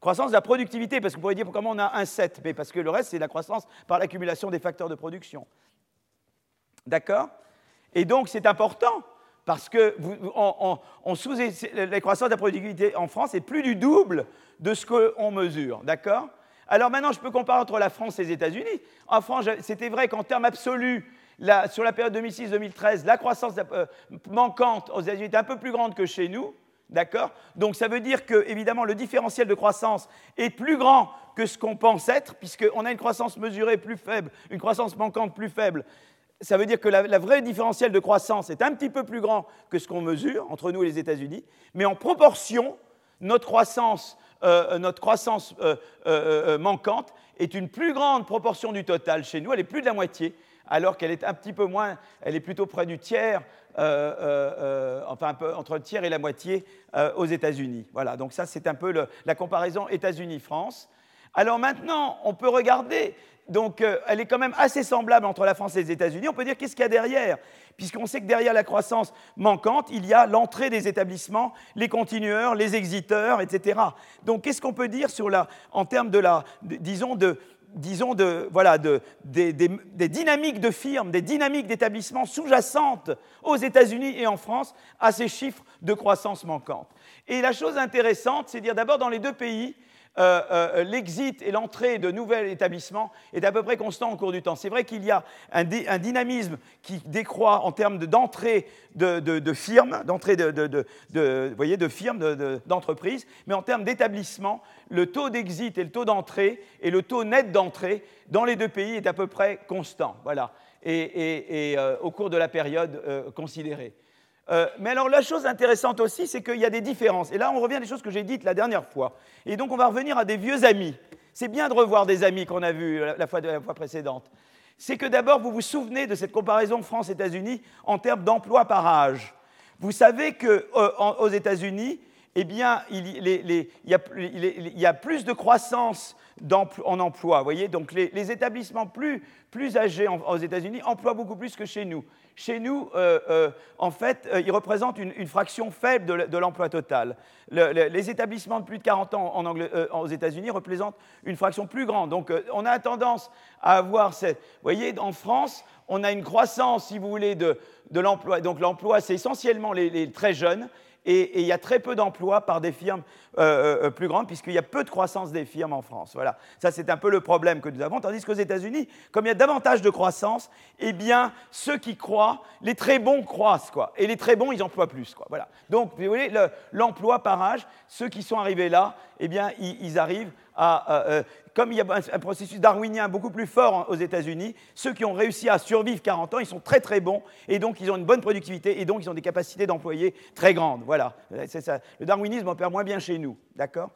Croissance de la productivité, parce que vous pourriez dire comment on a un 7, mais parce que le reste, c'est la croissance par l'accumulation des facteurs de production. D'accord? Et donc, c'est important parce que la croissance de la productivité en France est plus du double de ce qu'on mesure. D'accord? Alors maintenant, je peux comparer entre la France et les États-Unis. En France, c'était vrai qu'en termes absolus, sur la période 2006-2013, la croissance euh, manquante aux États-Unis est un peu plus grande que chez nous. D'accord? Donc ça veut dire que, évidemment, le différentiel de croissance est plus grand que ce qu'on pense être, puisqu'on a une croissance mesurée plus faible, une croissance manquante plus faible. Ça veut dire que la, vraie différentiel de croissance est un petit peu plus grand que ce qu'on mesure entre nous et les États-Unis, mais en proportion, notre croissance, euh, notre croissance euh, manquante est une plus grande proportion du total chez nous, elle est plus de la moitié, alors qu'elle est un petit peu moins, elle est plutôt près du tiers, euh, euh, euh, enfin un peu entre le tiers et la moitié aux États-Unis. Voilà, donc ça c'est un peu la comparaison États-Unis-France. Alors maintenant, on peut regarder, donc elle est quand même assez semblable entre la France et les États-Unis. On peut dire qu'est-ce qu'il y a derrière? Puisqu'on sait que derrière la croissance manquante, il y a l'entrée des établissements, les continueurs, les exiteurs, etc. Donc qu'est-ce qu'on peut dire sur la, en termes de la, disons, de, disons, de, voilà, de, des, dynamiques de firmes, des dynamiques d'établissements sous-jacentes aux États-Unis et en France à ces chiffres de croissance manquante? Et la chose intéressante, c'est de dire d'abord dans les deux pays, euh, euh, l'exit et l'entrée de nouveaux établissements est à peu près constant au cours du temps. C'est vrai qu'il y a un, dynamisme qui décroît en termes d'entrée de, firmes, d'entrée de, voyez, de firmes, d'entreprises, mais en termes d'établissement, le taux d'exit et le taux d'entrée et le taux net d'entrée dans les deux pays est à peu près constant. Voilà. Et, euh, au cours de la période considérée. Euh, mais alors la chose intéressante aussi, c'est qu'il y a des différences. Et là, on revient à des choses que j'ai dites la dernière fois. Et donc, on va revenir à des vieux amis. C'est bien de revoir des amis qu'on a vus la fois, la précédente. C'est que d'abord, vous vous souvenez de cette comparaison France-États-Unis en termes d'emploi par âge. Vous savez qu'aux États-Unis, eh bien, il, y a, plus de croissance en emploi. Voyez Donc, les, établissements plus, âgés aux États-Unis emploient beaucoup plus que chez nous. Chez nous, euh, euh, en fait, euh, ils représentent une, fraction faible de, l'emploi total. les établissements de plus de 40 ans en aux États-Unis représentent une fraction plus grande. Donc, on a tendance à avoir cette. Vous voyez, en France, on a une croissance, si vous voulez, de, l'emploi. Donc, l'emploi, c'est essentiellement les très jeunes et, il y a très peu d'emplois par des firmes euh, euh, plus grandes, puisqu'il y a peu de croissance des firmes en France. Voilà, ça c'est un peu le problème que nous avons, tandis qu'aux États-Unis, comme il y a davantage de croissance, eh bien, ceux qui croient, les très bons croissent, quoi, et les très bons, ils emploient plus, quoi. Voilà. Donc, vous voyez, l'emploi par âge, ceux qui sont arrivés là, eh bien, ils, arrivent à, comme il y a un, processus darwinien beaucoup plus fort aux États-Unis, ceux qui ont réussi à survivre 40 ans, ils sont très très bons, et donc ils ont une bonne productivité, et donc ils ont des capacités d'employer très grandes. Voilà, ça. Le darwinisme opère moins bien chez nous, d'accord?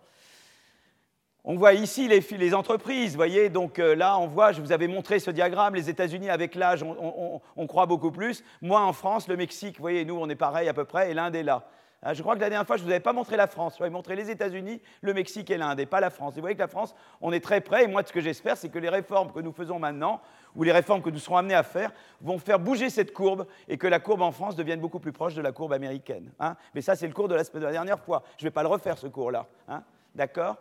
On voit ici les, les entreprises, voyez, donc euh, là on voit, je vous avais montré ce diagramme, les États-Unis avec l'âge, on, on, croit beaucoup plus. Moi en France, le Mexique, voyez, nous on est pareil à peu près, et l'Inde est là. Hein, je crois que la dernière fois, je ne vous avais pas montré la France. Je vous avais montré les États-Unis, le Mexique et l'Inde, et pas la France. vous voyez que la France, on est très près. Et moi, ce que j'espère, c'est que les réformes que nous faisons maintenant, ou les réformes que nous serons amenés à faire, vont faire bouger cette courbe et que la courbe en France devienne beaucoup plus proche de la courbe américaine. Hein. Mais ça, c'est le cours de la, dernière fois. Je ne vais pas le refaire, ce cours-là. Hein. D'accord?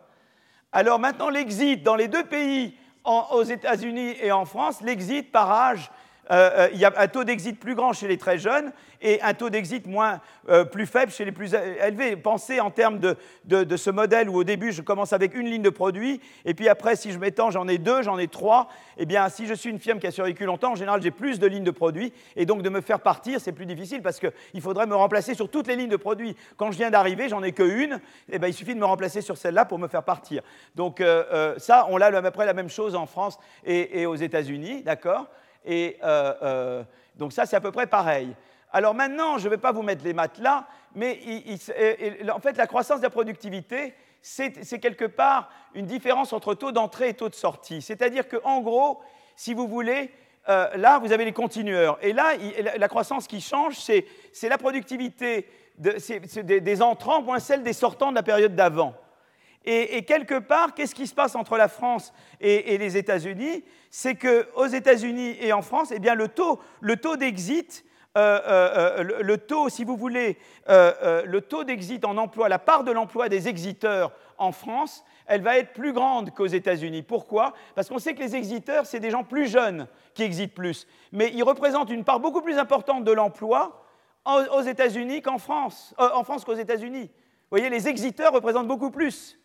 Alors maintenant, l'exit dans les deux pays, aux États-Unis et en France, l'exit par âge euh, euh, il y a un taux d'exit plus grand chez les très jeunes et un taux d'exit moins, euh, plus faible chez les plus élevés. Pensez en termes de, ce modèle où au début je commence avec une ligne de produit et puis après si je m'étends j'en ai deux, j'en ai trois. Eh bien si je suis une firme qui a survécu longtemps, en général j'ai plus de lignes de produits et donc de me faire partir c'est plus difficile parce qu'il faudrait me remplacer sur toutes les lignes de produits. Quand je viens d'arriver, j'en ai qu'une, eh bien il suffit de me remplacer sur celle-là pour me faire partir. Donc ça, on a à peu près la même chose en France et, et aux États-Unis, d'accord? Et euh, euh, donc ça, c'est à peu près pareil. Alors maintenant, je ne vais pas vous mettre les maths là, mais en fait, la croissance de la productivité, c'est quelque part une différence entre taux d'entrée et taux de sortie. C'est-à-dire qu'en gros, si vous voulez, euh, là, vous avez les continueurs. Et là, la croissance qui change, c'est la productivité des entrants moins celle des sortants de la période d'avant. Et, quelque part, qu'est-ce qui se passe entre la France et, les États-Unis? C'est qu'aux États-Unis et en France, eh bien, le taux, le taux d'exit, euh, euh, euh, le, taux, si vous voulez, le taux d'exit en emploi, la part de l'emploi des exiteurs en France, elle va être plus grande qu'aux États-Unis. Pourquoi? Parce qu'on sait que les exiteurs, c'est des gens plus jeunes qui exitent plus. Mais ils représentent une part beaucoup plus importante de l'emploi aux États-Unis qu'en France, en France qu'aux États-Unis. Vous voyez, les exiteurs représentent beaucoup plus.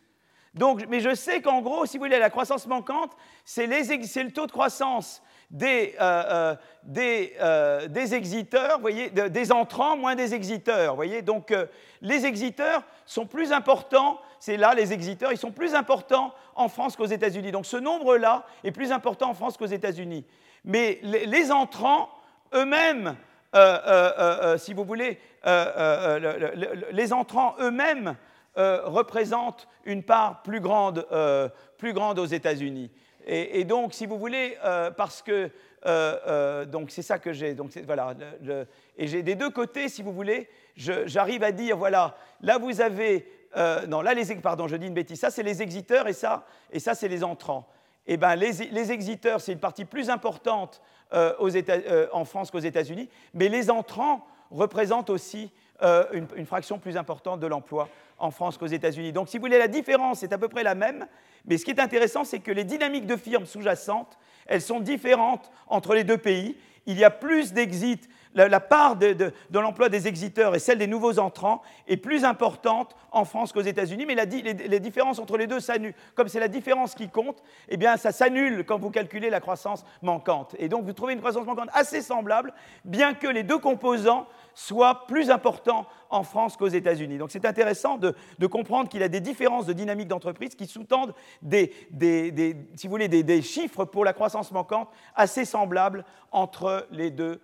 Donc, mais je sais qu'en gros, si vous voulez, la croissance manquante, c'est le taux de croissance des, euh, euh, des, exiteurs, voyez, des entrants moins des exiteurs. Voyez Donc les exiteurs sont plus importants, c'est là les exiteurs, ils sont plus importants en France qu'aux États-Unis. Donc ce nombre-là est plus important en France qu'aux États-Unis. Mais les, entrants eux-mêmes, si vous voulez, les entrants eux-mêmes représentent une part plus grande, plus grande aux États-Unis. Et, donc, si vous voulez, euh, parce que euh, euh, donc c'est ça que j'ai. Donc voilà, et j'ai des deux côtés, si vous voulez, j'arrive à dire voilà, là vous avez non là les pardon, je dis une bêtise. Ça c'est les exiteurs et ça et ça c'est les entrants. Eh ben les, les exiteurs c'est une partie plus importante aux États, en France qu'aux États-Unis, mais les entrants représentent aussi une, une, fraction plus importante de l'emploi en France qu'aux États-Unis. Donc si vous voulez, la différence est à peu près la même, mais ce qui est intéressant, c'est que les dynamiques de firmes sous-jacentes, elles sont différentes entre les deux pays. Il y a plus d'exits, la, part de, l'emploi des exiteurs et celle des nouveaux entrants est plus importante en France qu'aux États-Unis, mais les, différences entre les deux s'annulent. Comme c'est la différence qui compte, eh bien ça s'annule quand vous calculez la croissance manquante. Et donc vous trouvez une croissance manquante assez semblable, bien que les deux composants soit plus important en France qu'aux États-Unis. Donc c'est intéressant de, comprendre qu'il y a des différences de dynamique d'entreprise qui sous-tendent des, si vous voulez, des, chiffres pour la croissance manquante assez semblables entre les deux,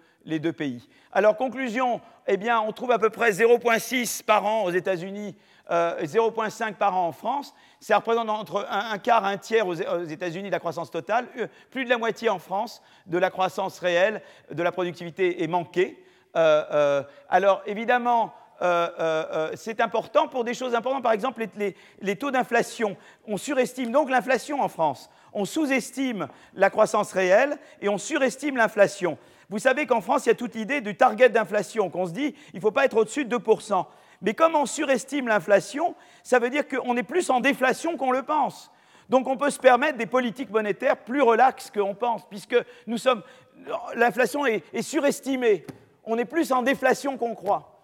pays. Alors conclusion, eh bien, on trouve à peu près 0,6 par an aux États-Unis. Euh, 0,5 par an en France, ça représente entre un, quart, un tiers aux, États-Unis de la croissance totale, euh, plus de la moitié en France de la croissance réelle, de la productivité est manquée. Euh, euh, alors évidemment, euh, c'est important pour des choses importantes, par exemple les, taux d'inflation. On surestime donc l'inflation en France. On sous-estime la croissance réelle et on surestime l'inflation. Vous savez qu'en France, il y a toute l'idée du target d'inflation, qu'on se dit, il ne faut pas être au-dessus de 2%. Mais comme on surestime l'inflation, ça veut dire qu'on est plus en déflation qu'on le pense. Donc on peut se permettre des politiques monétaires plus relaxes qu'on pense, puisque l'inflation est surestimée on est plus en déflation qu'on croit.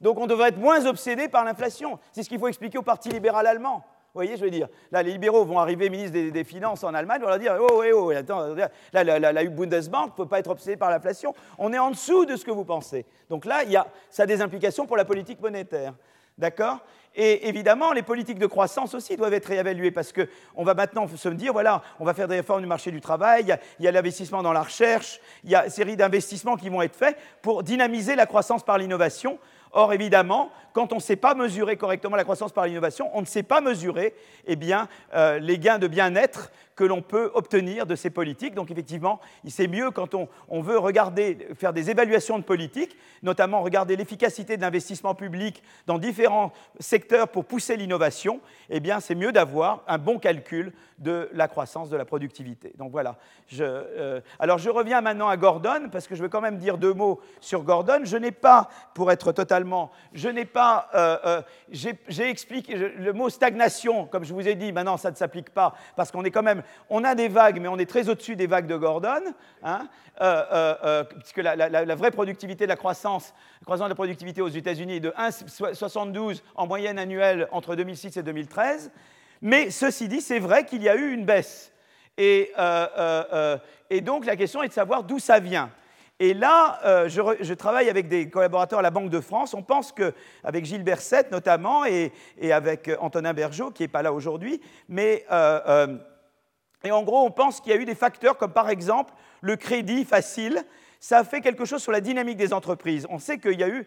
Donc on devrait être moins obsédé par l'inflation. C'est ce qu'il faut expliquer au Parti libéral allemand. Vous voyez, je veux dire, là, les libéraux vont arriver ministres des, Finances en Allemagne, vont leur dire Oh, oh, oh, attends, là, la, Bundesbank ne peut pas être obsédée par l'inflation. On est en dessous de ce que vous pensez. Donc là, y a, ça a des implications pour la politique monétaire. D'accord? Et évidemment, les politiques de croissance aussi doivent être réévaluées parce qu'on va maintenant se dire, voilà, on va faire des réformes du marché du travail, il y a, l'investissement dans la recherche, il y a une série d'investissements qui vont être faits pour dynamiser la croissance par l'innovation. Or, évidemment, quand on ne sait pas mesurer correctement la croissance par l'innovation, on ne sait pas mesurer eh euh, les gains de bien-être que l'on peut obtenir de ces politiques. Donc effectivement, c'est mieux quand on, veut regarder, faire des évaluations de politiques, notamment regarder l'efficacité de l'investissement public dans différents secteurs pour pousser l'innovation, eh bien c'est mieux d'avoir un bon calcul de la croissance de la productivité. Donc voilà. Euh, alors je reviens maintenant à Gordon, parce que je veux quand même dire deux mots sur Gordon. Je n'ai pas, pour être totalement, je n'ai pas, euh, euh, j'ai expliqué le mot stagnation, comme je vous ai dit, maintenant ça ne s'applique pas, parce qu'on est quand même on a des vagues, mais on est très au-dessus des vagues de Gordon, hein, euh, euh, euh, puisque la, vraie productivité de la croissance, la croissance de la productivité aux États-Unis est de 1,72 en moyenne annuelle entre 2006 et 2013. Mais ceci dit, c'est vrai qu'il y a eu une baisse. Et, donc la question est de savoir d'où ça vient. Et là, je, travaille avec des collaborateurs à la Banque de France. On pense qu'avec Gilles Berset notamment et, avec Antonin Bergeau, qui n'est pas là aujourd'hui, mais et en gros, on pense qu'il y a eu des facteurs comme par exemple le crédit facile. Ça a fait quelque chose sur la dynamique des entreprises. On sait qu'il y a eu,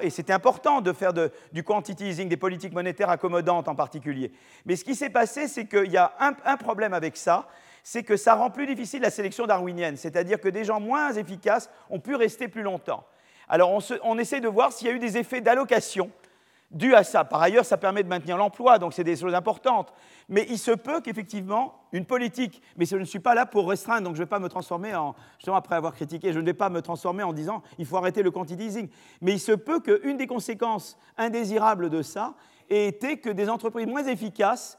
et c'était important de faire du quantity easing, des politiques monétaires accommodantes en particulier. Mais ce qui s'est passé, c'est qu'il y a un, problème avec ça, c'est que ça rend plus difficile la sélection darwinienne, c'est-à-dire que des gens moins efficaces ont pu rester plus longtemps. Alors on, on essaie de voir s'il y a eu des effets d'allocation dû à ça. Par ailleurs, ça permet de maintenir l'emploi, donc c'est des choses importantes. Mais il se peut qu'effectivement, une politique, mais je ne suis pas là pour restreindre, donc je ne vais pas me transformer en, justement après avoir critiqué, je ne vais pas me transformer en disant il faut arrêter le quantitative Mais il se peut qu'une des conséquences indésirables de ça ait été que des entreprises moins efficaces,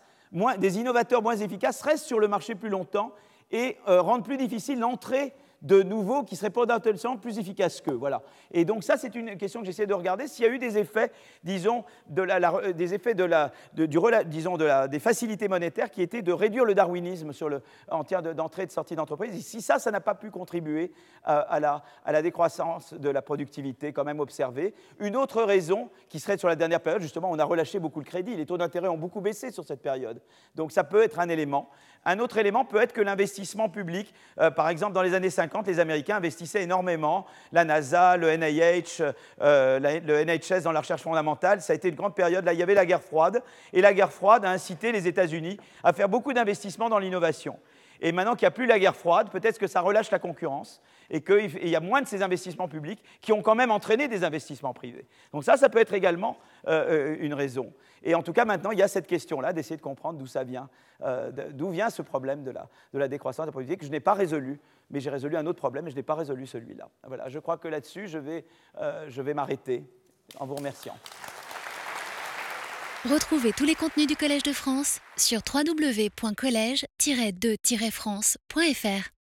des innovateurs moins efficaces restent sur le marché plus longtemps et euh, rendent plus difficile l'entrée de nouveaux qui seraient potentiellement plus efficaces qu'eux. Voilà. Et donc ça, c'est une question que j'essaie de regarder. S'il y a eu des effets, disons, la, des effets de la, du, disons, des facilités monétaires qui étaient de réduire le darwinisme sur en termes d'entrée et de sortie d'entreprise. Et si ça, ça n'a pas pu contribuer à, à, la, à la décroissance de la productivité quand même observée. Une autre raison qui serait sur la dernière période, justement, on a relâché beaucoup le crédit. Les taux d'intérêt ont beaucoup baissé sur cette période. Donc ça peut être un élément. Un autre élément peut être que l'investissement public, euh, par exemple dans les années 50, les Américains investissaient énormément, la NASA, le NIH, euh, le NHS dans la recherche fondamentale, ça a été une grande période, là il y avait la guerre froide, et la guerre froide a incité les États-Unis à faire beaucoup d'investissements dans l'innovation. Et maintenant qu'il n'y a plus la guerre froide, peut-être que ça relâche la concurrence et qu'il y a moins de ces investissements publics qui ont quand même entraîné des investissements privés. Donc ça, ça peut être également euh, une raison. Et en tout cas, maintenant, il y a cette question-là d'essayer de comprendre d'où ça vient, euh, d'où vient ce problème de la, de la décroissance de la productivité que je n'ai pas résolu, mais j'ai résolu un autre problème et je n'ai pas résolu celui-là. Voilà, je crois que là-dessus, je vais, euh, je vais m'arrêter en vous remerciant. Retrouvez tous les contenus du Collège de France sur www.colège-2-france.fr.